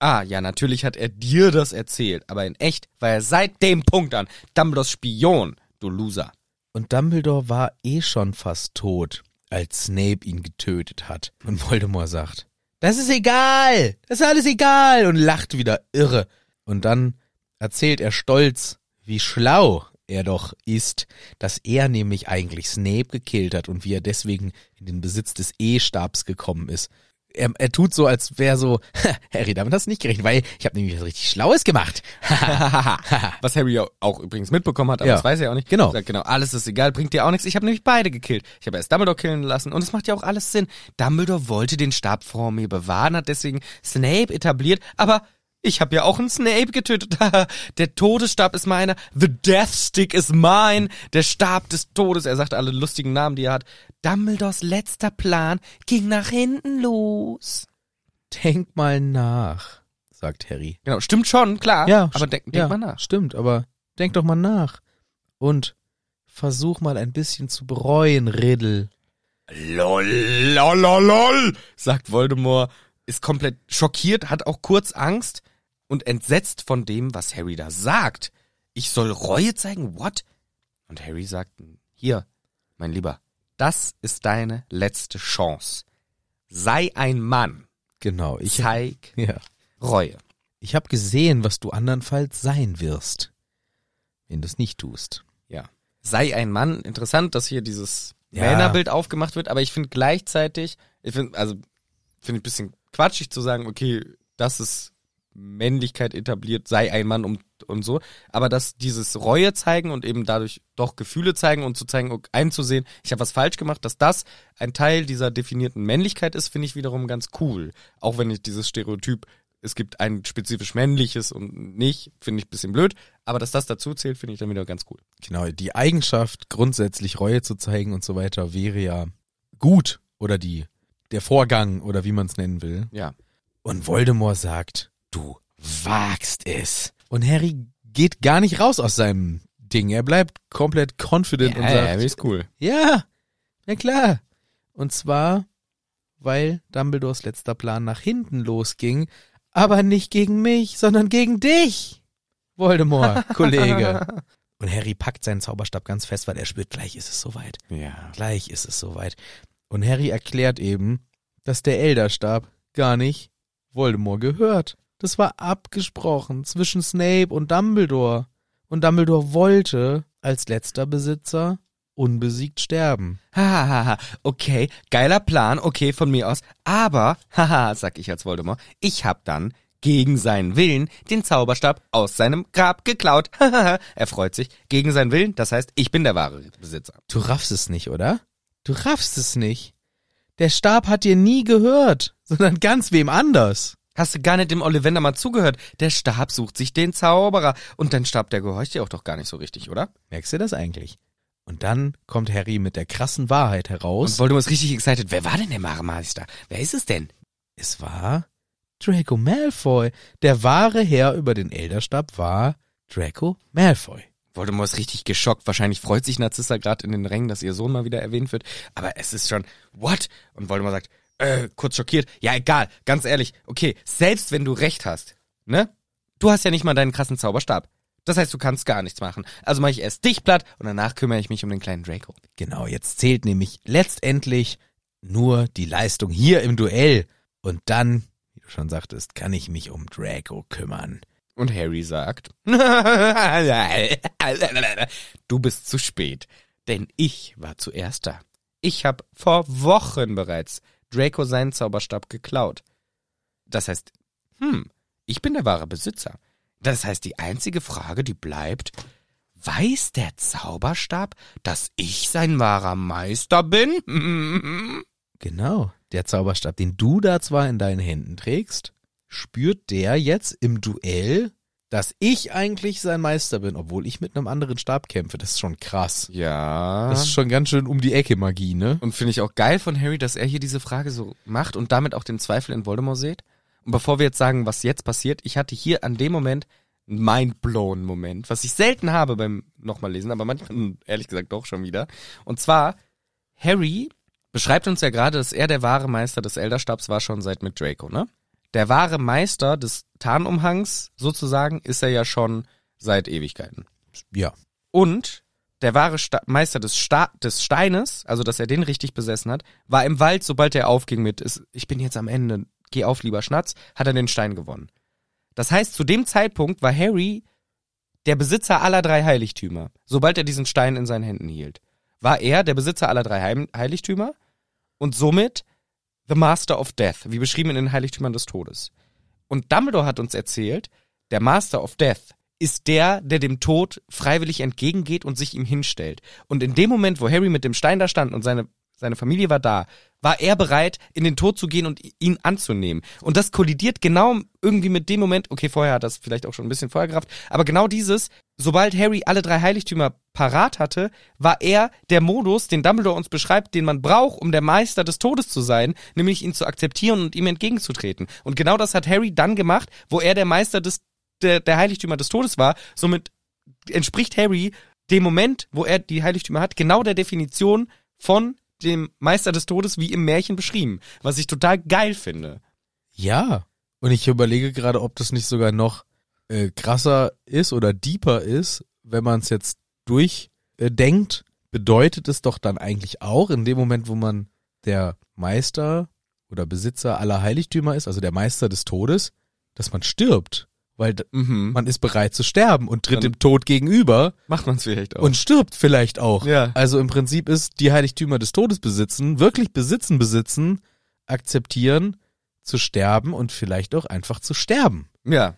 Ah, ja, natürlich hat er dir das erzählt, aber in echt war er seit dem Punkt an Dumbledores Spion, du Loser. Und Dumbledore war eh schon fast tot, als Snape ihn getötet hat. Und Voldemort sagt, das ist egal, das ist alles egal und lacht wieder irre. Und dann erzählt er stolz, wie schlau er doch ist, dass er nämlich eigentlich Snape gekillt hat und wie er deswegen in den Besitz des E-Stabs gekommen ist. Er, er tut so, als wäre so, [LAUGHS] Harry, damit hast du nicht gerechnet, weil ich habe nämlich was richtig Schlaues gemacht. [LAUGHS] [LAUGHS] Was Harry auch übrigens mitbekommen hat, aber Ja. das weiß er auch nicht. Genau. Sagt genau, alles ist egal, bringt dir auch nichts. Ich habe nämlich beide gekillt. Ich habe erst Dumbledore killen lassen und es macht ja auch alles Sinn. Dumbledore wollte den Stab vor mir bewahren, hat deswegen Snape etabliert, aber ich habe ja auch einen Snape getötet. [LAUGHS] Der Todesstab ist meiner. The Death Stick is mine. Der Stab des Todes. Er sagt alle lustigen Namen, die er hat. Dumbledores letzter Plan ging nach hinten los. Denk mal nach, sagt Harry. Genau, stimmt schon, klar. Ja, aber denk, denk ja, mal nach. Stimmt, aber denk doch mal nach. Und versuch mal ein bisschen zu bereuen, Riddle. Lol, lol, lol, lol, sagt Voldemort, ist komplett schockiert, hat auch kurz Angst und entsetzt von dem, was Harry da sagt. Ich soll Reue zeigen? What? Und Harry sagt, hier, mein Lieber, das ist deine letzte Chance. Sei ein Mann. Genau, ich, Zeig [LAUGHS] ja. Reue. ich habe gesehen, was du andernfalls sein wirst, wenn du es nicht tust. Ja. Sei ein Mann. Interessant, dass hier dieses Ja. Männerbild aufgemacht wird, aber ich finde gleichzeitig, ich finde, also, finde ich ein bisschen quatschig zu sagen, okay, das ist Männlichkeit etabliert, sei ein Mann und, und so, aber dass dieses Reue zeigen und eben dadurch doch Gefühle zeigen und zu zeigen, einzusehen, ich habe was falsch gemacht, dass das ein Teil dieser definierten Männlichkeit ist, finde ich wiederum ganz cool. Auch wenn ich dieses Stereotyp, es gibt ein spezifisch männliches und nicht, finde ich ein bisschen blöd, aber dass das dazu zählt, finde ich dann wieder ganz cool. Genau, die Eigenschaft, grundsätzlich Reue zu zeigen und so weiter, wäre ja gut. Oder die, der Vorgang oder wie man es nennen will. Ja. Und Voldemort sagt, du wagst es. Und Harry geht gar nicht raus aus seinem Ding. Er bleibt komplett confident und sagt, ist cool. ja, na klar. Und zwar, weil Dumbledores letzter Plan nach hinten losging, aber nicht gegen mich, sondern gegen dich, Voldemort, [LAUGHS] Kollege. Und Harry packt seinen Zauberstab ganz fest, weil er spürt, gleich ist es soweit. Ja. Gleich ist es soweit. Und Harry erklärt eben, dass der Elderstab gar nicht Voldemort gehört. Das war abgesprochen zwischen Snape und Dumbledore. Und Dumbledore wollte als letzter Besitzer unbesiegt sterben. Hahaha, okay, geiler Plan, okay, von mir aus. Aber, [LAUGHS] haha, sag ich als Voldemort, ich hab dann gegen seinen Willen den Zauberstab aus seinem Grab geklaut. [LAUGHS] Hahaha, er freut sich. Gegen seinen Willen, das heißt, ich bin der wahre Besitzer. Du raffst es nicht, oder? Du raffst es nicht. Der Stab hat dir nie gehört, [LAUGHS] sondern ganz wem anders. Hast du gar nicht dem Ollivander mal zugehört? Der Stab sucht sich den Zauberer. Und dein Stab, der gehorcht dir auch doch gar nicht so richtig, oder? Merkst du das eigentlich? Und dann kommt Harry mit der krassen Wahrheit heraus. Und Voldemort ist richtig excited. Wer war denn der Meister? Wer ist es denn? Es war Draco Malfoy. Der wahre Herr über den Elderstab war Draco Malfoy. Voldemort ist richtig geschockt. Wahrscheinlich freut sich Narzissa gerade in den Rängen, dass ihr Sohn mal wieder erwähnt wird. Aber es ist schon, what? Und Voldemort sagt, äh, kurz schockiert. Ja, egal. Ganz ehrlich. Okay, selbst wenn du recht hast, ne? Du hast ja nicht mal deinen krassen Zauberstab. Das heißt, du kannst gar nichts machen. Also mache ich erst dich platt und danach kümmere ich mich um den kleinen Draco. Genau, jetzt zählt nämlich letztendlich nur die Leistung hier im Duell. Und dann, wie du schon sagtest, kann ich mich um Draco kümmern. Und Harry sagt, [LAUGHS] du bist zu spät, denn ich war zuerst da. Ich habe vor Wochen bereits Draco seinen Zauberstab geklaut. Das heißt, hm, ich bin der wahre Besitzer. Das heißt, die einzige Frage, die bleibt, weiß der Zauberstab, dass ich sein wahrer Meister bin? [LAUGHS] Genau, der Zauberstab, den du da zwar in deinen Händen trägst, spürt der jetzt im Duell dass ich eigentlich sein Meister bin, obwohl ich mit einem anderen Stab kämpfe. Das ist schon krass. Ja. Das ist schon ganz schön um die Ecke Magie, ne? Und finde ich auch geil von Harry, dass er hier diese Frage so macht und damit auch den Zweifel in Voldemort sieht. Und bevor wir jetzt sagen, was jetzt passiert, ich hatte hier an dem Moment einen mindblown Moment, was ich selten habe beim nochmal lesen, aber manchmal ehrlich gesagt doch schon wieder. Und zwar, Harry beschreibt uns ja gerade, dass er der wahre Meister des Elderstabs war schon seit mit Draco, ne? Der wahre Meister des Tarnumhangs, sozusagen, ist er ja schon seit Ewigkeiten. Ja. Und der wahre Sta Meister des, Sta des Steines, also dass er den richtig besessen hat, war im Wald, sobald er aufging mit, ist, ich bin jetzt am Ende, geh auf, lieber Schnatz, hat er den Stein gewonnen. Das heißt, zu dem Zeitpunkt war Harry der Besitzer aller drei Heiligtümer, sobald er diesen Stein in seinen Händen hielt. War er der Besitzer aller drei Heim Heiligtümer und somit The Master of Death, wie beschrieben in den Heiligtümern des Todes. Und Dumbledore hat uns erzählt, der Master of Death ist der, der dem Tod freiwillig entgegengeht und sich ihm hinstellt. Und in dem Moment, wo Harry mit dem Stein da stand und seine, seine Familie war da, war er bereit, in den Tod zu gehen und ihn anzunehmen. Und das kollidiert genau irgendwie mit dem Moment, okay, vorher hat das vielleicht auch schon ein bisschen vorher gehabt, aber genau dieses, sobald Harry alle drei Heiligtümer parat hatte, war er der Modus, den Dumbledore uns beschreibt, den man braucht, um der Meister des Todes zu sein, nämlich ihn zu akzeptieren und ihm entgegenzutreten. Und genau das hat Harry dann gemacht, wo er der Meister des, der, der Heiligtümer des Todes war. Somit entspricht Harry dem Moment, wo er die Heiligtümer hat, genau der Definition von dem Meister des Todes wie im Märchen beschrieben, was ich total geil finde. Ja. Und ich überlege gerade, ob das nicht sogar noch äh, krasser ist oder deeper ist, wenn man es jetzt durchdenkt, bedeutet es doch dann eigentlich auch, in dem Moment, wo man der Meister oder Besitzer aller Heiligtümer ist, also der Meister des Todes, dass man stirbt. Weil Mhm. man ist bereit zu sterben und tritt Dann- dem Tod gegenüber Macht man es vielleicht auch. und stirbt vielleicht auch. Ja. Also im Prinzip ist die Heiligtümer des Todes besitzen, wirklich besitzen, besitzen, akzeptieren, zu sterben und vielleicht auch einfach zu sterben. ja,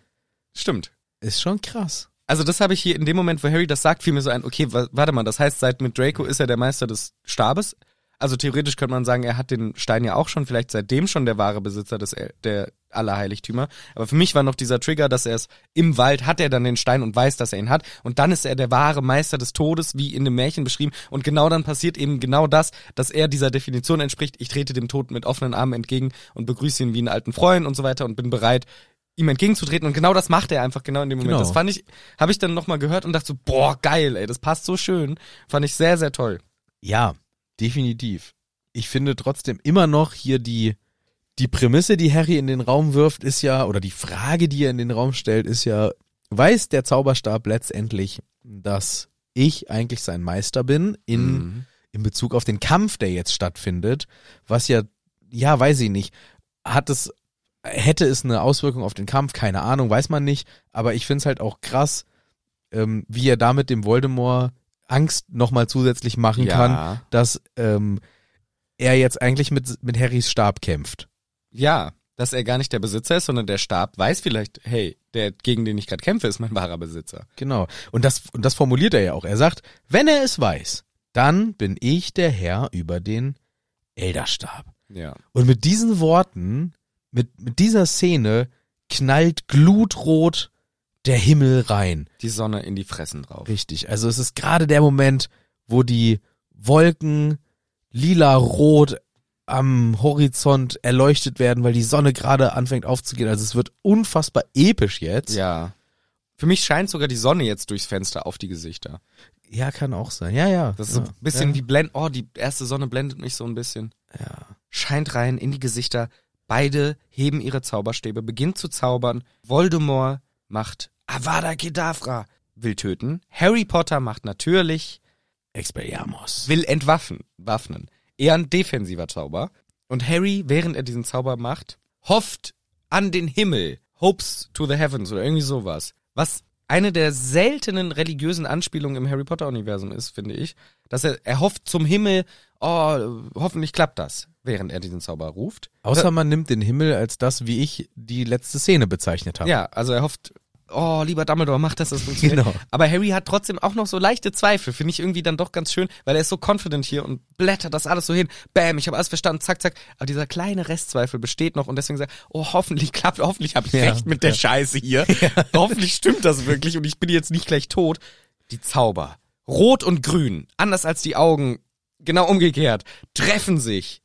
stimmt. Ist schon krass. Also das habe ich hier in dem Moment, wo Harry das sagt, fiel mir so ein, okay, wa warte mal, das heißt, seit mit Draco ist er der Meister des Stabes. Also theoretisch könnte man sagen, er hat den Stein ja auch schon, vielleicht seitdem schon der wahre Besitzer des der aller Heiligtümer. Aber für mich war noch dieser Trigger, dass er es im Wald hat er dann den Stein und weiß, dass er ihn hat. Und dann ist er der wahre Meister des Todes, wie in dem Märchen beschrieben. Und genau dann passiert eben genau das, dass er dieser Definition entspricht. Ich trete dem Tod mit offenen Armen entgegen und begrüße ihn wie einen alten Freund und so weiter und bin bereit, ihm entgegenzutreten. Und genau das macht er einfach genau in dem Moment. Genau. Das fand ich, habe ich dann nochmal gehört und dachte so, boah, geil, ey, das passt so schön. Fand ich sehr, sehr toll. Ja, definitiv. Ich finde trotzdem immer noch hier die, die Prämisse, die Harry in den Raum wirft, ist ja, oder die Frage, die er in den Raum stellt, ist ja, weiß der Zauberstab letztendlich, dass ich eigentlich sein Meister bin in, Mhm. in Bezug auf den Kampf, der jetzt stattfindet, was ja, ja, weiß ich nicht, hat es, hätte es eine Auswirkung auf den Kampf, keine Ahnung, weiß man nicht, aber ich find's halt auch krass, ähm, wie er damit dem Voldemort Angst nochmal zusätzlich machen Ja. kann, dass ähm, er jetzt eigentlich mit, mit Harrys Stab kämpft. Ja, dass er gar nicht der Besitzer ist, sondern der Stab weiß vielleicht, hey, der, gegen den ich gerade kämpfe, ist mein wahrer Besitzer. Genau. Und das, und das formuliert er ja auch. Er sagt, wenn er es weiß, dann bin ich der Herr über den Elderstab. Ja. Und mit diesen Worten, mit, mit dieser Szene, knallt glutrot der Himmel rein. Die Sonne in die Fressen drauf. Richtig. Also es ist gerade der Moment, wo die Wolken lila-rot am Horizont erleuchtet werden, weil die Sonne gerade anfängt aufzugehen. Also es wird unfassbar episch jetzt. Ja. Für mich scheint sogar die Sonne jetzt durchs Fenster auf die Gesichter. Ja, kann auch sein. Ja, ja. Das ist ja. so ein bisschen ja. wie blend, oh, die erste Sonne blendet mich so ein bisschen. Ja. Scheint rein in die Gesichter. Beide heben ihre Zauberstäbe, beginnt zu zaubern. Voldemort macht Avada Kedavra, will töten. Harry Potter macht natürlich Expelliarmus. will entwaffen, waffnen. Eher ein defensiver Zauber. Und Harry, während er diesen Zauber macht, hofft an den Himmel. Hopes to the heavens oder irgendwie sowas. Was eine der seltenen religiösen Anspielungen im Harry Potter Universum ist, finde ich. Dass er, er hofft zum Himmel, oh, hoffentlich klappt das, während er diesen Zauber ruft. Außer man nimmt den Himmel als das, wie ich die letzte Szene bezeichnet habe. Ja, also er hofft oh, lieber Dumbledore, mach das, das funktioniert. Genau. Aber Harry hat trotzdem auch noch so leichte Zweifel, finde ich irgendwie dann doch ganz schön, weil er ist so confident hier und blättert das alles so hin. Bam, ich habe alles verstanden, zack, zack. Aber dieser kleine Restzweifel besteht noch und deswegen sagt, oh, hoffentlich klappt, hoffentlich habe ich Ja. recht mit der Scheiße hier. [LAUGHS] Hoffentlich stimmt das wirklich und ich bin jetzt nicht gleich tot. Die Zauber. Rot und grün, anders als die Augen, genau umgekehrt, treffen sich.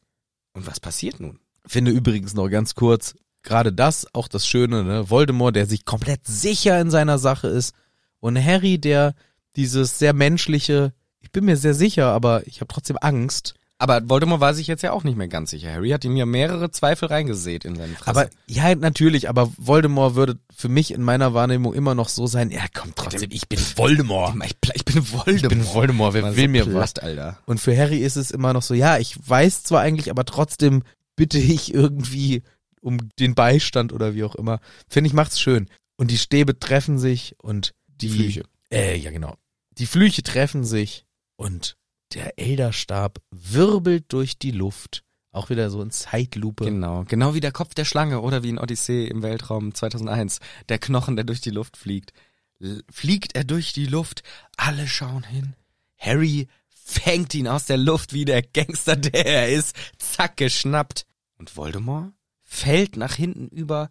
Und was passiert nun? Finde übrigens noch ganz kurz, gerade das, auch das Schöne, ne? Voldemort, der sich komplett sicher in seiner Sache ist und Harry, der dieses sehr menschliche, ich bin mir sehr sicher, aber ich habe trotzdem Angst. Aber Voldemort war sich jetzt ja auch nicht mehr ganz sicher. Harry hat ihm ja mehrere Zweifel reingesät in seine Fresse. Aber ja, natürlich, aber Voldemort würde für mich in meiner Wahrnehmung immer noch so sein, ja, komm trotzdem, ich bin Voldemort. ich, bin Voldemort. Ich bin Voldemort, wer will so mir platt, was? Alter. Und für Harry ist es immer noch so, ja, ich weiß zwar eigentlich, aber trotzdem bitte ich irgendwie um den Beistand oder wie auch immer. Finde ich, macht's schön. Und die Stäbe treffen sich und die, Die Flüche. Äh, ja, genau. Die Flüche treffen sich und der Elderstab wirbelt durch die Luft. Auch wieder so in Zeitlupe. Genau, genau wie der Kopf der Schlange oder wie in Odyssee im Weltraum 2001. Der Knochen, der durch die Luft fliegt. L fliegt er durch die Luft, alle schauen hin. Harry fängt ihn aus der Luft wie der Gangster, der er ist. Zack, geschnappt. Und Voldemort fällt nach hinten über.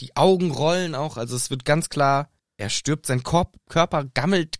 Die Augen rollen auch, also es wird ganz klar, er stirbt, sein Korb, Körper gammelt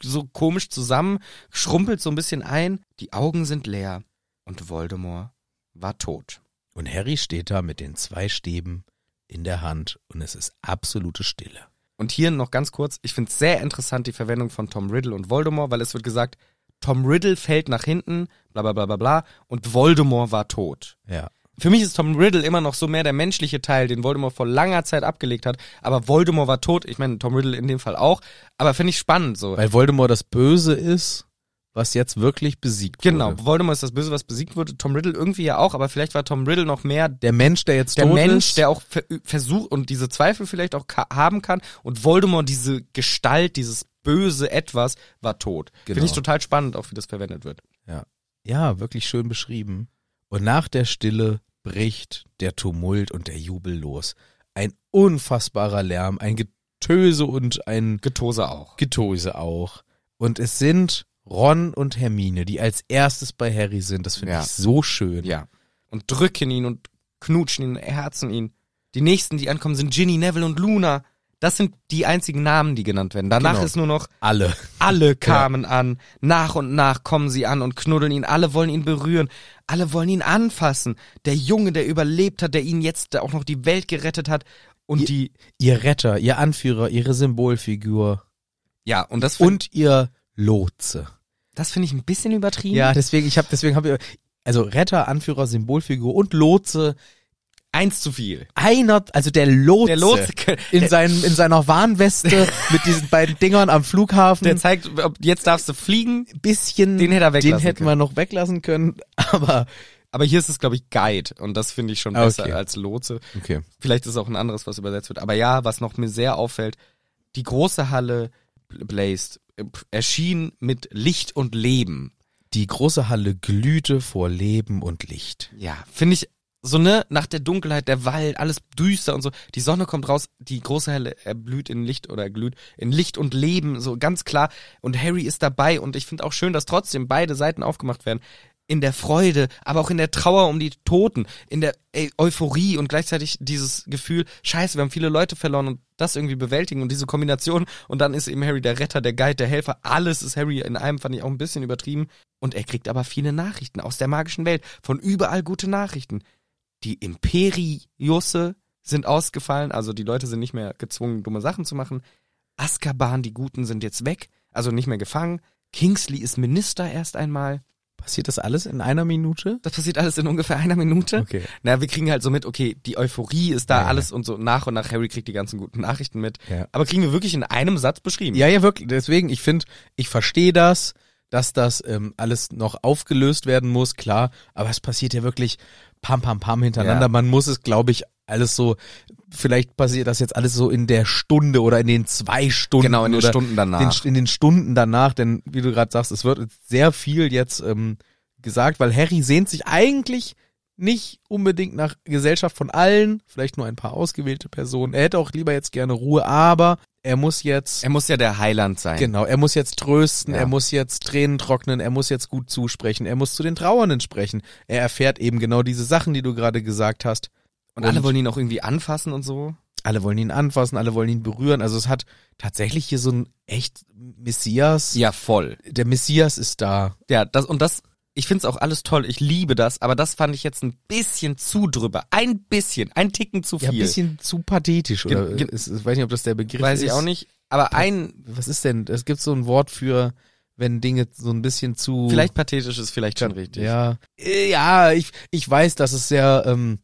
so komisch zusammen, schrumpelt so ein bisschen ein. Die Augen sind leer. Und Voldemort war tot. Und Harry steht da mit den zwei Stäben in der Hand und es ist absolute Stille. Und hier noch ganz kurz, ich finde es sehr interessant, die Verwendung von Tom Riddle und Voldemort, weil es wird gesagt, Tom Riddle fällt nach hinten, bla bla bla bla bla, und Voldemort war tot. Ja. Für mich ist Tom Riddle immer noch so mehr der menschliche Teil, den Voldemort vor langer Zeit abgelegt hat, aber Voldemort war tot, ich meine Tom Riddle in dem Fall auch, aber finde ich spannend so. Weil Voldemort das Böse ist, was jetzt wirklich besiegt Genau, wurde. Voldemort ist das Böse, was besiegt wurde, Tom Riddle irgendwie ja auch, aber vielleicht war Tom Riddle noch mehr Der Mensch, der jetzt der tot Mensch, ist, der auch ver versucht und diese Zweifel vielleicht auch haben kann und Voldemort diese Gestalt, dieses böse Etwas war tot. Genau. Finde ich total spannend, auch wie das verwendet wird. ja, wirklich schön beschrieben. Und nach der Stille bricht der Tumult und der Jubel los. Ein unfassbarer Lärm, ein Getöse und ein Getose auch. Getöse auch. Und es sind Ron und Hermine, die als erstes bei Harry sind. Das finde Ja. ich so schön. Ja. Und drücken ihn und knutschen ihn, herzen ihn. Die nächsten, die ankommen, sind Ginny, Neville und Luna. Das sind die einzigen Namen, die genannt werden. Danach Genau. ist nur noch Alle. alle kamen an. Nach und nach kommen sie an und knuddeln ihn. Alle wollen ihn berühren. Alle wollen ihn anfassen. Der Junge, der überlebt hat, der ihnen jetzt auch noch die Welt gerettet hat. Und Ihr- die, Ihr Retter, ihr Anführer, ihre Symbolfigur ja, und das und ihr Lotse. das finde ich ein bisschen übertrieben. Ja, deswegen, ich habe, deswegen habe ich, also Retter, Anführer, Symbolfigur und Lotse. Eins zu viel. Einer, also der Lotse, Der Lotse, [LAUGHS] in seinem, in seiner Warnweste [LAUGHS] mit diesen beiden Dingern am Flughafen. der zeigt, ob jetzt darfst du fliegen. bisschen, Den hätte er weglassen den hätten können. wir noch weglassen können, [LAUGHS] aber Aber hier ist es, glaube ich, Guide. Und das finde ich schon besser okay. als Lotse. okay. Vielleicht ist es auch ein anderes, was übersetzt wird. Aber ja, was noch mir sehr auffällt, die große Halle Blazed äh, erschien mit Licht und Leben. Die große Halle glühte vor Leben und Licht. Ja, finde ich so ne nach der Dunkelheit, der Wald, alles düster und so. Die Sonne kommt raus, die große Halle erblüht in Licht oder glüht in Licht und Leben, so ganz klar. Und Harry ist dabei und ich finde auch schön, dass trotzdem beide Seiten aufgemacht werden. In der Freude, aber auch in der Trauer um die Toten, in der Eu- Euphorie und gleichzeitig dieses Gefühl, scheiße, wir haben viele Leute verloren und das irgendwie bewältigen und diese Kombination und dann ist eben Harry der Retter, der Guide, der Helfer, alles ist Harry in einem, fand ich auch ein bisschen übertrieben. Und er kriegt aber viele Nachrichten aus der magischen Welt, von überall gute Nachrichten. Die Imperiusse sind ausgefallen, also die Leute sind nicht mehr gezwungen, dumme Sachen zu machen. Azkaban, die Guten sind jetzt weg, also nicht mehr gefangen. Kingsley ist Minister erst einmal. Passiert das alles in einer Minute? Das passiert alles in ungefähr einer Minute. Okay. Na, wir kriegen halt so mit, okay, die Euphorie ist da, Ja. alles und so nach und nach Harry kriegt die ganzen guten Nachrichten mit. Ja. Aber kriegen wir wirklich in einem Satz beschrieben. Ja, ja, wirklich. Deswegen, ich finde, ich verstehe das, dass das ähm, alles noch aufgelöst werden muss, klar. Aber es passiert ja wirklich pam, pam, pam hintereinander. Ja. Man muss es, glaube ich, alles so, vielleicht passiert das jetzt alles so in der Stunde oder in den zwei Stunden. Genau, in den Stunden danach. Den, in den Stunden danach, denn wie du gerade sagst, es wird sehr viel jetzt ähm, gesagt, weil Harry sehnt sich eigentlich nicht unbedingt nach Gesellschaft von allen, vielleicht nur ein paar ausgewählte Personen. Er hätte auch lieber jetzt gerne Ruhe, aber er muss jetzt Er muss ja der Heiland sein. Genau, er muss jetzt trösten, Ja. er muss jetzt Tränen trocknen, er muss jetzt gut zusprechen, er muss zu den Trauernden sprechen. Er erfährt eben genau diese Sachen, die du gerade gesagt hast. Und alle wollen ihn auch irgendwie anfassen und so. alle wollen ihn anfassen, alle wollen ihn berühren. Also es hat tatsächlich hier so ein echt Messias. Ja, voll. Der Messias ist da. Ja, das und das, ich find's auch alles toll, ich liebe das, aber das fand ich jetzt ein bisschen zu drüber. Ein bisschen, ein Ticken zu viel. Ja, ein bisschen zu pathetisch. Oder Ge- ist, ich weiß nicht, ob das der Begriff Weiß ist. ich auch nicht. Aber ein, Was ist denn? Es gibt so ein Wort für, wenn Dinge so ein bisschen zu. vielleicht pathetisch ist vielleicht schon richtig. Ja, Äh, ja, ich, ich weiß, dass es sehr, ähm,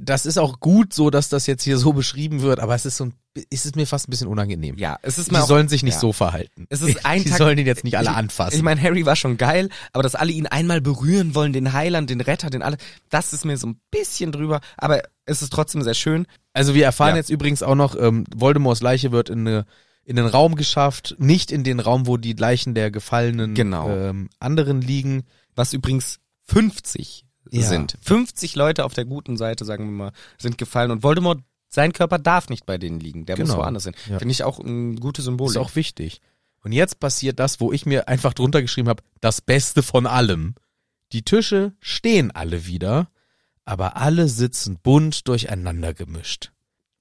das ist auch gut so, dass das jetzt hier so beschrieben wird, aber es ist so ein, ist es mir fast ein bisschen unangenehm. Ja, es ist Die mir auch, sollen sich nicht ja. so verhalten. Es ist ein Die Tag- sollen ihn jetzt nicht alle ich, anfassen. Ich meine, Harry war schon geil, aber dass alle ihn einmal berühren wollen, den Heiland, den Retter, den alle, das ist mir so ein bisschen drüber, aber es ist trotzdem sehr schön. Also wir erfahren Ja. jetzt übrigens auch noch, ähm, Voldemorts Leiche wird in eine in den Raum geschafft, nicht in den Raum, wo die Leichen der gefallenen Genau. ähm, anderen liegen. Was übrigens 50 Ja. sind. 50 Leute auf der guten Seite, sagen wir mal, sind gefallen und Voldemort, sein Körper darf nicht bei denen liegen, der muss Genau. woanders hin. Ja. Finde ich auch ein gutes Symbol. Ist auch wichtig. Und jetzt passiert das, wo ich mir einfach drunter geschrieben habe, das Beste von allem. Die Tische stehen alle wieder, aber alle sitzen bunt durcheinander gemischt.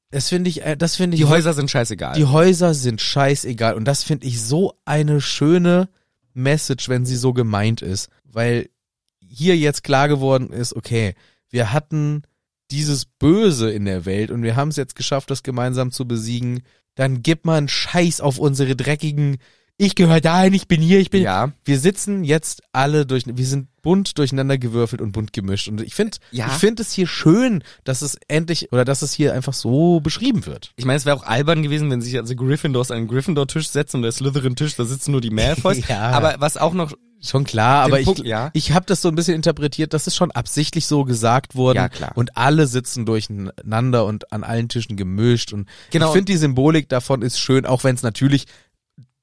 Das finde ich, äh, das finde ich die Häuser sind scheißegal. Die Häuser sind scheißegal. Und das finde ich so eine schöne Message, wenn sie so gemeint ist. Weil hier jetzt klar geworden ist, okay, wir hatten dieses Böse in der Welt und wir haben es jetzt geschafft, das gemeinsam zu besiegen. Dann gib mal einen Scheiß auf unsere dreckigen, ich gehöre dahin, ich bin hier, ich bin. ja. Wir sitzen jetzt alle durch, wir sind bunt durcheinander gewürfelt und bunt gemischt. Und ich finde, Ja. ich finde es hier schön, dass es endlich, oder dass es hier einfach so beschrieben wird. Ich meine, es wäre auch albern gewesen, wenn sich also Gryffindors an den Gryffindor-Tisch setzen und der Slytherin-Tisch, da sitzen nur die Malfoys. [LAUGHS] Ja. Aber was auch noch, Schon klar, Den aber ich, Punkt, ja. ich habe das so ein bisschen interpretiert, das ist schon absichtlich so gesagt worden. Ja, klar. Und alle sitzen durcheinander und an allen Tischen gemischt. Und Genau. ich finde die Symbolik davon ist schön, auch wenn es natürlich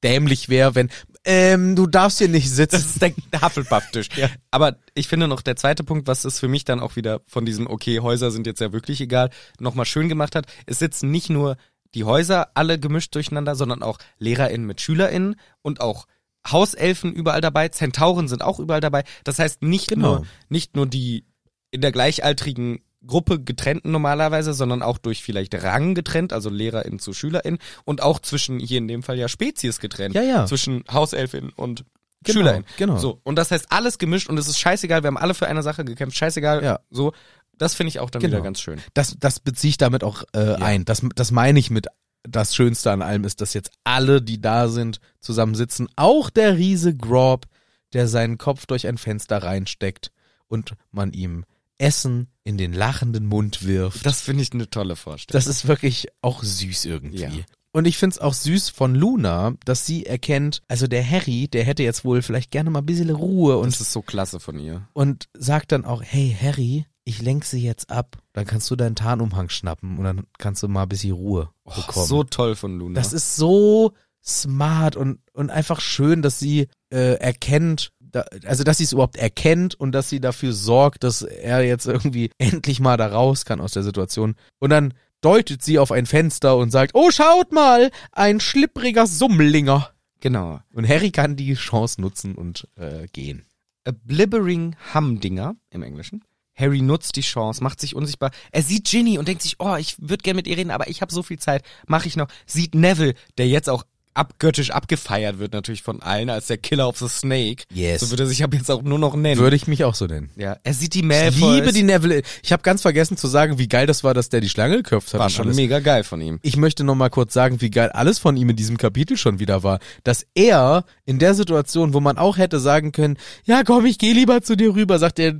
dämlich wäre, wenn ähm, du darfst hier nicht sitzen. das ist der, der Hufflepuff-Tisch. [LAUGHS] Ja. Aber ich finde noch der zweite Punkt, was es für mich dann auch wieder von diesem, okay, Häuser sind jetzt ja wirklich egal, nochmal schön gemacht hat. Es sitzen nicht nur die Häuser alle gemischt durcheinander, sondern auch LehrerInnen mit SchülerInnen und auch Hauselfen überall dabei, Zentauren sind auch überall dabei. Das heißt nicht Genau. nur, nicht nur die in der gleichaltrigen Gruppe getrennten normalerweise, sondern auch durch vielleicht Rang getrennt, also LehrerInnen zu SchülerInnen und auch zwischen, hier in dem Fall ja Spezies getrennt. Ja, ja. Zwischen Hauselfin und Genau, SchülerInnen. genau. So. Und das heißt alles gemischt und es ist scheißegal, wir haben alle für eine Sache gekämpft, scheißegal. Ja. So. Das finde ich auch dann Genau. wieder ganz schön. Das, das beziehe ich damit auch äh, ein. Das, das meine ich mit das Schönste an allem ist, dass jetzt alle, die da sind, zusammen sitzen. Auch der Riese Grob, der seinen Kopf durch ein Fenster reinsteckt und man ihm Essen in den lachenden Mund wirft. Das finde ich eine tolle Vorstellung. Das ist wirklich auch süß irgendwie. Ja. Und ich find's auch süß von Luna, dass sie erkennt, also der Harry, der hätte jetzt wohl vielleicht gerne mal ein bisschen Ruhe und, das ist so klasse von ihr. und sagt dann auch, hey Harry, ich lenk sie jetzt ab, dann kannst du deinen Tarnumhang schnappen und dann kannst du mal ein bisschen Ruhe Oh, bekommen. so toll von Luna. Das ist so smart und, und einfach schön, dass sie äh, erkennt, da, also dass sie es überhaupt erkennt und dass sie dafür sorgt, dass er jetzt irgendwie [LAUGHS] endlich mal da raus kann aus der Situation. Und dann deutet sie auf ein Fenster und sagt, oh schaut mal, ein schlippriger Summlinger. genau. Und Harry kann die Chance nutzen und äh, gehen. A blibbering Humdinger im Englischen. Harry nutzt die Chance, macht sich unsichtbar. Er sieht Ginny und denkt sich, oh, ich würde gerne mit ihr reden, aber ich habe so viel Zeit, mache ich noch. Sieht Neville, der jetzt auch abgöttisch abgefeiert wird natürlich von allen als der Killer of the Snake. Yes. So wird er sich ab jetzt auch nur noch nennen. Würde ich mich auch so nennen. ja, er sieht die Ich Malfoys. liebe die Neville. Ich habe ganz vergessen zu sagen, wie geil das war, dass der die Schlange geköpft hat. War schon alles. mega geil von ihm. ich möchte noch mal kurz sagen, wie geil alles von ihm in diesem Kapitel schon wieder war. Dass er in der Situation, wo man auch hätte sagen können, ja komm, ich geh lieber zu dir rüber, sagt er,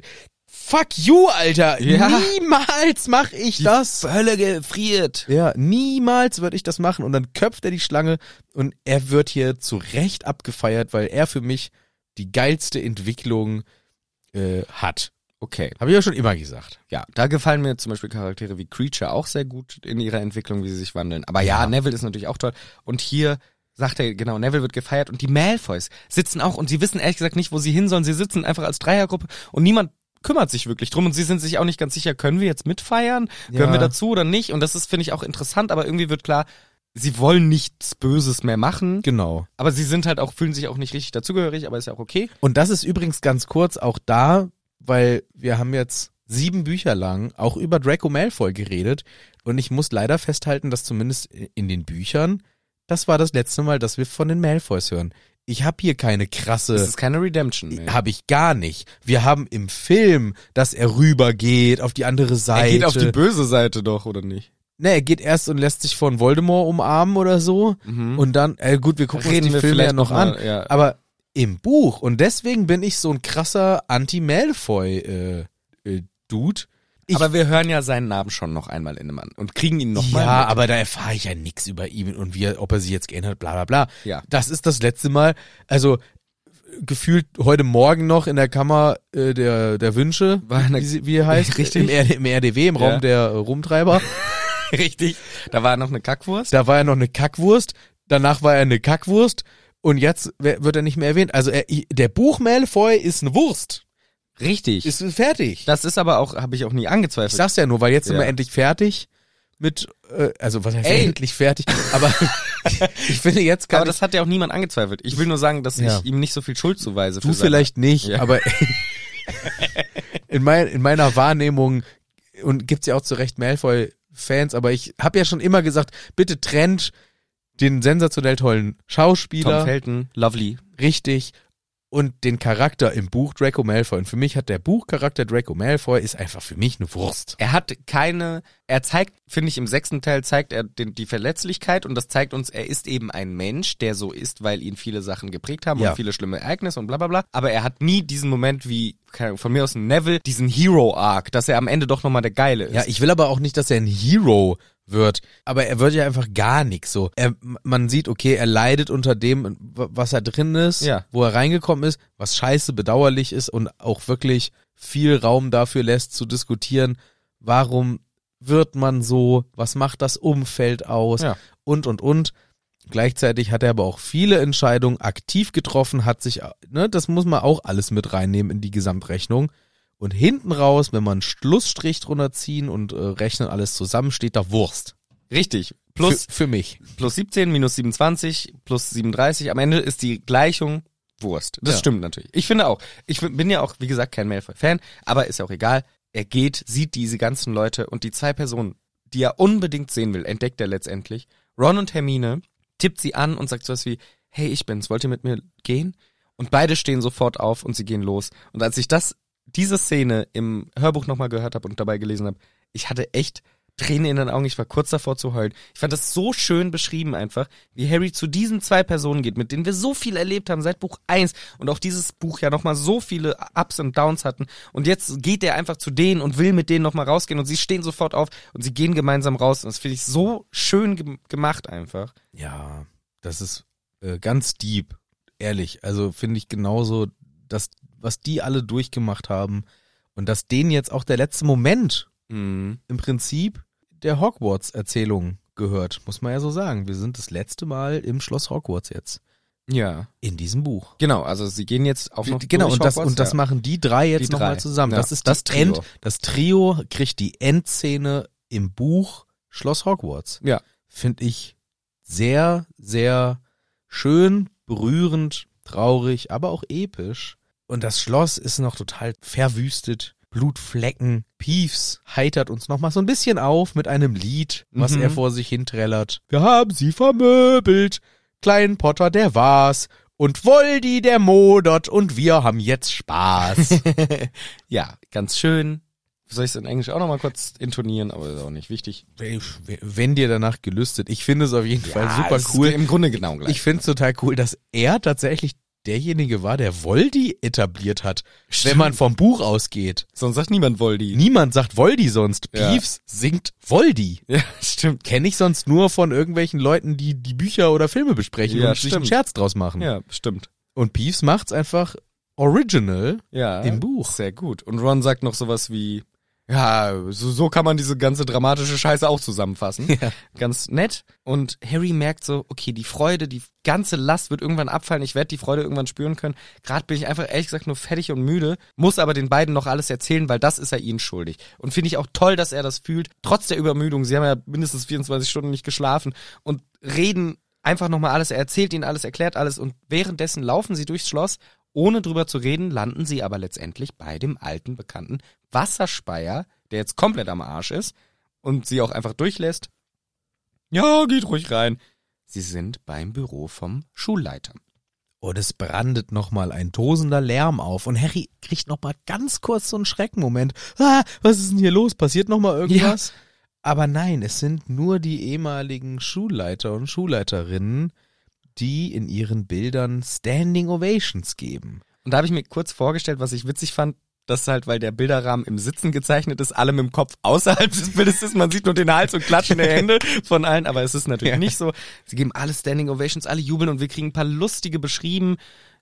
fuck you, Alter. Ja. Niemals mach ich das. Hölle gefriert. Ja, niemals würde ich das machen. Und dann köpft er die Schlange und er wird hier zu Recht abgefeiert, weil er für mich die geilste Entwicklung äh, hat. Okay. Habe ich ja schon immer gesagt. Ja, da gefallen mir zum Beispiel Charaktere wie Creature auch sehr gut in ihrer Entwicklung, wie sie sich wandeln. Aber ja, Ja. Neville ist natürlich auch toll. Und hier sagt er, genau, Neville wird gefeiert und die Malfoys sitzen auch und sie wissen ehrlich gesagt nicht, wo sie hin sollen. Sie sitzen einfach als Dreiergruppe und niemand kümmert sich wirklich drum und sie sind sich auch nicht ganz sicher, können wir jetzt mitfeiern? Ja. Gehören wir dazu oder nicht? Und das ist, finde ich, auch interessant, aber irgendwie wird klar, sie wollen nichts Böses mehr machen, Genau. aber sie sind halt auch, fühlen sich auch nicht richtig dazugehörig, aber ist ja auch okay. Und das ist übrigens ganz kurz auch da, weil wir haben jetzt sieben Bücher lang auch über Draco Malfoy geredet und ich muss leider festhalten, dass zumindest in den Büchern, das war das letzte Mal, dass wir von den Malfoys hören. Ich habe hier keine krasse Das ist keine Redemption mehr. Habe ich gar nicht. Wir haben im Film, dass er rübergeht auf die andere Seite. er geht auf die böse Seite doch, oder nicht? Ne, er geht erst und lässt sich von Voldemort umarmen oder so. Und dann, äh, gut, wir gucken Mhm. Reden uns die wir Filme ja vielleicht noch mal, an. ja. Aber im Buch, und deswegen bin ich so ein krasser Anti-Malfoy-Dude. Äh, Dude. Ich- aber wir hören ja seinen Namen schon noch einmal in dem an und kriegen ihn noch ja, aber da erfahre ich ja nichts über ihn und wie er, ob er sich jetzt geändert hat, bla bla bla. Ja. Das ist das letzte Mal, also gefühlt heute Morgen noch in der Kammer äh, der, der Wünsche, War eine- wie, wie er heißt, Richtig. Im, R- im RDW, im Ja. Raum der äh, Rumtreiber. [LAUGHS] Richtig. Da war noch eine Kackwurst. Da war er noch eine Kackwurst, danach war er eine Kackwurst und jetzt wird er nicht mehr erwähnt. Also er, der Buch Malfoy ist eine Wurst. Richtig. Ist fertig. das ist aber auch, habe ich auch nie Ich angezweifelt. sag's ja nur, weil jetzt sind Ja. wir endlich fertig mit, äh, also was heißt Ey. endlich fertig? Aber [LAUGHS] ich finde jetzt kann aber das hat ja auch niemand angezweifelt. Ich will nur sagen, dass Ja. ich ihm nicht so viel Schuld zuweise. Du für seine- vielleicht nicht, Ja. aber [LAUGHS] in, mein, in meiner Wahrnehmung und gibt's ja auch zu Recht Malfoy-Fans, aber ich habe ja schon immer gesagt, bitte trennt den sensationell tollen Tom Schauspieler Felton, lovely. richtig und den Charakter im Buch Draco Malfoy. Und für mich hat der Buchcharakter Draco Malfoy ist einfach für mich eine Wurst. Er hat keine, er zeigt, finde ich, im sechsten Teil zeigt er den, die Verletzlichkeit und das zeigt uns, er ist eben ein Mensch, der so ist, weil ihn viele Sachen geprägt haben Ja. und viele schlimme Ereignisse und bla bla bla. Aber er hat nie diesen Moment wie, keine Ahnung, von mir aus ein Neville, diesen Hero-Arc, dass er am Ende doch nochmal der Geile ist. Ja, ich will aber auch nicht, dass er ein Hero wird, aber er wird ja einfach gar nichts so. Er, man sieht, okay, er leidet unter dem, was er drin ist, Ja. wo er reingekommen ist, was scheiße bedauerlich ist und auch wirklich viel Raum dafür lässt zu diskutieren, warum wird man so, was macht das Umfeld aus Ja. und und und. Gleichzeitig hat er aber auch viele Entscheidungen aktiv getroffen, hat sich, ne, das muss man auch alles mit reinnehmen in die Gesamtrechnung. Und hinten raus, wenn man einen Schlussstrich drunter ziehen und äh, rechnen alles zusammen, steht da Wurst. Richtig. Plus, für, für mich. plus 17, minus 27, plus 37. Am Ende ist die Gleichung Wurst. Das Ja. stimmt natürlich. Ich finde auch. Ich bin ja auch, wie gesagt, kein Malfoy-Fan, aber ist ja auch egal. Er geht, sieht diese ganzen Leute und die zwei Personen, die er unbedingt sehen will, entdeckt er letztendlich. Ron und Hermine tippt sie an und sagt sowas wie, hey, ich bin's, wollt ihr mit mir gehen? Und beide stehen sofort auf und sie gehen los. Und als ich das, diese Szene im Hörbuch nochmal gehört habe und dabei gelesen habe, ich hatte echt Tränen in den Augen, ich war kurz davor zu heulen. Ich fand das so schön beschrieben einfach, wie Harry zu diesen zwei Personen geht, mit denen wir so viel erlebt haben seit Buch 1 und auch dieses Buch ja nochmal so viele Ups und Downs hatten. Und jetzt geht er einfach zu denen und will mit denen nochmal rausgehen und sie stehen sofort auf und sie gehen gemeinsam raus. Und das finde ich so schön gem- gemacht einfach. Ja, das ist äh, ganz deep, ehrlich. Also finde ich genauso, dass was die alle durchgemacht haben und dass denen jetzt auch der letzte Moment Mhm. im Prinzip der Hogwarts-Erzählung gehört, muss man ja so sagen. Wir sind das letzte Mal im Schloss Hogwarts jetzt. Ja, In diesem Buch. genau. Also sie gehen jetzt auch noch genau, und das, Hogwarts, und das ja. machen die drei jetzt nochmal zusammen. Ja, Das ist das das Trio. End, das Trio kriegt die Endszene im Buch Schloss Hogwarts. Ja. Finde ich sehr, sehr schön, berührend, traurig, aber auch episch. Und das Schloss ist noch total verwüstet. Blutflecken. Peeves heitert uns noch mal so ein bisschen auf mit einem Lied, was Mhm. er vor sich hinträllert. Wir haben sie vermöbelt. Klein Potter, der war's. Und Voldi, der modert. Und wir haben jetzt Spaß. [LAUGHS] ja, ganz schön. Soll ich es in Englisch auch nochmal kurz intonieren, aber ist auch nicht wichtig. Wenn dir danach gelüstet. Ich finde es auf jeden Fall super cool. Im Grunde genau gleich. Ich finde es total cool, dass er tatsächlich derjenige war, der Voldi etabliert hat. Stimmt. Wenn man vom Buch ausgeht. Sonst sagt niemand Voldi. Niemand sagt Voldi sonst. Ja. Peeves singt Voldi. Ja, [LAUGHS] stimmt. Kenne ich sonst nur von irgendwelchen Leuten, die die Bücher oder Filme besprechen Ja, und sich einen stimmt. Scherz draus machen. Ja, stimmt. Und Peeves macht's einfach original. Ja. Im Buch. Sehr gut. Und Ron sagt noch sowas wie, Ja, so, so kann man diese ganze dramatische Scheiße auch zusammenfassen. Ja. Ganz nett. Und Harry merkt so, okay, die Freude, die ganze Last wird irgendwann abfallen. Ich werde die Freude irgendwann spüren können. Gerade bin ich einfach ehrlich gesagt nur fertig und müde, muss aber den beiden noch alles erzählen, weil das ist er ihnen schuldig. Und finde ich auch toll, dass er das fühlt, trotz der Übermüdung. Sie haben ja mindestens 24 Stunden nicht geschlafen und reden einfach nochmal alles. Er erzählt ihnen alles, erklärt alles und währenddessen laufen sie durchs Schloss. Ohne drüber zu reden, landen sie aber letztendlich bei dem alten bekannten Wasserspeier, der jetzt komplett am Arsch ist und sie auch einfach durchlässt. Ja, geht ruhig rein. Sie sind beim Büro vom Schulleiter. Und es brandet nochmal ein tosender Lärm auf und Harry kriegt nochmal ganz kurz so einen Schreckenmoment. Ah, was ist denn hier los? Passiert nochmal irgendwas? Aber nein, es sind nur die ehemaligen Schulleiter und Schulleiterinnen, die in ihren Bildern Standing Ovations geben. Und da habe ich mir kurz vorgestellt, was ich witzig fand, dass halt, weil der Bilderrahmen im Sitzen gezeichnet ist, alle mit dem Kopf außerhalb des Bildes ist. Man sieht nur den Hals und klatschende [LAUGHS] Hände von allen, aber es ist natürlich nicht so. Sie geben alle Standing Ovations, alle jubeln und wir kriegen ein paar lustige beschrieben,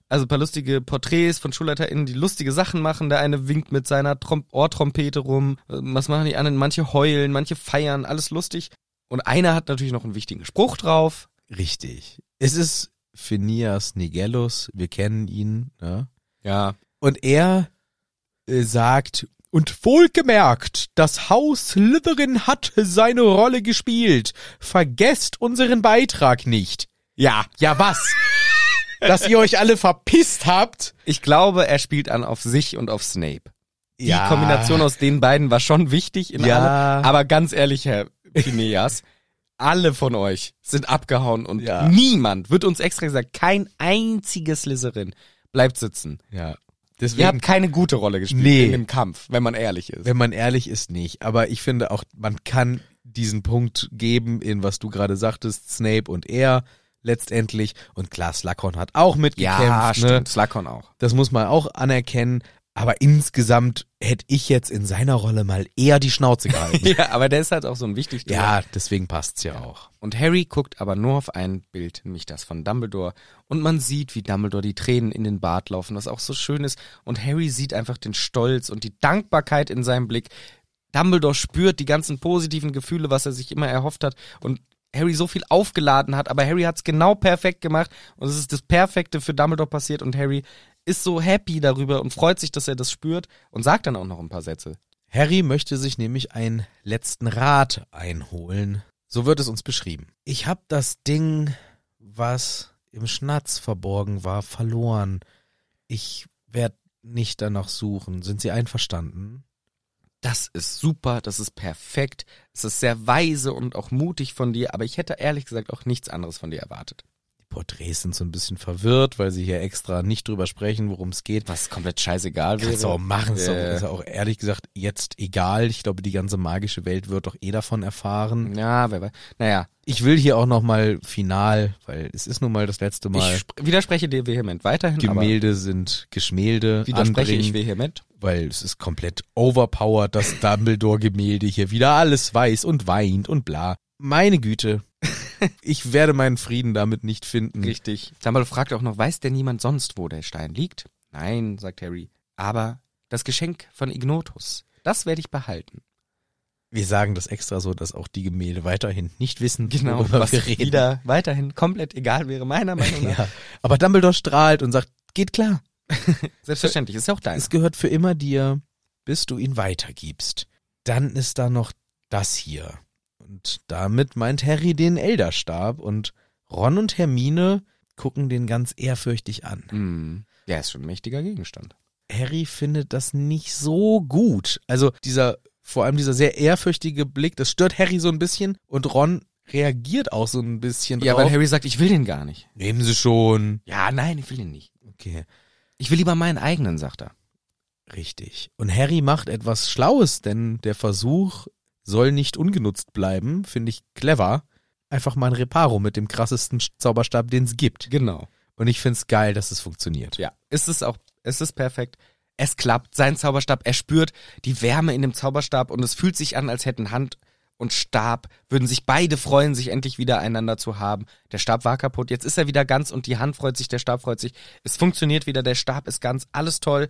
also ein paar lustige Porträts von SchulleiterInnen, die lustige Sachen machen. Der eine winkt mit seiner Trom Ohrtrompete rum. Äh, Was machen die anderen? Manche heulen, manche feiern, alles lustig. Und einer hat natürlich noch einen wichtigen Spruch drauf. Richtig. Es ist Phineas Nigellus, wir kennen ihn, ne? Ja. Und er äh, sagt, und wohlgemerkt, das Haus Slytherin hat seine Rolle gespielt. Vergesst unseren Beitrag nicht. Ja. Ja, was? [LAUGHS] Dass ihr euch alle verpisst habt? Ich glaube, er spielt an auf sich und auf Snape. Die Kombination aus den beiden war schon wichtig in Ja. allem. Aber ganz ehrlich, Herr Phineas, alle von euch sind abgehauen und Ja. niemand, wird uns extra gesagt, kein einziges Slytherin bleibt sitzen. Ja. Ihr Deswegen, habt keine gute Rolle gespielt Nee. in dem Kampf, wenn man ehrlich ist. wenn man ehrlich ist, nicht. Aber ich finde auch, man kann diesen Punkt geben, in was du gerade sagtest, Snape und er letztendlich. Und klar, Slughorn hat auch mitgekämpft. ja, ne? stimmt. Slakon auch. Das muss man auch anerkennen. Aber insgesamt hätte ich jetzt in seiner Rolle mal eher die Schnauze gehalten. [LAUGHS] Ja, aber der ist halt auch so ein wichtig. ja, deswegen passt's ja auch. Und Harry guckt aber nur auf ein Bild, nämlich das von Dumbledore. Und man sieht, wie Dumbledore die Tränen in den Bart laufen, was auch so schön ist. Und Harry sieht einfach den Stolz und die Dankbarkeit in seinem Blick. Dumbledore spürt die ganzen positiven Gefühle, was er sich immer erhofft hat. Und Harry so viel aufgeladen hat, aber Harry hat's genau perfekt gemacht. Und es ist das Perfekte für Dumbledore passiert. Und Harry ist so happy darüber und freut sich, dass er das spürt und sagt dann auch noch ein paar Sätze. Harry möchte sich nämlich einen letzten Rat einholen. So wird es uns beschrieben. Ich hab das Ding, was im Schnatz verborgen war, verloren. Ich werd nicht danach suchen. Sind Sie einverstanden? Das ist super, das ist perfekt, es ist sehr weise und auch mutig von dir, aber ich hätte ehrlich gesagt auch nichts anderes von dir erwartet. Porträts sind so ein bisschen verwirrt, weil sie hier extra nicht drüber sprechen, worum es geht. Was komplett scheißegal wäre. Kannst du auch machen, ist, Äh. auch, ist auch ehrlich gesagt jetzt egal. Ich glaube, die ganze magische Welt wird doch eh davon erfahren. Ja, wer weiß. Naja, Ich will hier auch nochmal final, weil es ist nun mal das letzte Mal. ich sp- widerspreche dir vehement weiterhin, Gemälde sind Geschmähde aber widerspreche ich vehement. weil es ist komplett overpowered, das Dumbledore-Gemälde hier wieder alles weiß und weint und bla. Meine Güte. [LAUGHS] Ich werde meinen Frieden damit nicht finden. Richtig. Dumbledore fragt auch noch, weiß denn niemand sonst, wo der Stein liegt? Nein, sagt Harry. Aber das Geschenk von Ignotus, das werde ich behalten. Wir sagen das extra so, dass auch die Gemälde weiterhin nicht wissen, Genau, worüber was wir reden. wieder weiterhin komplett egal wäre, meiner [LAUGHS] Meinung nach. Ja. Aber Dumbledore strahlt und sagt, geht klar. [LAUGHS] Selbstverständlich, ist ja auch dein. Es gehört für immer dir, bis du ihn weitergibst. Dann ist da noch das hier. Und damit meint Harry den Elderstab und Ron und Hermine gucken den ganz ehrfürchtig an. Hm, der ist schon ein mächtiger Gegenstand. Harry findet das nicht so gut. Also dieser, vor allem dieser sehr ehrfürchtige Blick, das stört Harry so ein bisschen und Ron reagiert auch so ein bisschen Ja, drauf. weil Harry sagt, ich will den gar nicht. Nehmen Sie schon. Ja, nein, ich will den nicht. Okay, Ich will lieber meinen eigenen, sagt er. richtig. Und Harry macht etwas Schlaues, denn der Versuch soll nicht ungenutzt bleiben, finde ich clever. Einfach mal ein Reparo mit dem krassesten Zauberstab, den es gibt. Genau. Und ich finde es geil, dass es funktioniert. Ja, ist es auch, es ist perfekt. Es klappt, sein Zauberstab, er spürt die Wärme in dem Zauberstab und es fühlt sich an, als hätten Hand und Stab, würden sich beide freuen, sich endlich wieder einander zu haben. Der Stab war kaputt, jetzt ist er wieder ganz und die Hand freut sich, der Stab freut sich. Es funktioniert wieder, der Stab ist ganz, alles toll.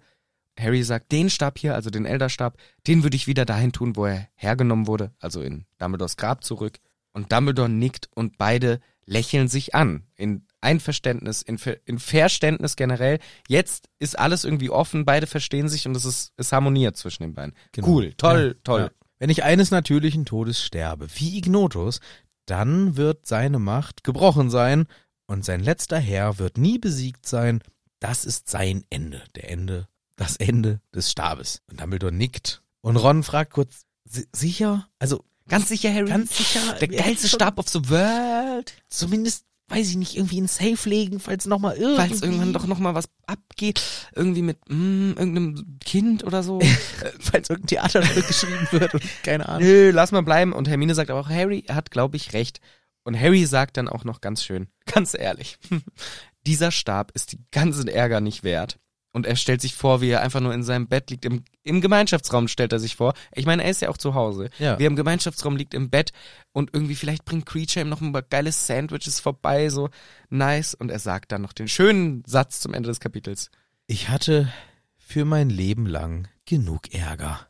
Harry sagt, den Stab hier, also den Elderstab, den würde ich wieder dahin tun, wo er hergenommen wurde, also in Dumbledores Grab zurück. Und Dumbledore nickt und beide lächeln sich an. In Einverständnis, in, Ver in Verständnis generell. Jetzt ist alles irgendwie offen, beide verstehen sich und es ist, es harmoniert zwischen den beiden. Genau. Cool, toll, Ja, toll. Ja. Wenn ich eines natürlichen Todes sterbe, wie Ignotus, dann wird seine Macht gebrochen sein und sein letzter Herr wird nie besiegt sein. Das ist sein Ende, der Ende, das Ende des Stabes. Und Dumbledore nickt. Und Ron fragt kurz, "Si- sicher? Also, Ganz sicher, Harry. ganz sicher? Der geilste Stab of the World. Zumindest, weiß ich nicht, irgendwie in Safe legen, falls nochmal irgendwie. Falls irgendwann doch noch mal was abgeht, irgendwie mit mm, irgendeinem Kind oder so. [LAUGHS] falls irgendein Theaterstück geschrieben [LAUGHS] wird und keine Ahnung. Nö, lass mal bleiben. Und Hermine sagt aber auch, Harry hat, glaube ich, recht. Und Harry sagt dann auch noch ganz schön, ganz ehrlich, [LAUGHS] dieser Stab ist die ganzen Ärger nicht wert. Und er stellt sich vor, wie er einfach nur in seinem Bett liegt. Im, Im Gemeinschaftsraum stellt er sich vor. Ich meine, er ist ja auch zu Hause. Ja. Wie er im Gemeinschaftsraum liegt im Bett und irgendwie vielleicht bringt Creature ihm noch ein paar geile Sandwiches vorbei, so nice. Und er sagt dann noch den schönen Satz zum Ende des Kapitels. Ich hatte für mein Leben lang genug Ärger.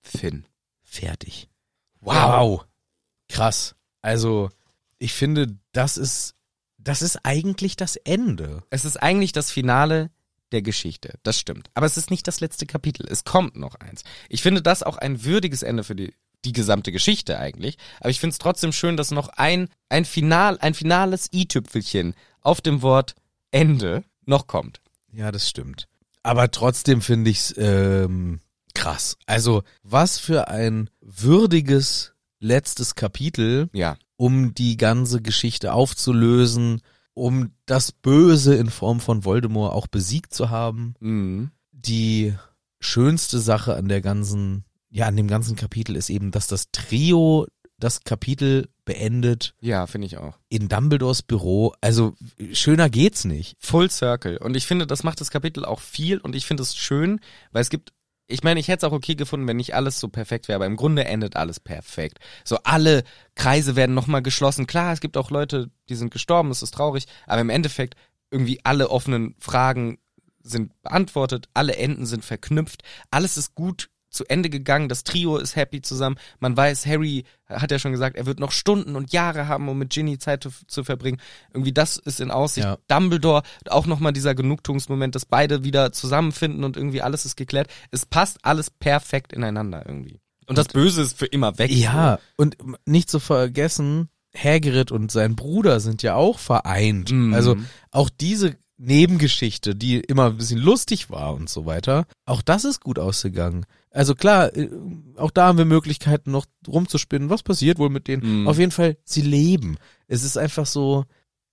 Finn. Fertig. Wow. Krass. Also, ich finde, das ist, das ist eigentlich das Ende. Es ist eigentlich das Finale der Geschichte. Das stimmt. Aber es ist nicht das letzte Kapitel. Es kommt noch eins. Ich finde das auch ein würdiges Ende für die, die gesamte Geschichte eigentlich. Aber ich finde es trotzdem schön, dass noch ein, ein Final, ein finales i-Tüpfelchen auf dem Wort Ende noch kommt. Ja, das stimmt. Aber trotzdem finde ich's ähm, krass. Also, was für ein würdiges letztes Kapitel, Ja. um die ganze Geschichte aufzulösen, um das Böse in Form von Voldemort auch besiegt zu haben. Mhm. die schönste Sache an der ganzen, ja, an dem ganzen Kapitel ist eben, dass das Trio das Kapitel beendet Ja, finde ich auch. in Dumbledores Büro. Also schöner geht's nicht. Full Circle. Und ich finde, das macht das Kapitel auch viel und ich finde es schön, weil es gibt, ich meine, ich hätte es auch okay gefunden, wenn nicht alles so perfekt wäre, aber im Grunde endet alles perfekt. So alle Kreise werden nochmal geschlossen. Klar, es gibt auch Leute, die sind gestorben, das ist traurig, aber im Endeffekt irgendwie alle offenen Fragen sind beantwortet, alle Enden sind verknüpft, alles ist gut zu Ende gegangen, das Trio ist happy zusammen, man weiß, Harry hat ja schon gesagt, er wird noch Stunden und Jahre haben, um mit Ginny Zeit zu, zu verbringen. Irgendwie das ist in Aussicht. Ja. Dumbledore, auch nochmal dieser Genugtuungsmoment, dass beide wieder zusammenfinden und irgendwie alles ist geklärt. Es passt alles perfekt ineinander irgendwie. Und das Böse ist für immer weg. Ja, und nicht zu vergessen, Hagrid und sein Bruder sind ja auch vereint. Mhm. Also auch diese Nebengeschichte, die immer ein bisschen lustig war und so weiter, auch das ist gut ausgegangen. Also klar, äh, auch da haben wir Möglichkeiten noch rumzuspinnen, was passiert wohl mit denen. Mhm. Auf jeden Fall, sie leben. Es ist einfach so,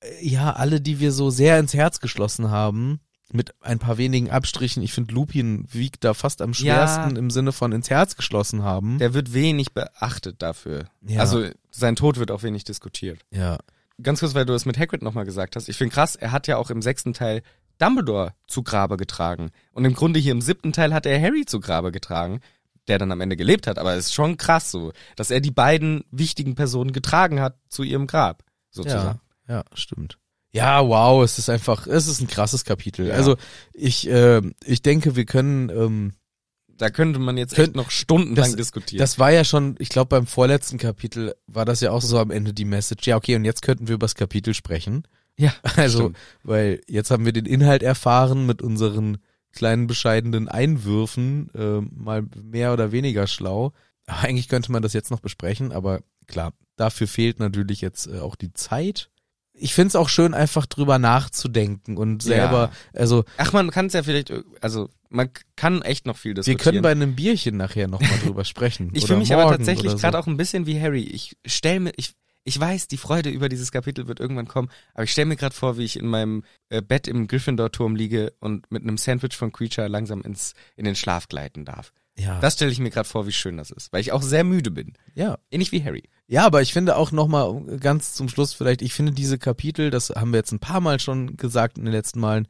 äh, ja, alle, die wir so sehr ins Herz geschlossen haben, mit ein paar wenigen Abstrichen, ich finde Lupin wiegt da fast am Ja. schwersten im Sinne von ins Herz geschlossen haben. Der wird wenig beachtet dafür. Ja. Also sein Tod wird auch wenig diskutiert. ja. Ganz kurz, weil du das mit Hagrid nochmal gesagt hast. Ich finde krass, er hat ja auch im sechsten Teil Dumbledore zu Grabe getragen. Und im Grunde hier im siebten Teil hat er Harry zu Grabe getragen, der dann am Ende gelebt hat. Aber es ist schon krass so, dass er die beiden wichtigen Personen getragen hat zu ihrem Grab, sozusagen. Ja, ja, stimmt. Ja, wow, es ist einfach, es ist ein krasses Kapitel. Ja. Also ich, äh, ich denke, wir können, ähm, Da könnte man jetzt Könnt- echt noch stundenlang das- diskutieren. das war ja schon, ich glaube beim vorletzten Kapitel war das ja auch so am Ende die Message. Ja, okay, und jetzt könnten wir über das Kapitel sprechen. Ja, [LAUGHS] Also, stimmt. weil jetzt haben wir den Inhalt erfahren mit unseren kleinen bescheidenen Einwürfen, äh, mal mehr oder weniger schlau. Eigentlich könnte man das jetzt noch besprechen, aber klar, dafür fehlt natürlich jetzt äh, auch die Zeit. Ich find's auch schön, einfach drüber nachzudenken und selber, also Ach, man kann es ja vielleicht, also man kann echt noch viel wir diskutieren. können bei einem Bierchen nachher nochmal drüber sprechen. [LAUGHS] Ich fühle mich aber tatsächlich oder so. gerade auch ein bisschen wie Harry. Ich stell mir, ich, ich weiß, die Freude über dieses Kapitel wird irgendwann kommen, aber ich stelle mir gerade vor, wie ich in meinem äh, Bett im Gryffindor-Turm liege und mit einem Sandwich von Creature langsam ins, in den Schlaf gleiten darf. Ja, Das stelle ich mir gerade vor, wie schön das ist, weil ich auch sehr müde bin. ja. Ähnlich wie Harry. Ja, aber ich finde auch nochmal ganz zum Schluss vielleicht, ich finde diese Kapitel, das haben wir jetzt ein paar Mal schon gesagt in den letzten Malen,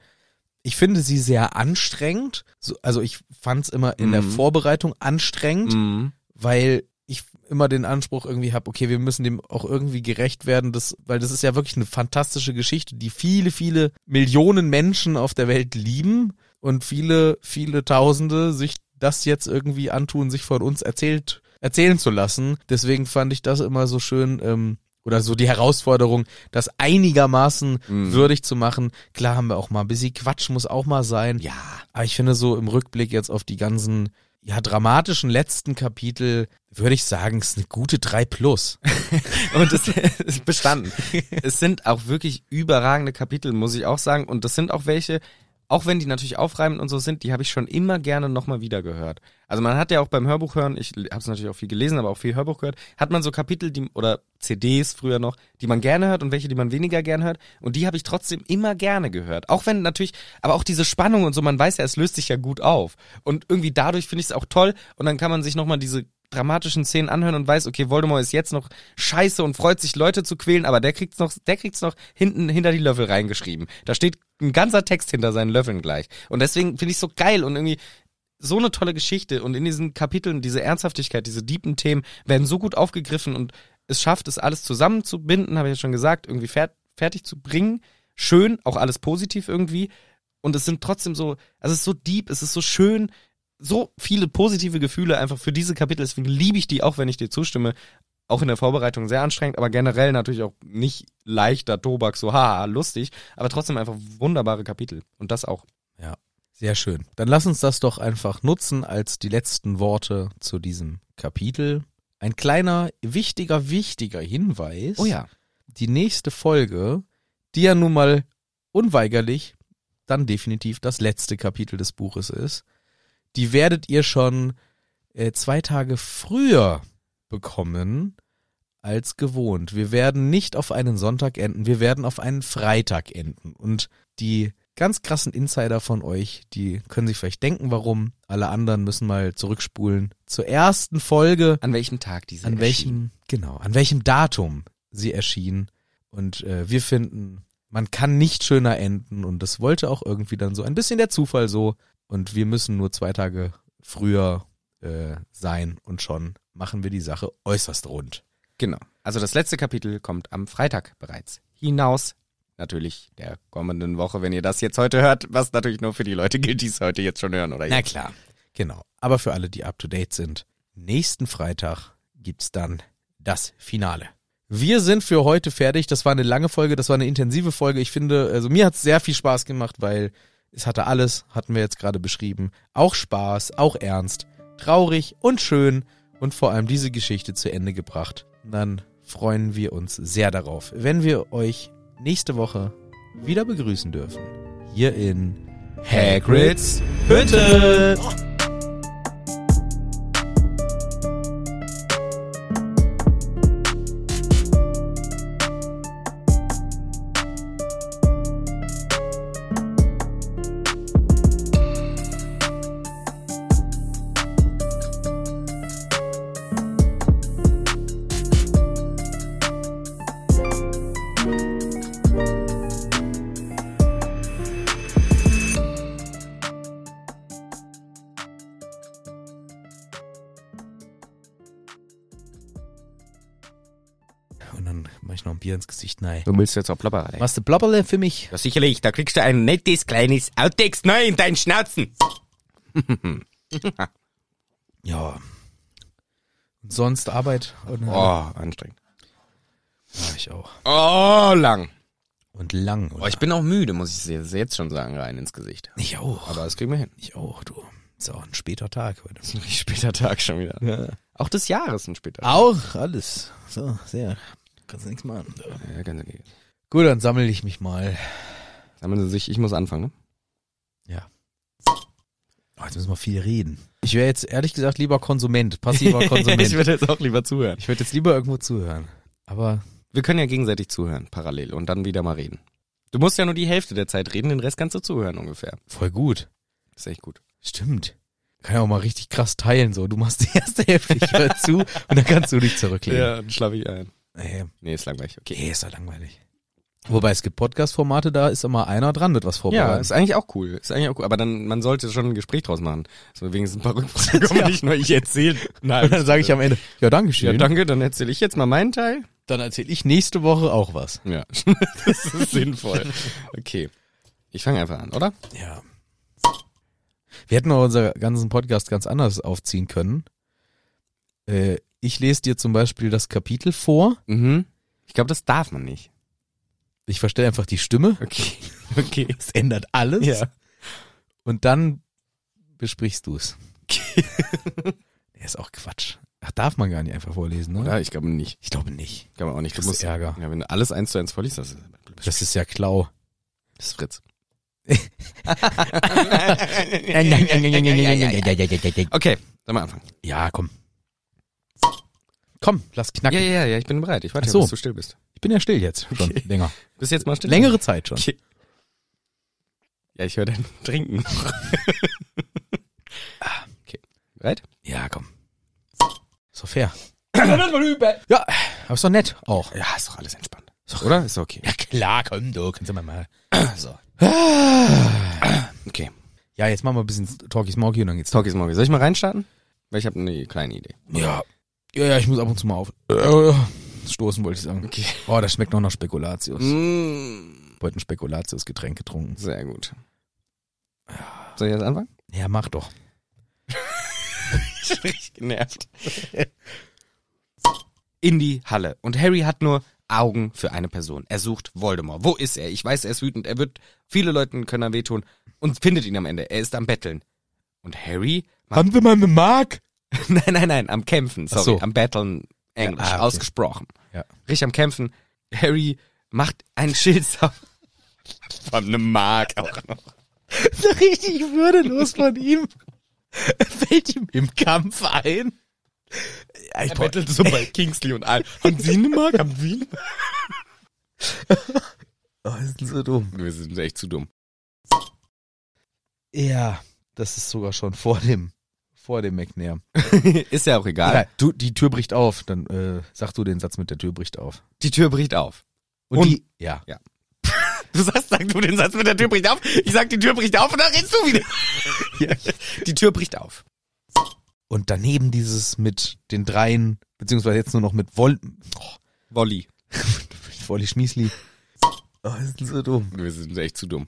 ich finde sie sehr anstrengend. So, also ich fand es immer in der Mhm. Vorbereitung anstrengend, Mhm. weil immer den Anspruch irgendwie habe, okay, wir müssen dem auch irgendwie gerecht werden, das, weil das ist ja wirklich eine fantastische Geschichte, die viele, viele Millionen Menschen auf der Welt lieben. und viele, viele Tausende sich das jetzt irgendwie antun, sich von uns erzählt, erzählen zu lassen. Deswegen fand ich das immer so schön, ähm, oder so die Herausforderung, das einigermaßen Mhm. würdig zu machen. Klar haben wir auch mal ein bisschen Quatsch, muss auch mal sein. Ja. Aber ich finde so im Rückblick jetzt auf die ganzen, ja, dramatischen letzten Kapitel, würde ich sagen, ist eine gute 3 plus. [LAUGHS] Und es ist bestanden. es sind auch wirklich überragende Kapitel, muss ich auch sagen. Und das sind auch welche, auch wenn die natürlich aufreibend und so sind, die habe ich schon immer gerne nochmal wieder gehört. Also man hat ja auch beim Hörbuch hören, ich habe es natürlich auch viel gelesen, aber auch viel Hörbuch gehört, hat man so Kapitel, die oder CDs früher noch, die man gerne hört und welche, die man weniger gerne hört. Und die habe ich trotzdem immer gerne gehört. Auch wenn natürlich, aber auch diese Spannung und so, man weiß ja, es löst sich ja gut auf. Und irgendwie dadurch finde ich es auch toll. Und dann kann man sich nochmal diese dramatischen Szenen anhören und weiß, okay, Voldemort ist jetzt noch scheiße und freut sich, Leute zu quälen, aber der kriegt's noch, der kriegt's noch hinten hinter die Löffel reingeschrieben. Da steht ein ganzer Text hinter seinen Löffeln gleich. Und deswegen finde ich so geil und irgendwie so eine tolle Geschichte und in diesen Kapiteln diese Ernsthaftigkeit, diese deepen Themen werden so gut aufgegriffen und es schafft es alles zusammenzubinden, habe ich ja schon gesagt, irgendwie fer fertig zu bringen. Schön, auch alles positiv irgendwie. Und es sind trotzdem so, also es ist so deep, es ist so schön, so viele positive Gefühle einfach für diese Kapitel. Deswegen liebe ich die, auch wenn ich dir zustimme. Auch in der Vorbereitung sehr anstrengend, aber generell natürlich auch nicht leichter Tobak, so haha, lustig, aber trotzdem einfach wunderbare Kapitel. Und das auch. Ja, sehr schön. Dann lass uns das doch einfach nutzen als die letzten Worte zu diesem Kapitel. Ein kleiner, wichtiger, wichtiger Hinweis. Oh ja. Die nächste Folge, die ja nun mal unweigerlich dann definitiv das letzte Kapitel des Buches ist, die werdet ihr schon äh, zwei Tage früher bekommen als gewohnt. Wir werden nicht auf einen Sonntag enden, wir werden auf einen Freitag enden. Und die ganz krassen Insider von euch, die können sich vielleicht denken, warum. Alle anderen müssen mal zurückspulen zur ersten Folge. An welchem Tag diese An welchem, genau, an welchem Datum sie erschien. Und äh, wir finden, man kann nicht schöner enden. Und das wollte auch irgendwie dann so ein bisschen der Zufall so. Und wir müssen nur zwei Tage früher äh, sein und schon machen wir die Sache äußerst rund. Genau. Also das letzte Kapitel kommt am Freitag bereits hinaus. Natürlich der kommenden Woche, wenn ihr das jetzt heute hört, was natürlich nur für die Leute gilt, die es heute jetzt schon hören, oder? Na klar. Genau. Aber für alle, die up to date sind, nächsten Freitag gibt's dann das Finale. Wir sind für heute fertig. Das war eine lange Folge, das war eine intensive Folge. Ich finde, also mir hat's sehr viel Spaß gemacht, weil es hatte alles, hatten wir jetzt gerade beschrieben. Auch Spaß, auch ernst, traurig und schön und vor allem diese Geschichte zu Ende gebracht. Dann freuen wir uns sehr darauf, wenn wir euch nächste Woche wieder begrüßen dürfen. Hier in Hagrids Hütte. Dann mach ich noch ein Bier ins Gesicht. Nein. Du willst jetzt auch Plapperei. Machst du Blabberle für mich? Ja, sicherlich, da kriegst du ein nettes kleines Outtext neu in deinen Schnauzen. [LAUGHS] Ja. Und sonst Arbeit? Oder? Oh, anstrengend. Ja, ich auch. Oh, lang. Und lang. Oder? Oh, ich bin auch müde, muss ich jetzt- schon sagen, rein ins Gesicht. ich auch. Aber das kriegen wir hin. Ich auch, du. Ist auch ein später Tag heute. Ein [LAUGHS] richtig später Tag schon wieder. Ja. Auch des Jahres ein später Tag. Auch alles. So, sehr. Kannst du nichts machen. Ja, ganz okay. Gut, dann sammle ich mich mal. Sammeln Sie sich, ich muss anfangen, ne? Ja. Oh, jetzt müssen wir viel reden. Ich wäre jetzt ehrlich gesagt lieber Konsument, passiver [LAUGHS] Konsument. ich würde jetzt auch lieber zuhören. ich würde jetzt lieber irgendwo zuhören. Aber Wir können ja gegenseitig zuhören, parallel, und dann wieder mal reden. Du musst ja nur die Hälfte der Zeit reden, den Rest kannst du zuhören ungefähr. voll gut. Das ist echt gut. Stimmt. Kann ja auch mal richtig krass teilen, so. Du machst die erste Hälfte, ich höre zu und dann kannst du dich zurücklehnen. dann schlafe ich ein. Nee, Nee, ist langweilig. Okay. okay, ist doch langweilig. Wobei es gibt Podcast-Formate, da ist immer einer dran mit was Ja, vorbereitet. ist eigentlich auch cool. Ist eigentlich auch cool. Aber dann, man sollte schon ein Gespräch draus machen. Wir wenigstens ein paar Rückfragen kommen, Ja. nicht nur ich erzähle. und [LAUGHS] dann sage ich am Ende, ja, danke Ja, schön. danke, dann erzähle ich jetzt mal meinen Teil. dann erzähle ich nächste Woche auch was. Ja, [LAUGHS] das ist sinnvoll. Okay. Ich fange einfach an, oder? Ja. Wir hätten auch unseren ganzen Podcast ganz anders aufziehen können. Äh, ich lese dir zum Beispiel das Kapitel vor. Mhm. Ich glaube, das darf man nicht. Ich verstelle einfach die Stimme. Okay. [LAUGHS] Okay. Es ändert alles. Ja. Und dann besprichst du es. [LAUGHS] nee, ist auch Quatsch. Ach, darf man gar nicht einfach vorlesen, ne? Oder? Ich glaube nicht. Ich glaube nicht. Ich glaube auch nicht. Das ist Ärger. Ja, wenn du alles eins zu eins vorliest, das ist, Das ist ja Klau. das ist Fritz. [LAUGHS] Okay, dann mal anfangen. Ja, komm. Komm, lass knacken. Ja, ja, ja, ich bin bereit. Ich warte, Ach so. bis du still bist. Ich bin ja still jetzt schon Okay. länger. Bist jetzt mal still? Längere Zeit schon. Okay. Ja, ich höre dein [LAUGHS] Trinken. okay. Bereit? Ja, komm. So fair. ja, aber ist doch nett auch. Ja, ist doch alles entspannt. Oder? Ist okay. Ja klar, komm du, kannst du mal mal. [CLEARS THROAT] So. Okay. Ja, jetzt machen wir ein bisschen Talkie Smoky und dann geht's. Talkies Morgen. Soll ich mal reinstarten? Weil ich habe eine kleine Idee. Ja. Ja, ja, ich muss ab und zu mal auf. Äh, stoßen wollte ich sagen. Okay. Oh, das schmeckt noch nach Spekulatius. Mm, Heute ein Spekulatius-Getränk getrunken. sehr gut. Soll ich jetzt anfangen? Ja, mach doch. [LAUGHS] Ich bin richtig genervt. In die Halle. Und Harry hat nur Augen für eine Person. Er sucht Voldemort. Wo ist er? Ich weiß, er ist wütend. Er wird, viele Leuten können er wehtun und findet ihn am Ende. Er ist am Betteln. Und Harry macht, Haben Sie mal eine Mark? [LAUGHS] nein, nein, nein, am Kämpfen, sorry, so. am Betteln, Englisch, Ja, ah, okay. ausgesprochen. Ja. Richtig am Kämpfen. Harry macht ein Schild. [LAUGHS] Von einem Mark auch noch. [LAUGHS] So richtig würdelos von ihm. Fällt ihm im Kampf ein. Ja, ich Er bettelt so bei Kingsley und allen. Haben Sie eine Mark? Haben Sie eine Mark? Oh, ist denn so dumm. Wir sind echt zu dumm. Ja, das ist sogar schon vor dem, vor dem McNair. [LAUGHS] ist ja auch egal. Egal, du, die Tür bricht auf. Dann äh, sag du den Satz mit der Tür bricht auf. Die Tür bricht auf. Und, Und- die, ja. [LAUGHS] Du sagst, sag du den Satz mit der Tür bricht auf. Ich sag, die Tür bricht auf und dann redest du wieder. [LAUGHS] Die Tür bricht auf. Und daneben dieses mit den dreien, beziehungsweise jetzt nur noch mit Vol, oh, Wolli. Wolli Schmiesli. Oh, ist denn so dumm. Wir sind echt zu dumm.